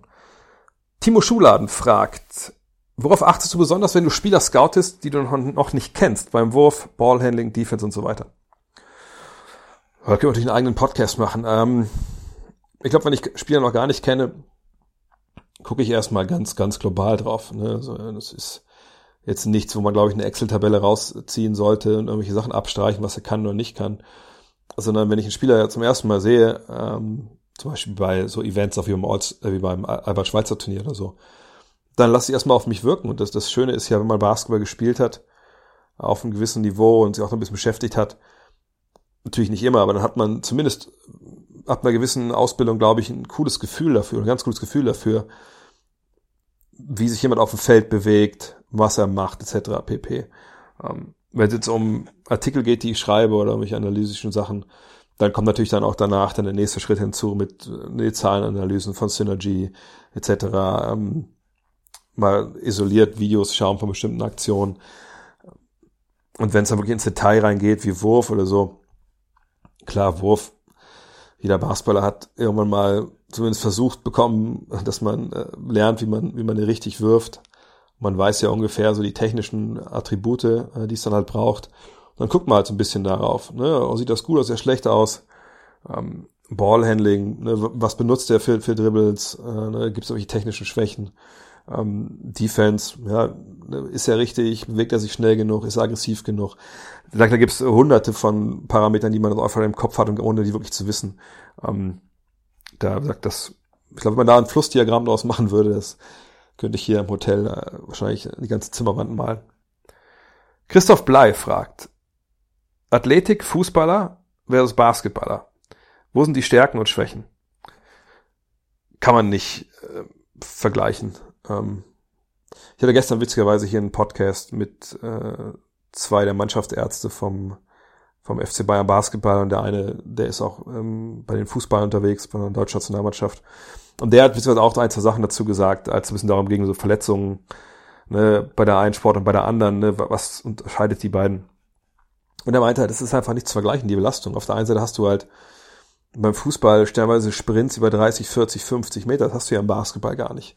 Timo Schuladen fragt, Worauf achtest du besonders, wenn du Spieler scoutest, die du noch nicht kennst, beim Wurf, Ballhandling, Defense und so weiter? Da können wir natürlich einen eigenen Podcast machen. Ähm, ich glaube, wenn ich Spieler noch gar nicht kenne, gucke ich erstmal ganz, ganz global drauf. Ne? Das ist jetzt nichts, wo man, glaube ich, eine Excel-Tabelle rausziehen sollte und irgendwelche Sachen abstreichen, was er kann oder nicht kann. Sondern wenn ich einen Spieler zum ersten Mal sehe, ähm, zum Beispiel bei so Events auf wie beim, Alts, äh, wie beim Albert-Schweitzer-Turnier oder so, dann lasse ich erstmal auf mich wirken. Und das, das Schöne ist ja, wenn man Basketball gespielt hat, auf einem gewissen Niveau und sich auch noch ein bisschen beschäftigt hat, natürlich nicht immer, aber dann hat man zumindest ab einer gewissen Ausbildung, glaube ich, ein cooles Gefühl dafür, ein ganz cooles Gefühl dafür, wie sich jemand auf dem Feld bewegt, was er macht, etc. pp. Ähm, wenn es jetzt um Artikel geht, die ich schreibe oder irgendwelche analytischen Sachen, dann kommt natürlich dann auch danach dann der nächste Schritt hinzu mit äh, Zahlenanalysen von Synergy etc. Ähm, mal isoliert Videos schauen von bestimmten Aktionen. Und wenn es dann wirklich ins Detail reingeht, wie Wurf oder so, klar, Wurf, jeder Basketballer hat irgendwann mal zumindest versucht bekommen, dass man äh, lernt, wie man, wie man richtig wirft. Man weiß ja ungefähr so die technischen Attribute, äh, die es dann halt braucht. Und dann guckt man halt so ein bisschen darauf. Ne? Oh, sieht das gut aus, sehr schlecht aus. Ähm, Ballhandling, ne? was benutzt der für, für Dribbles? Äh, ne? Gibt es irgendwelche technischen Schwächen? Ähm, Defense, ja, ne, ist er richtig, bewegt er sich schnell genug, ist er aggressiv genug. Da, da gibt es hunderte von Parametern, die man einfach im Kopf hat, ohne die wirklich zu wissen. Ähm, da sagt das, ich glaube, wenn man da ein Flussdiagramm draus machen würde, das könnte ich hier im Hotel äh, wahrscheinlich die ganze Zimmerwand malen. Christoph Blei fragt, Athletik, Fußballer versus Basketballer. Wo sind die Stärken und Schwächen? Kann man nicht äh, vergleichen. Ähm, ich hatte gestern witzigerweise hier einen Podcast mit äh, zwei der Mannschaftsärzte vom, vom FC Bayern Basketball und der eine, der ist auch ähm, bei den Fußball unterwegs, bei der deutschen Nationalmannschaft. Und der hat beziehungsweise auch ein, zwei Sachen dazu gesagt, als es ein bisschen darum ging, so Verletzungen ne, bei der einen Sport und bei der anderen, ne, was unterscheidet die beiden. Und er meinte halt, das ist einfach nicht zu vergleichen, die Belastung. Auf der einen Seite hast du halt beim Fußball stellenweise Sprints über 30, 40, 50 Meter, das hast du ja im Basketball gar nicht.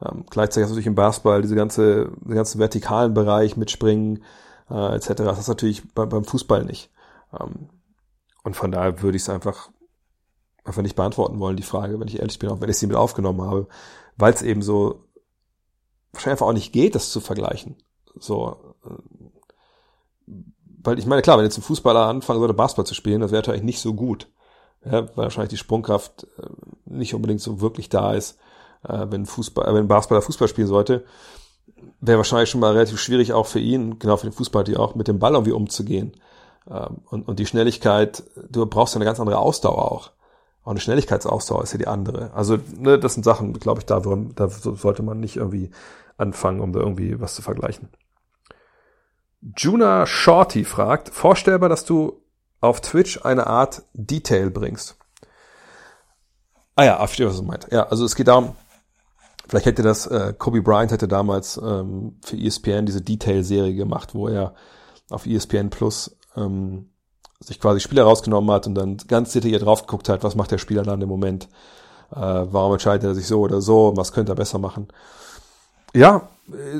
Ähm, gleichzeitig hast du natürlich im Basketball diese ganze, den ganzen vertikalen Bereich mit Springen äh, etc. Das hast du natürlich bei, beim Fußball nicht. Ähm, und von daher würde ich es einfach einfach nicht beantworten wollen, die Frage, wenn ich ehrlich bin, auch wenn ich sie mit aufgenommen habe, weil es eben so wahrscheinlich einfach auch nicht geht, das zu vergleichen. So, äh, weil ich meine, klar, wenn jetzt ein Fußballer anfangen sollte, Basketball zu spielen, das wäre natürlich nicht so gut. Ja, weil wahrscheinlich die Sprungkraft äh, nicht unbedingt so wirklich da ist äh, wenn Fußball, äh, wenn Basketballer Fußball spielen sollte, wäre wahrscheinlich schon mal relativ schwierig auch für ihn, genau für den Fußball, die auch mit dem Ball irgendwie umzugehen. Ähm, und, und die Schnelligkeit, du brauchst ja eine ganz andere Ausdauer auch. Auch eine Schnelligkeitsausdauer ist ja die andere. Also, ne, das sind Sachen, glaube ich, da, da sollte man nicht irgendwie anfangen, um da irgendwie was zu vergleichen. Juna Shorty fragt, vorstellbar, dass du auf Twitch eine Art Detail bringst. Ah ja, verstehe, was du meinst. Ja, also es geht darum, Vielleicht hätte das, äh, Kobe Bryant hätte damals ähm, für ESPN diese Detail-Serie gemacht, wo er auf ESPN Plus ähm, sich quasi Spieler rausgenommen hat und dann ganz detailliert drauf geguckt hat, was macht der Spieler dann im Moment, äh, warum entscheidet er sich so oder so, was könnte er besser machen. Ja,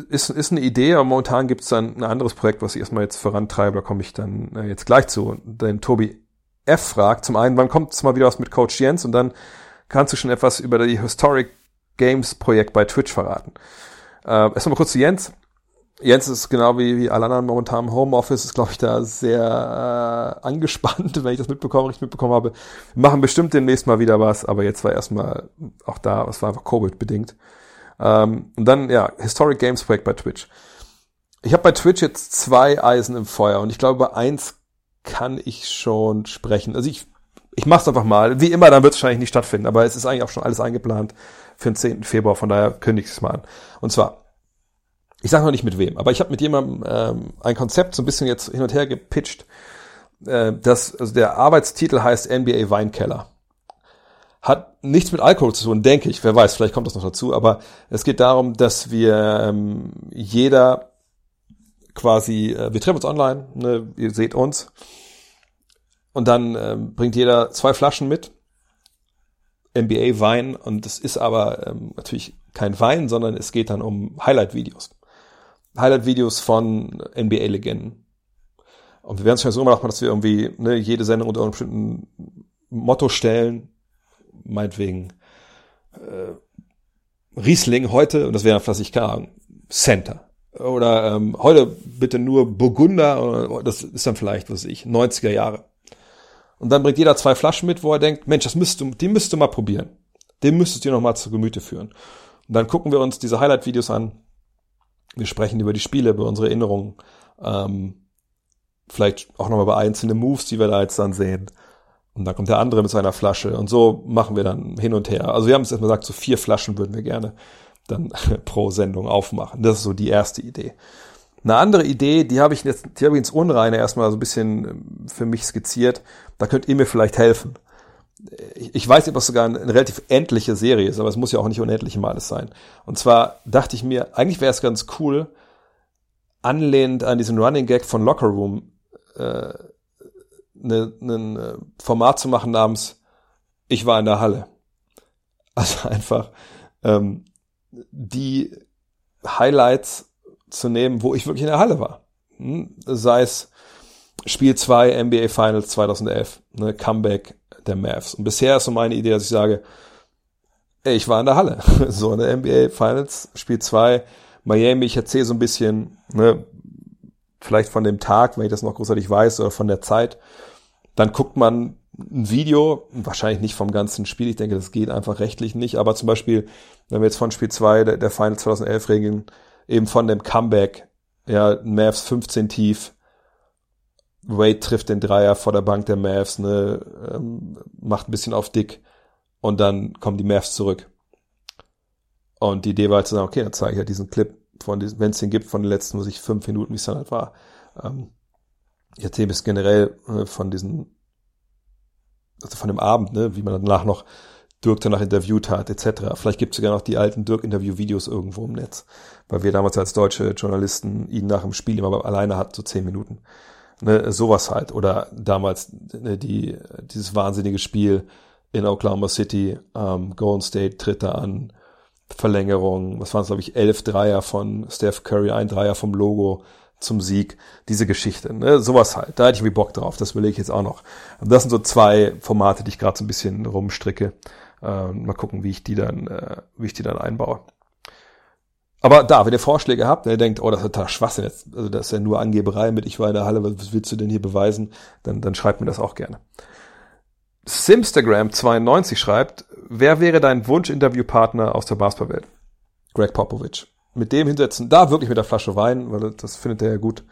ist, ist eine Idee, aber momentan gibt es dann ein anderes Projekt, was ich erstmal jetzt vorantreibe, da komme ich dann äh, jetzt gleich zu. Denn Tobi F. fragt zum einen, wann kommt es mal wieder was mit Coach Jens und dann kannst du schon etwas über die Historic Games Projekt bei Twitch verraten. Äh, erstmal kurz zu Jens. Jens ist genau wie, wie alle anderen momentan im Homeoffice, ist glaube ich da sehr äh, angespannt, wenn ich das mitbekomme, richtig mitbekommen habe. Wir machen bestimmt demnächst mal wieder was, aber jetzt war erstmal auch da, es war einfach Covid-bedingt. Ähm, und dann, ja, Historic Games Projekt bei Twitch. Ich habe bei Twitch jetzt zwei Eisen im Feuer und ich glaube, über eins kann ich schon sprechen. Also ich, ich mach's einfach mal. Wie immer, dann wird es wahrscheinlich nicht stattfinden, aber es ist eigentlich auch schon alles eingeplant für den 10. Februar, von daher kündige ich es mal an. Und zwar, ich sage noch nicht mit wem, aber ich habe mit jemandem ähm, ein Konzept so ein bisschen jetzt hin und her gepitcht. Äh, das, also der Arbeitstitel heißt NBA Weinkeller. Hat nichts mit Alkohol zu tun, denke ich. Wer weiß, vielleicht kommt das noch dazu. Aber es geht darum, dass wir ähm, jeder quasi, äh, wir treffen uns online, ne, ihr seht uns. Und dann ähm, bringt jeder zwei Flaschen mit NBA-Wein und es ist aber ähm, natürlich kein Wein, sondern es geht dann um Highlight-Videos. Highlight-Videos von NBA-Legenden. Und wir werden es schon so machen, dass wir irgendwie ne, jede Sendung unter einem bestimmten Motto stellen. Meinetwegen äh, Riesling heute, und das wäre was ich kann, Center. Oder ähm, heute bitte nur Burgunder, das ist dann vielleicht, was ich, 90er Jahre. Und dann bringt jeder zwei Flaschen mit, wo er denkt, Mensch, das müsst du, die müsst du mal probieren. Den müsstest du noch mal zu Gemüte führen. Und dann gucken wir uns diese Highlight-Videos an. Wir sprechen über die Spiele, über unsere Erinnerungen. Ähm, vielleicht auch nochmal über einzelne Moves, die wir da jetzt dann sehen. Und dann kommt der andere mit seiner Flasche. Und so machen wir dann hin und her. Also wir haben es erstmal gesagt, so vier Flaschen würden wir gerne dann pro Sendung aufmachen. Das ist so die erste Idee. Eine andere Idee, die habe ich jetzt, die habe ich ins Unreine erstmal so ein bisschen ähm, für mich skizziert. Da könnt ihr mir vielleicht helfen. Ich, weiß nicht, es sogar eine, eine relativ endliche Serie ist, aber es muss ja auch nicht unendlich immer alles sein. Und zwar dachte ich mir, eigentlich wäre es ganz cool, anlehnend an diesen Running Gag von Locker Room, äh, ne, äh, Format zu machen namens Ich war in der Halle. Also einfach ähm, die Highlights zu nehmen, wo ich wirklich in der Halle war. Hm? Sei es Spiel 2 NBA Finals 2011, ne, Comeback der Mavs. Und bisher ist so meine Idee, dass ich sage, ey, ich war in der Halle. so eine NBA Finals, Spiel 2, Miami, ich erzähle so ein bisschen, ne, vielleicht von dem Tag, wenn ich das noch großartig weiß, oder von der Zeit. Dann guckt man ein Video, wahrscheinlich nicht vom ganzen Spiel, ich denke, das geht einfach rechtlich nicht, aber zum Beispiel, wenn wir jetzt von Spiel 2 der, der Final 2011 regeln, eben von dem Comeback, ja, Mavs 15 tief, Wade trifft den Dreier vor der Bank der Mavs, ne, ähm, macht ein bisschen auf dick und dann kommen die Mavs zurück. Und die Idee war halt zu sagen, okay, dann zeige ich halt diesen Clip von wenn es den gibt, von den letzten, muss ich fünf Minuten, wie es dann halt war. Ähm, erzähle bis generell äh, von diesen also von dem Abend, ne, wie man danach noch Dirk danach interviewt hat, etc. Vielleicht gibt es sogar noch die alten Dirk-Interview-Videos irgendwo im Netz, weil wir damals als deutsche Journalisten ihn nach dem Spiel immer alleine hatten, so zehn Minuten. Ne, sowas halt. Oder damals ne, die, dieses wahnsinnige Spiel in Oklahoma City, ähm, Golden State tritt da an, Verlängerung, was waren es, glaube ich, elf Dreier von Steph Curry, ein Dreier vom Logo, zum Sieg, diese Geschichte, ne? sowas halt. Da hätte ich irgendwie Bock drauf, das will ich jetzt auch noch. Das sind so zwei Formate, die ich gerade so ein bisschen rumstricke. Äh, mal gucken, wie ich die dann, äh, wie ich die dann einbaue. Aber da, wenn ihr Vorschläge habt, wenn ihr denkt, oh, das ist total Schwachsinn jetzt, also das ist ja nur Angeberei mit, ich war in der Halle, was willst du denn hier beweisen, dann, dann schreibt mir das auch gerne. Simstagram92 schreibt, wer wäre dein Wunsch-Interviewpartner aus der Basketballwelt? Greg Popovich mit dem hinsetzen, da wirklich mit der Flasche Wein, weil das findet er ja gut.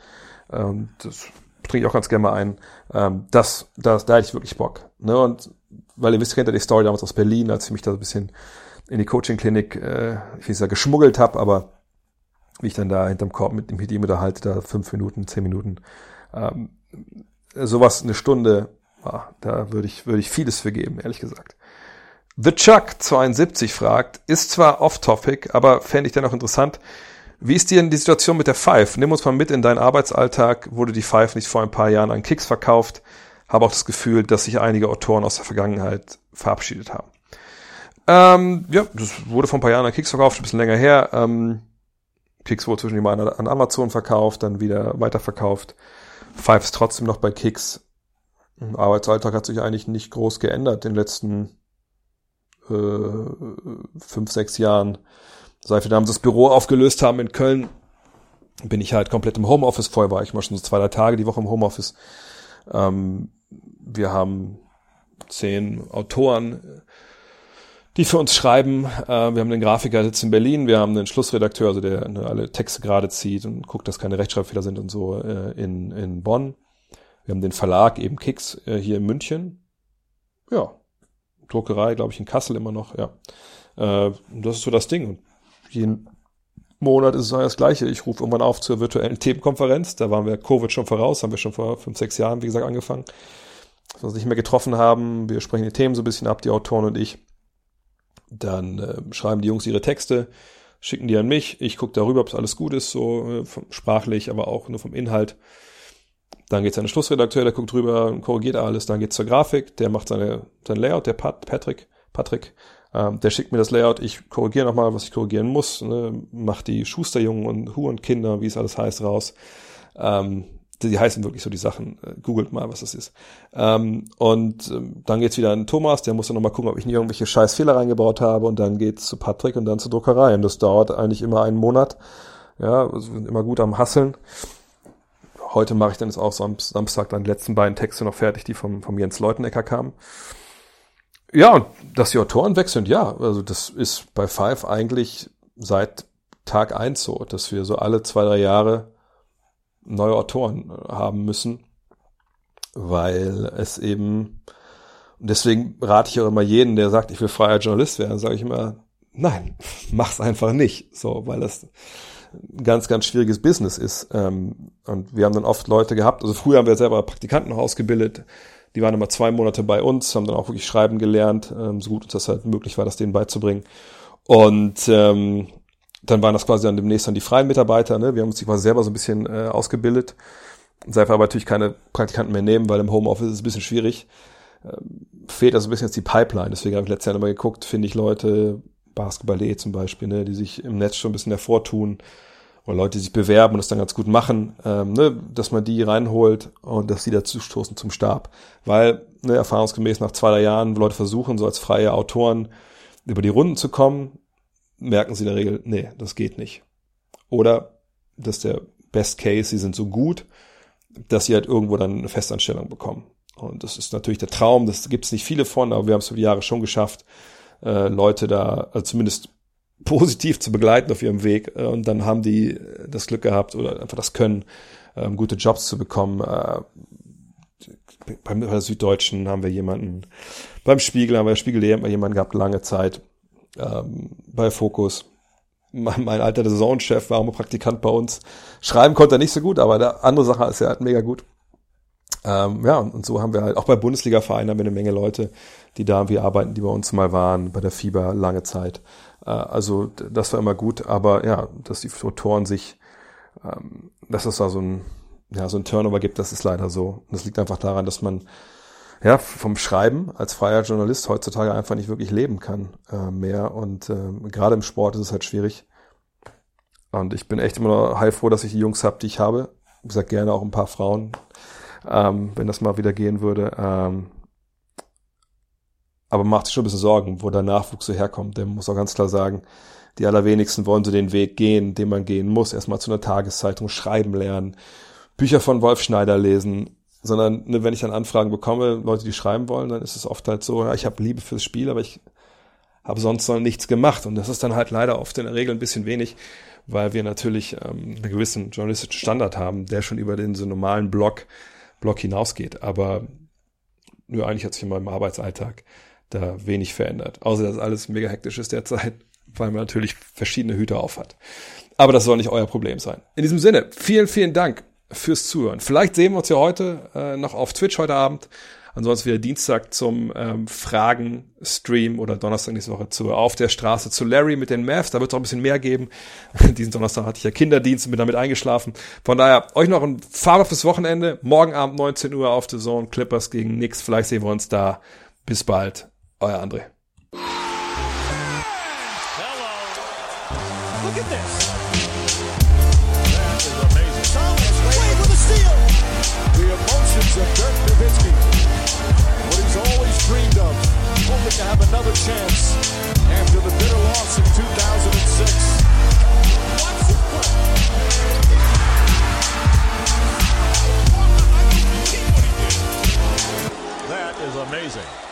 Ähm, das trinke ich auch ganz gerne mal ein. Ähm, das, das, da hätte ich wirklich Bock. Ne? Und weil ihr wisst, kennt ja die Story damals aus Berlin, als ich mich da ein bisschen in die Coaching-Klinik, äh, ich will sagen, geschmuggelt habe, aber wie ich dann da hinterm Korb mit, mit ihm unterhalte, da fünf Minuten, zehn Minuten, ähm, sowas eine Stunde, ah, da würde ich, würde ich vieles für geben, ehrlich gesagt. The Chuck 72 fragt, ist zwar off-topic, aber fände ich dennoch interessant. Wie ist dir denn die Situation mit der Five? Nimm uns mal mit in deinen Arbeitsalltag. Wurde die Five nicht vor ein paar Jahren an Kicks verkauft? Habe auch das Gefühl, dass sich einige Autoren aus der Vergangenheit verabschiedet haben. Ähm, ja, das wurde vor ein paar Jahren an Kicks verkauft, ein bisschen länger her. Ähm, Kicks wurde zwischendurch mal an Amazon verkauft, dann wieder weiterverkauft. Five ist trotzdem noch bei Kicks. Arbeitsalltag hat sich eigentlich nicht groß geändert in den letzten äh, fünf, sechs Jahren, seit wir damals das Büro aufgelöst haben in Köln, bin ich halt komplett im Homeoffice. Vorher war ich mal schon so zwei, drei Tage die Woche im Homeoffice. Ähm, wir haben zehn Autoren, die für uns schreiben. Äh, wir haben einen Grafiker sitzt in Berlin, wir haben einen Schlussredakteur, also der ne, alle Texte gerade zieht und guckt, dass keine Rechtschreibfehler sind und so äh, in, in Bonn. Wir haben den Verlag eben Kicks äh, hier in München. Ja, Druckerei, glaube ich, in Kassel immer noch, ja. Äh, das ist so das Ding. Und jeden Monat ist es das Gleiche. Ich rufe irgendwann auf zur virtuellen Themenkonferenz. Da waren wir Covid schon voraus, haben wir schon vor fünf, sechs Jahren, wie gesagt, angefangen. Dass wir uns nicht mehr getroffen haben. Wir sprechen die Themen so ein bisschen ab, die Autoren und ich. Dann äh, schreiben die Jungs ihre Texte, schicken die an mich. Ich gucke darüber, ob es alles gut ist, so äh, sprachlich, aber auch nur vom Inhalt. Dann geht's an den Schlussredakteur, der guckt drüber und korrigiert alles. Dann geht's zur Grafik, der macht seine, sein Layout, der Pat, Patrick, Patrick, ähm, der schickt mir das Layout, ich korrigiere nochmal, was ich korrigieren muss, ne, mach die Schusterjungen und Hu und Kinder, wie es alles heißt, raus. Ähm, die heißen wirklich so die Sachen. Äh, googelt mal, was das ist. Ähm, und ähm, dann geht's wieder an Thomas, der muss dann nochmal gucken, ob ich nicht irgendwelche scheiß Fehler reingebaut habe. Und dann geht's zu Patrick und dann zur Druckerei. Und das dauert eigentlich immer einen Monat. Ja, also sind immer gut am Hasseln heute mache ich dann jetzt auch Samstag dann die letzten beiden Texte noch fertig, die vom, vom Jens Leutenecker kamen. Ja, und dass die Autoren wechseln, ja, also das ist bei Five eigentlich seit Tag eins so, dass wir so alle zwei, drei Jahre neue Autoren haben müssen, weil es eben, und deswegen rate ich auch immer jeden, der sagt, ich will freier Journalist werden, sage ich immer, nein, mach's einfach nicht, so, weil das ganz, ganz schwieriges Business ist. Ähm, und wir haben dann oft Leute gehabt, also früher haben wir selber Praktikanten ausgebildet, die waren immer zwei Monate bei uns, haben dann auch wirklich schreiben gelernt, ähm, so gut uns das halt möglich war, das denen beizubringen. Und ähm, dann waren das quasi dann demnächst dann die freien Mitarbeiter. Ne? Wir haben uns quasi selber so ein bisschen äh, ausgebildet. Seitdem aber natürlich keine Praktikanten mehr nehmen, weil im Homeoffice ist es ein bisschen schwierig. Ähm, fehlt also ein bisschen jetzt die Pipeline. Deswegen habe ich letztes Jahr immer geguckt, finde ich Leute, Basketball zum Beispiel, ne, die sich im Netz schon ein bisschen hervortun oder Leute, die sich bewerben und das dann ganz gut machen, ähm, ne, dass man die reinholt und dass die dazu stoßen zum Stab. Weil ne, erfahrungsgemäß nach zwei, drei Jahren Leute versuchen, so als freie Autoren über die Runden zu kommen, merken sie in der Regel, nee, das geht nicht. Oder dass der Best Case, sie sind so gut, dass sie halt irgendwo dann eine Festanstellung bekommen. Und das ist natürlich der Traum, das gibt es nicht viele von, aber wir haben es über die Jahre schon geschafft, äh, Leute da also zumindest positiv zu begleiten auf ihrem Weg. Äh, und dann haben die das Glück gehabt oder einfach das Können, ähm, gute Jobs zu bekommen. Äh, beim, bei Süddeutschen haben wir jemanden, beim Spiegel haben wir Spiegel haben wir jemanden gehabt, lange Zeit. Ähm, bei Fokus. Mein, mein alter Saisonchef war auch mal Praktikant bei uns. Schreiben konnte er nicht so gut, aber der andere Sache ist er halt mega gut. Ähm, ja, und so haben wir halt, auch bei Bundesliga-Vereinen haben wir eine Menge Leute, die da irgendwie arbeiten, die bei uns mal waren, bei der Fieber lange Zeit. Äh, also das war immer gut, aber ja, dass die Autoren sich, ähm, dass es da so ein, ja, so ein Turnover gibt, das ist leider so. Und das liegt einfach daran, dass man ja, vom Schreiben als freier Journalist heutzutage einfach nicht wirklich leben kann äh, mehr. Und äh, gerade im Sport ist es halt schwierig. Und ich bin echt immer noch heilfroh, dass ich die Jungs habe, die ich habe. Wie gesagt, gerne auch ein paar Frauen, ähm, wenn das mal wieder gehen würde. Ähm, aber macht sich schon ein bisschen Sorgen, wo der Nachwuchs so herkommt. Der muss auch ganz klar sagen, die allerwenigsten wollen so den Weg gehen, den man gehen muss. Erstmal zu einer Tageszeitung schreiben lernen, Bücher von Wolf Schneider lesen, sondern ne, wenn ich dann Anfragen bekomme, Leute, die schreiben wollen, dann ist es oft halt so, ja, ich habe Liebe fürs Spiel, aber ich habe sonst noch nichts gemacht. Und das ist dann halt leider oft in der Regel ein bisschen wenig, weil wir natürlich ähm, einen gewissen journalistischen Standard haben, der schon über den so normalen Blog, Blog hinausgeht. Aber nur eigentlich hat sich in meinem Arbeitsalltag da wenig verändert. Außer dass alles mega hektisch ist derzeit, weil man natürlich verschiedene Hüte auf hat. Aber das soll nicht euer Problem sein. In diesem Sinne, vielen, vielen Dank fürs Zuhören. Vielleicht sehen wir uns ja heute äh, noch auf Twitch heute Abend. Ansonsten wieder Dienstag zum ähm, Fragen-Stream oder Donnerstag nächste Woche zu Auf der Straße zu Larry mit den Mavs. Da wird es auch ein bisschen mehr geben. Diesen Donnerstag hatte ich ja Kinderdienst und bin damit eingeschlafen. Von daher, euch noch ein farbendes Wochenende. Morgen Abend 19 Uhr auf The Zone. Clippers gegen Nix. Vielleicht sehen wir uns da. Bis bald. euer André. Hello. Look at this. The emotions of Dirk Nowitzki. What he's always dreamed of, hoping to have another chance after the bitter loss in 2006. That is amazing.